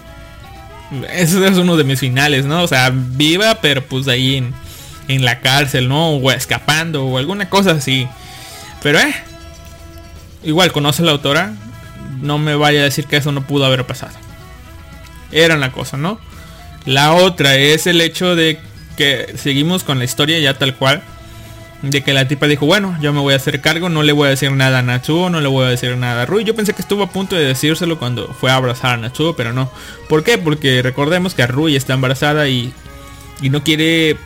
Ese es uno de mis finales, ¿no? O sea, viva, pero pues ahí en, en la cárcel, ¿no? O escapando o alguna cosa así. Pero eh, igual conoce la autora, no me vaya a decir que eso no pudo haber pasado. Era la cosa, ¿no? La otra es el hecho de que seguimos con la historia ya tal cual. De que la tipa dijo, bueno, yo me voy a hacer cargo, no le voy a decir nada a Natsuo, no le voy a decir nada a Rui. Yo pensé que estuvo a punto de decírselo cuando fue a abrazar a Natsuo, pero no. ¿Por qué? Porque recordemos que Rui está embarazada y, y no quiere...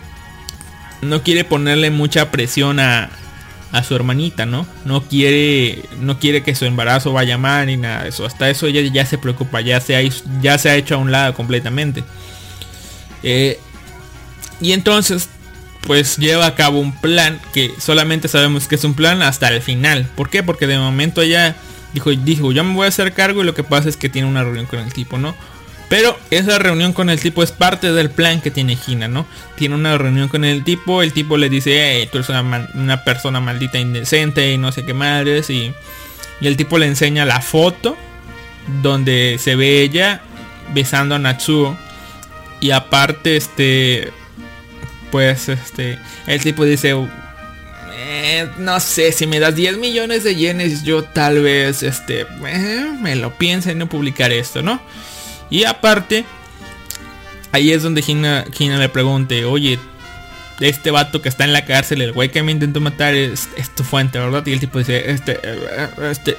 No quiere ponerle mucha presión a, a su hermanita, ¿no? No quiere, no quiere que su embarazo vaya mal ni nada de eso. Hasta eso ella ya se preocupa, ya se ha, ya se ha hecho a un lado completamente. Eh, y entonces, pues lleva a cabo un plan que solamente sabemos que es un plan hasta el final. ¿Por qué? Porque de momento ella dijo, dijo, yo me voy a hacer cargo y lo que pasa es que tiene una reunión con el tipo, ¿no? Pero esa reunión con el tipo es parte del plan que tiene Gina, ¿no? Tiene una reunión con el tipo, el tipo le dice, tú eres una, persona maldita indecente y no sé qué madres. Y, y el tipo le enseña la foto donde se ve ella besando a Natsuo. Y aparte, este, pues, este, el tipo dice, eh, no sé, si me das 10 millones de yenes, yo tal vez, este, eh, me lo piense en no publicar esto, ¿no? Y aparte, ahí es donde Gina, le pregunte, oye, este vato que está en la cárcel, el güey que me intentó matar es, tu fuente, ¿verdad? Y el tipo dice, este, eh, este,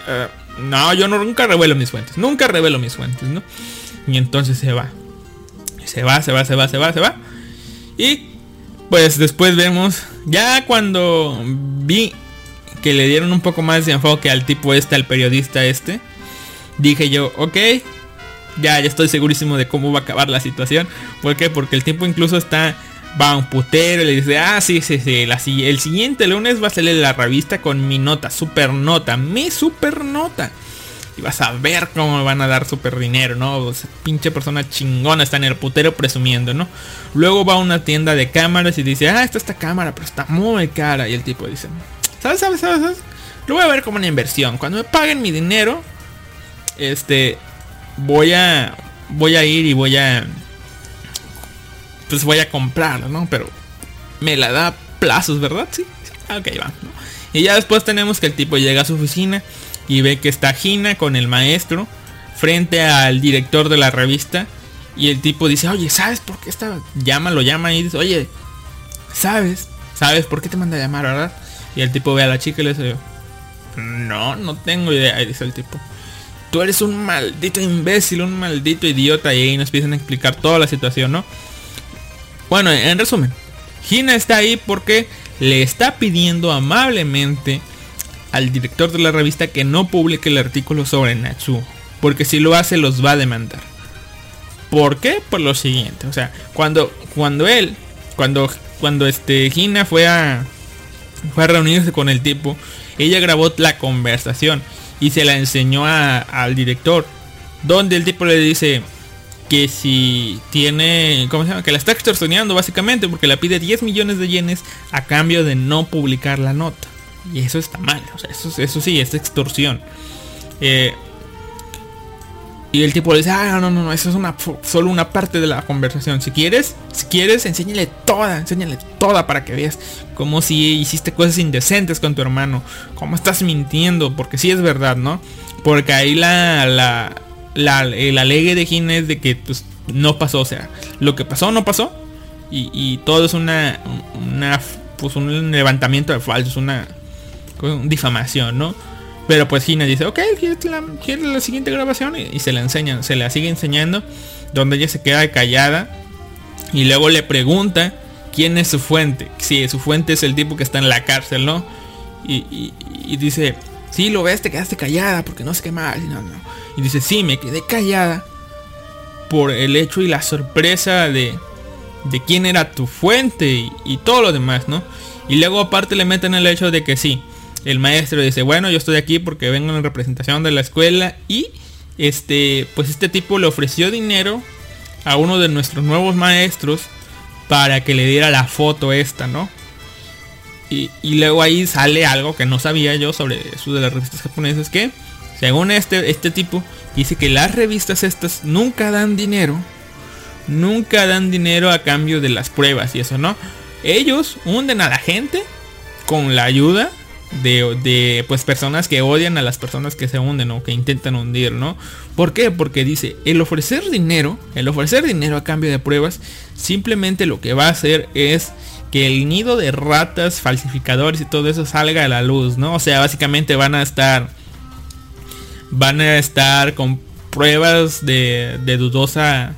no, yo nunca revelo mis fuentes, nunca revelo mis fuentes, ¿no? Y entonces se va. Se va, se va, se va, se va, se va. Y pues después vemos, ya cuando vi que le dieron un poco más de enfoque al tipo este, al periodista este, dije yo, ok, ya, ya estoy segurísimo de cómo va a acabar la situación. ¿Por qué? Porque el tiempo incluso está... Va un putero y le dice, ah, sí, sí, sí, el siguiente lunes va a salir la revista con mi nota, super nota, mi super nota. Y vas a ver cómo me van a dar super dinero, ¿no? pinche persona chingona está en el putero presumiendo, ¿no? Luego va a una tienda de cámaras y dice, ah, está esta cámara, pero está muy cara. Y el tipo dice, ¿sabes, sabes, sabes? sabes? Lo voy a ver como una inversión. Cuando me paguen mi dinero, este, voy a voy a ir y voy a pues voy a comprarlo, ¿no? Pero me la da plazos, ¿verdad? Sí. Ok, va. Y ya después tenemos que el tipo llega a su oficina y ve que está Gina con el maestro frente al director de la revista y el tipo dice, oye, ¿sabes por qué está? Llama, lo llama y dice, oye, ¿sabes? ¿Sabes por qué te manda a llamar, verdad? Y el tipo ve a la chica y le dice, no, no tengo idea, y dice el tipo tú eres un maldito imbécil, un maldito idiota. Y ahí nos empiezan a explicar toda la situación, ¿no? Bueno, en resumen, Gina está ahí porque le está pidiendo amablemente al director de la revista que no publique el artículo sobre Natsu. Porque si lo hace los va a demandar. ¿Por qué? Por lo siguiente. O sea, cuando, cuando él, cuando, cuando este Gina fue a, fue a reunirse con el tipo, ella grabó la conversación y se la enseñó al director. Donde el tipo le dice que si tiene, ¿cómo se llama? Que la está extorsionando básicamente porque le pide 10 millones de yenes a cambio de no publicar la nota. Y eso está mal, o sea, eso, eso sí, es extorsión. Eh, y el tipo le dice, ah, no, no, no, eso es una, solo una parte de la conversación. Si quieres, si quieres, enséñale toda, enséñale toda para que veas como si hiciste cosas indecentes con tu hermano. Cómo estás mintiendo, porque sí es verdad, ¿no? Porque ahí la, la, la, el alegue de Gina es de que pues, no pasó, o sea, lo que pasó no pasó. Y, y todo es una, una, pues un levantamiento de falsos, una, difamación, ¿no? Pero pues Gina dice, ok, ¿quieres la, siguiente grabación? Y, se la enseñan, se la sigue enseñando, donde ella se queda callada. Y luego le pregunta quién es su fuente. Si su fuente es el tipo que está en la cárcel, ¿no? Y, dice, sí, lo ves, te quedaste callada porque no sé qué más. Y dice, sí, me quedé callada por el hecho y la sorpresa de, de quién era tu fuente y, y todo lo demás, ¿no? Y luego aparte le meten el hecho de que sí, el maestro dice, bueno, yo estoy aquí porque vengo en representación de la escuela y este, pues este tipo le ofreció dinero a uno de nuestros nuevos maestros para que le diera la foto esta, ¿no? Y, luego ahí sale algo que no sabía yo sobre eso de las revistas japonesas que, según este, este tipo, dice que las revistas estas nunca dan dinero. Nunca dan dinero a cambio de las pruebas y eso, ¿no? ellos hunden a la gente con la ayuda de, pues personas que odian a las personas que se hunden o que intentan hundir, ¿no? ¿Por qué? Porque dice, el ofrecer dinero, el ofrecer dinero a cambio de pruebas, simplemente lo que va a hacer es que el nido de ratas, falsificadores y todo eso salga a la luz, ¿no? O sea, básicamente van a estar van a estar con pruebas de, de dudosa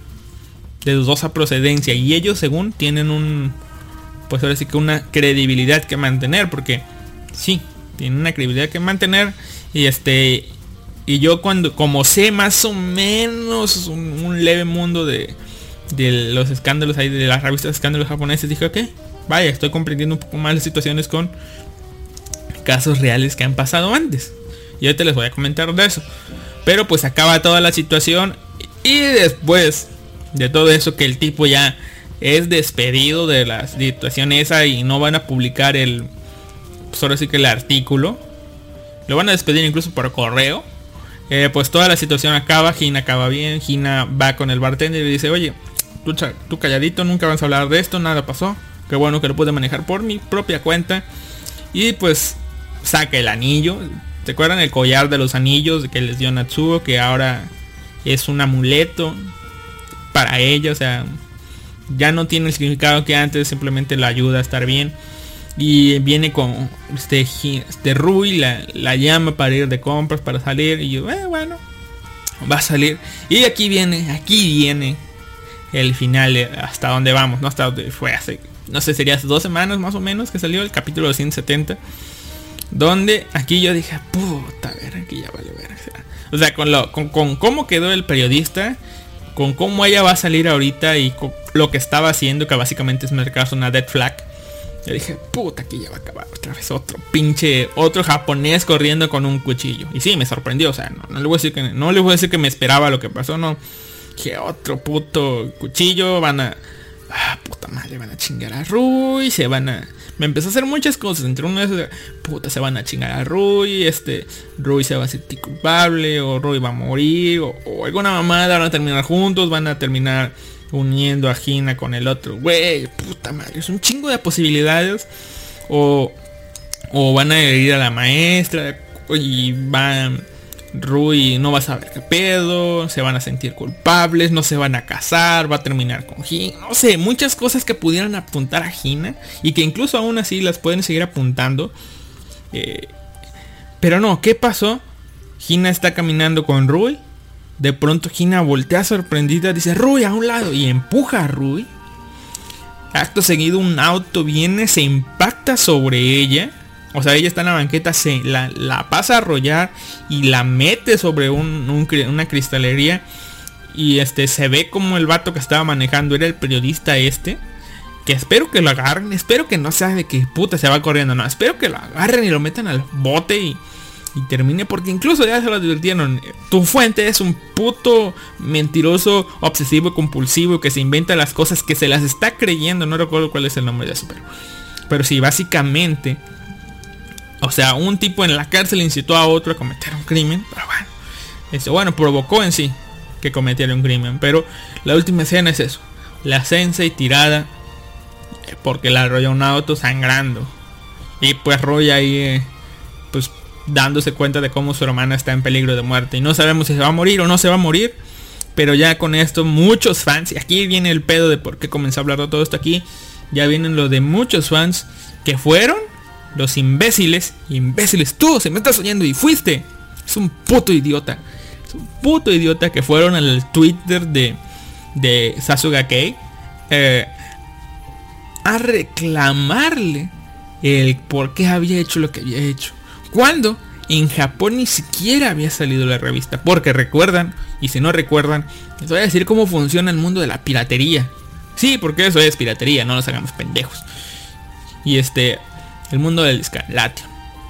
de dudosa procedencia y ellos según tienen un pues ahora sí que una credibilidad que mantener porque sí tienen una credibilidad que mantener y este y yo cuando como sé más o menos un, leve mundo de, de los escándalos ahí de las revistas de escándalos japoneses dije ok vaya estoy comprendiendo un poco más las situaciones con casos reales que han pasado antes. Y ahorita les voy a comentar de eso. Pero pues acaba toda la situación y después de todo eso que el tipo ya es despedido de la situación esa y no van a publicar el pues ahora sí que el artículo lo van a despedir incluso por correo eh, pues toda la situación acaba Gina acaba bien Gina va con el bartender y dice oye tú, tú calladito nunca vas a hablar de esto nada pasó qué bueno que lo pude manejar por mi propia cuenta y pues saca el anillo ¿Se acuerdan el collar de los anillos que les dio Natsuo? Que ahora es un amuleto para ella. O sea, ya no tiene el significado que antes. Simplemente la ayuda a estar bien. Y viene con este, este Rui, la, la llama para ir de compras, para salir. Y yo, eh, bueno, va a salir. Y aquí viene, aquí viene el final hasta donde vamos, ¿no? Hasta donde fue hace, no sé, sería hace dos semanas más o menos que salió el capítulo 170. Donde aquí yo dije, puta, a ver, aquí ya vale ver. O sea, con, lo, con, cómo quedó el periodista, con cómo ella va a salir ahorita y con lo que estaba haciendo, que básicamente es mercado una dead flag. Yo dije, puta, aquí ya va a acabar otra vez otro pinche, otro japonés corriendo con un cuchillo. Y sí, me sorprendió, o sea, no, le voy a decir que no le voy a decir que me esperaba lo que pasó, no. Que otro puto cuchillo van a ah, puta madre, van a chingar a Rui, se van a... Me empezó a hacer muchas cosas, entre unas, puta, se van a chingar a Rui, este, Rui se va a sentir culpable, o Rui va a morir, o, alguna mamada, van a terminar juntos, van a terminar uniendo a Gina con el otro, güey, puta madre, es un chingo de posibilidades, o, o van a herir a la maestra, y van Rui no va a saber qué pedo, se van a sentir culpables, no se van a casar, va a terminar con Gina, no sé, muchas cosas que pudieran apuntar a Gina y que incluso aún así las pueden seguir apuntando. Eh, pero no, ¿qué pasó? Gina está caminando con Rui. De pronto Gina voltea sorprendida, dice Rui a un lado y empuja a Rui. Acto seguido un auto viene, se impacta sobre ella o sea, ella está en la banqueta, se la, pasa a arrollar y la mete sobre una cristalería. Y este se ve como el vato que estaba manejando era el periodista este. Que espero que lo agarren. Espero que no sea de que puta se va corriendo. No, espero que lo agarren y lo metan al bote y, y termine. Porque incluso ya se lo advirtieron. Tu fuente es un puto mentiroso, obsesivo, compulsivo. Que se inventa las cosas que se las está creyendo. No recuerdo cuál es el nombre de eso. Pero, pero sí, básicamente o sea, un tipo en la cárcel incitó a otro a cometer un crimen. Pero bueno. Eso, bueno, provocó en sí que cometiera un crimen. Pero la última escena es eso. La y tirada. Porque la arrolla un auto sangrando. Y pues Roy ahí. Eh, pues dándose cuenta de cómo su hermana está en peligro de muerte. Y no sabemos si se va a morir o no se va a morir. Pero ya con esto muchos fans. Y aquí viene el pedo de por qué comenzó a hablar de todo esto aquí. Ya vienen lo de muchos fans que fueron los imbéciles, imbéciles, tú se me estás oyendo y fuiste. Es un puto idiota. Es un puto idiota que fueron al Twitter de, de Sasuga Kei eh, a reclamarle el por qué había hecho lo que había hecho. Cuando en Japón ni siquiera había salido la revista. Porque recuerdan, y si no recuerdan, les voy a decir cómo funciona el mundo de la piratería. Sí, porque eso es piratería, no nos hagamos pendejos. Y este, el mundo del Scanlation.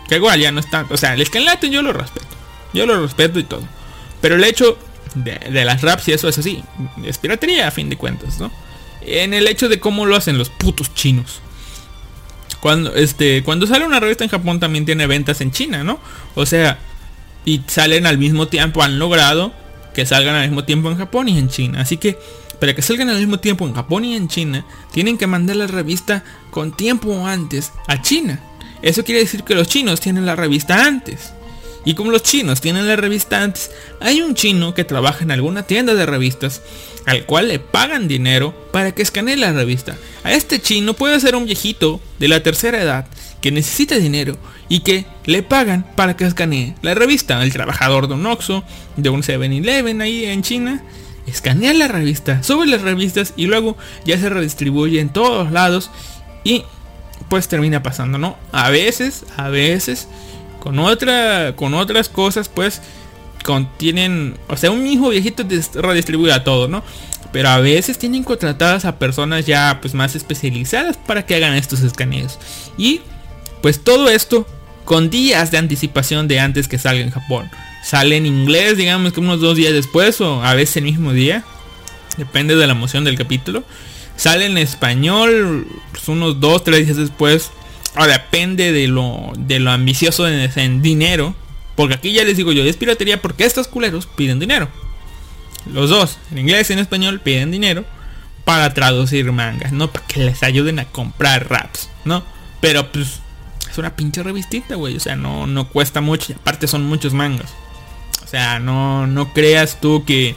Que igual ya no está. O sea, el Scanlation yo lo respeto. Yo lo respeto y todo. Pero el hecho de, las raps y eso es así. Es piratería a fin de cuentas, ¿no? En el hecho de cómo lo hacen los putos chinos. Cuando, este, cuando sale una revista en Japón también tiene ventas en China, ¿no? O sea, y salen al mismo tiempo, han logrado que salgan al mismo tiempo en Japón y en China. Así que para que salgan al mismo tiempo en Japón y en China, tienen que mandar la revista con tiempo antes a China. Eso quiere decir que los chinos tienen la revista antes. Y como los chinos tienen la revista antes, hay un chino que trabaja en alguna tienda de revistas al cual le pagan dinero para que escanee la revista. A este chino puede ser un viejito de la tercera edad que necesita dinero y que le pagan para que escanee la revista. El trabajador de un Oxxo, de un 7-Eleven ahí en China, escanea la revista, sube las revistas y luego ya se redistribuye en todos lados y pues termina pasando, ¿no? A veces, a veces con otra con otras cosas pues contienen, o sea, un mismo viejito redistribuye a todo, ¿no? Pero a veces tienen contratadas a personas ya pues más especializadas para que hagan estos escaneos. Y pues todo esto con días de anticipación de antes que salga en Japón. Sale en inglés, digamos que unos dos días después o a veces el mismo día. Depende de la emoción del capítulo. Sale en español pues, unos dos, tres días después. Ahora depende de lo, de lo ambicioso en, en dinero porque aquí ya les digo yo, es piratería porque estos culeros piden dinero. Los dos, en inglés y en español, piden dinero para traducir mangas, no para que les ayuden a comprar raps, ¿no? Pero pues es una pinche revistita, güey, o sea, no, no cuesta mucho y aparte son muchos mangas. O sea, no, no creas tú que,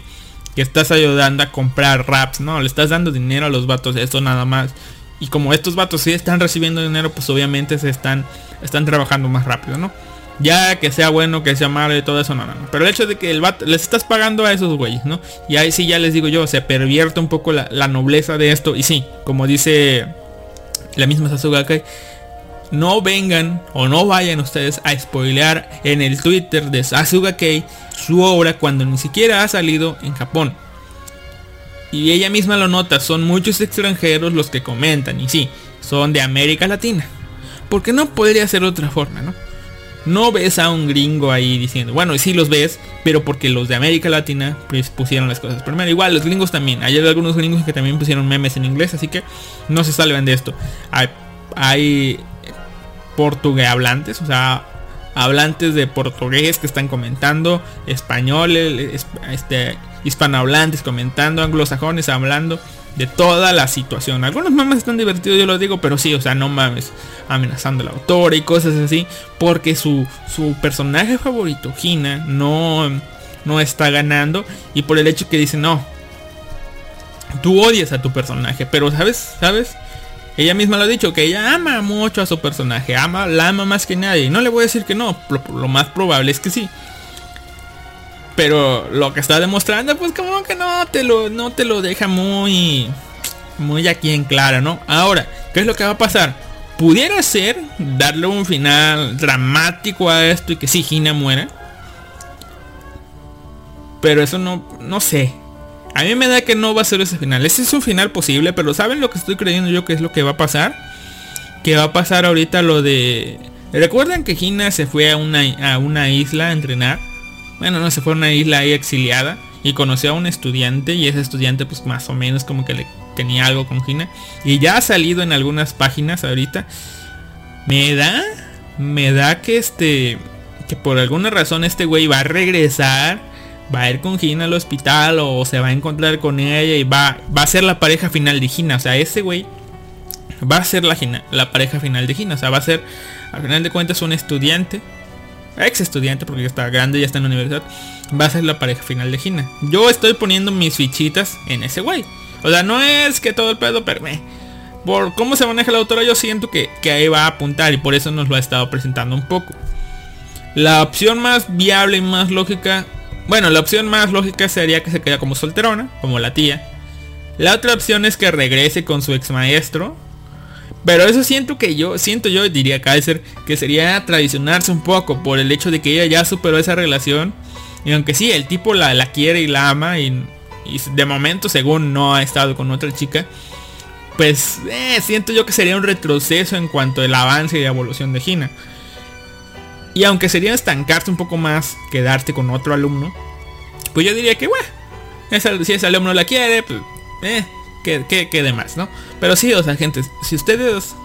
que estás ayudando a comprar raps, no, le estás dando dinero a los vatos, esto nada más. Y como estos vatos sí están recibiendo dinero, pues obviamente se están, están trabajando más rápido, ¿no? Ya que sea bueno, que sea malo y todo eso, no, no, no. Pero el hecho de que el vato, les estás pagando a esos güeyes, ¿no? Y ahí sí ya les digo yo, se pervierte un poco la, nobleza de esto. Y sí, como dice la misma Sasuga no vengan o no vayan ustedes a spoilear en el Twitter de Sasuga Kei su obra cuando ni siquiera ha salido en Japón. Y ella misma lo nota, son muchos extranjeros los que comentan, y sí, son de América Latina. Porque no podría ser otra forma, ¿no? No ves a un gringo ahí diciendo, bueno, sí los ves, pero porque los de América Latina pues, pusieron las cosas primero. Igual los gringos también. Hay algunos gringos que también pusieron memes en inglés, así que no se salven de esto. Hay, hay portugués hablantes, o sea, hablantes de portugués que están comentando, españoles, este, hispanohablantes comentando, anglosajones hablando de toda la situación. Algunos mames están divertidos, yo lo digo, pero sí, o sea, no mames, amenazando al autor y cosas así, porque su, su personaje favorito, Gina, no, no está ganando y por el hecho que dice, no, tú odias a tu personaje, pero sabes, sabes, ella misma lo ha dicho, que ella ama mucho a su personaje, ama, la ama más que nadie, y no le voy a decir que no, lo más probable es que sí. Pero lo que está demostrando, pues como que no te lo, no te lo deja muy, muy aquí en claro, ¿no? Ahora, ¿qué es lo que va a pasar? Pudiera ser darle un final dramático a esto y que sí, Gina muera. Pero eso no, no sé. A mí me da que no va a ser ese final. Ese es un final posible, pero ¿saben lo que estoy creyendo yo que es lo que va a pasar? Que va a pasar ahorita lo de... ¿Recuerdan que Gina se fue a una, a una isla a entrenar? Bueno, no se fue a una isla ahí exiliada y conoció a un estudiante y ese estudiante pues más o menos como que le tenía algo con Gina y ya ha salido en algunas páginas ahorita. Me da, me da que este, que por alguna razón este güey va a regresar, va a ir con Gina al hospital o se va a encontrar con ella y va, va a ser la pareja final de Gina. O sea, ese güey va a ser la, la pareja final de Gina. O sea, va a ser, al final de cuentas, un estudiante ex estudiante, porque ya está grande, ya está en la universidad, va a ser la pareja final de Gina. Yo estoy poniendo mis fichitas en ese güey. O sea, no es que todo el pedo, pero me, por cómo se maneja la autora, yo siento que, que ahí va a apuntar y por eso nos lo ha estado presentando un poco. La opción más viable y más lógica, bueno, la opción más lógica sería que se quede como solterona, como la tía. La otra opción es que regrese con su ex maestro, pero eso siento que yo, siento yo, diría Kaiser, que sería tradicionarse un poco por el hecho de que ella ya superó esa relación. Y aunque sí, el tipo la, la quiere y la ama y, de momento según no ha estado con otra chica, pues eh, siento yo que sería un retroceso en cuanto al avance y evolución de Gina. Y aunque sería estancarse un poco más, quedarte con otro alumno, pues yo diría que, bueno, si ese alumno la quiere, pues, eh, que, que, demás, ¿no? Pero sí, o sea, gente, si ustedes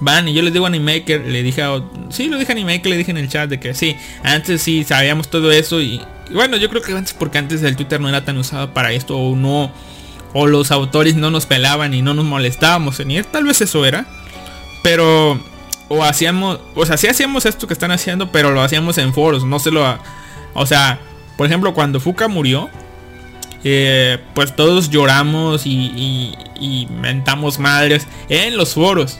van y yo les digo a Animaker, le dije a... Sí, lo dije Animaker, le dije en el chat de que sí, antes sí sabíamos todo eso y, bueno, yo creo que antes porque antes el Twitter no era tan usado para esto o no o los autores no nos pelaban y no nos molestábamos en ir, tal vez eso era. Pero o hacíamos, o sea, sí hacíamos esto que están haciendo, pero lo hacíamos en foros, no se lo, o sea, por ejemplo, cuando Fuca murió, eh, pues todos lloramos y, mentamos madres en los foros,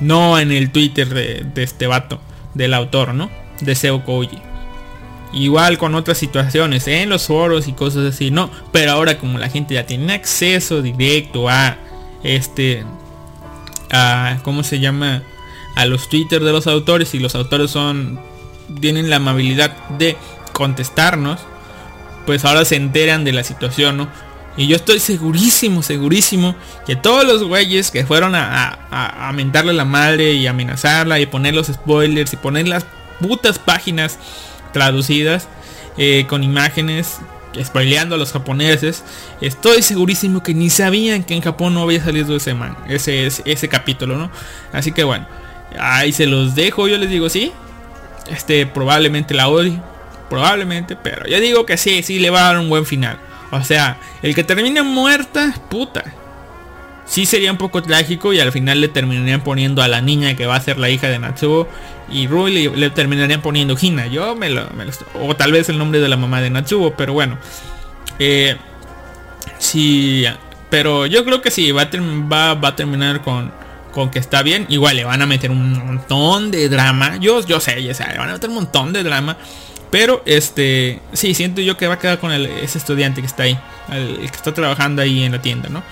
no en el Twitter de, de este vato, del autor, ¿no? De Seo Koji. Igual con otras situaciones, en los foros y cosas así, no. Pero ahora como la gente ya tiene acceso directo a este, a, ¿cómo se llama? A los Twitter de los autores y los autores son, tienen la amabilidad de contestarnos, pues ahora se enteran de la situación, ¿no? Y yo estoy segurísimo, segurísimo que todos los güeyes que fueron a, a, a, mentarle la madre y amenazarla y poner los spoilers y poner las putas páginas traducidas eh, con imágenes spoileando a los japoneses. Estoy segurísimo que ni sabían que en Japón no había salido ese man, ese, ese, ese capítulo, ¿no? Así que bueno, ahí se los dejo, yo les digo, sí. Este probablemente la odie, probablemente, pero ya digo que sí, sí le va a dar un buen final. O sea, el que termine muerta, puta. Sí sería un poco trágico y al final le terminarían poniendo a la niña que va a ser la hija de Natsuo y Rui le, le terminarían poniendo Hina. Yo me lo, O tal vez el nombre de la mamá de Natsuo, pero bueno. Eh, sí, pero yo creo que sí, va a, va a terminar con, con que está bien. Igual le van a meter un montón de drama. Yo, yo sé, ya sé, le van a meter un montón de drama. Pero este, sí, siento yo que va a quedar con ese estudiante que está ahí. El, que está trabajando ahí en la tienda, ¿no?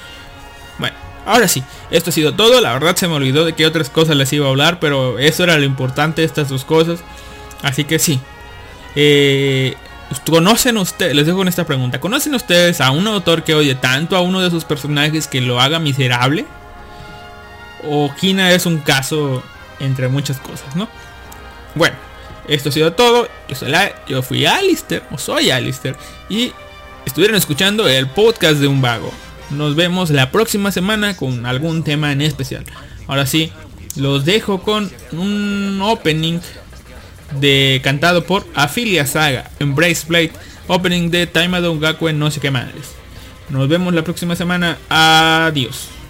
Bueno, ahora sí, esto ha sido todo. La verdad se me olvidó de qué otras cosas les iba a hablar, pero eso era lo importante, estas dos cosas. Así que sí. Eh, ¿Conocen ustedes? Les dejo con esta pregunta. ¿Conocen ustedes a un autor que odie tanto a uno de sus personajes que lo haga miserable? ¿O Kina es un caso entre muchas cosas, no? Bueno, esto ha sido todo. Yo, soy la, yo fui Alistair, o soy Alistair, y estuvieron escuchando el podcast de un vago. Nos vemos la próxima semana con algún tema en especial. Ahora sí, los dejo con un opening de cantado por Afilia Saga, Embrace Blade, opening de Taimado Gakuen no sé qué madres. Nos vemos la próxima semana. Adiós.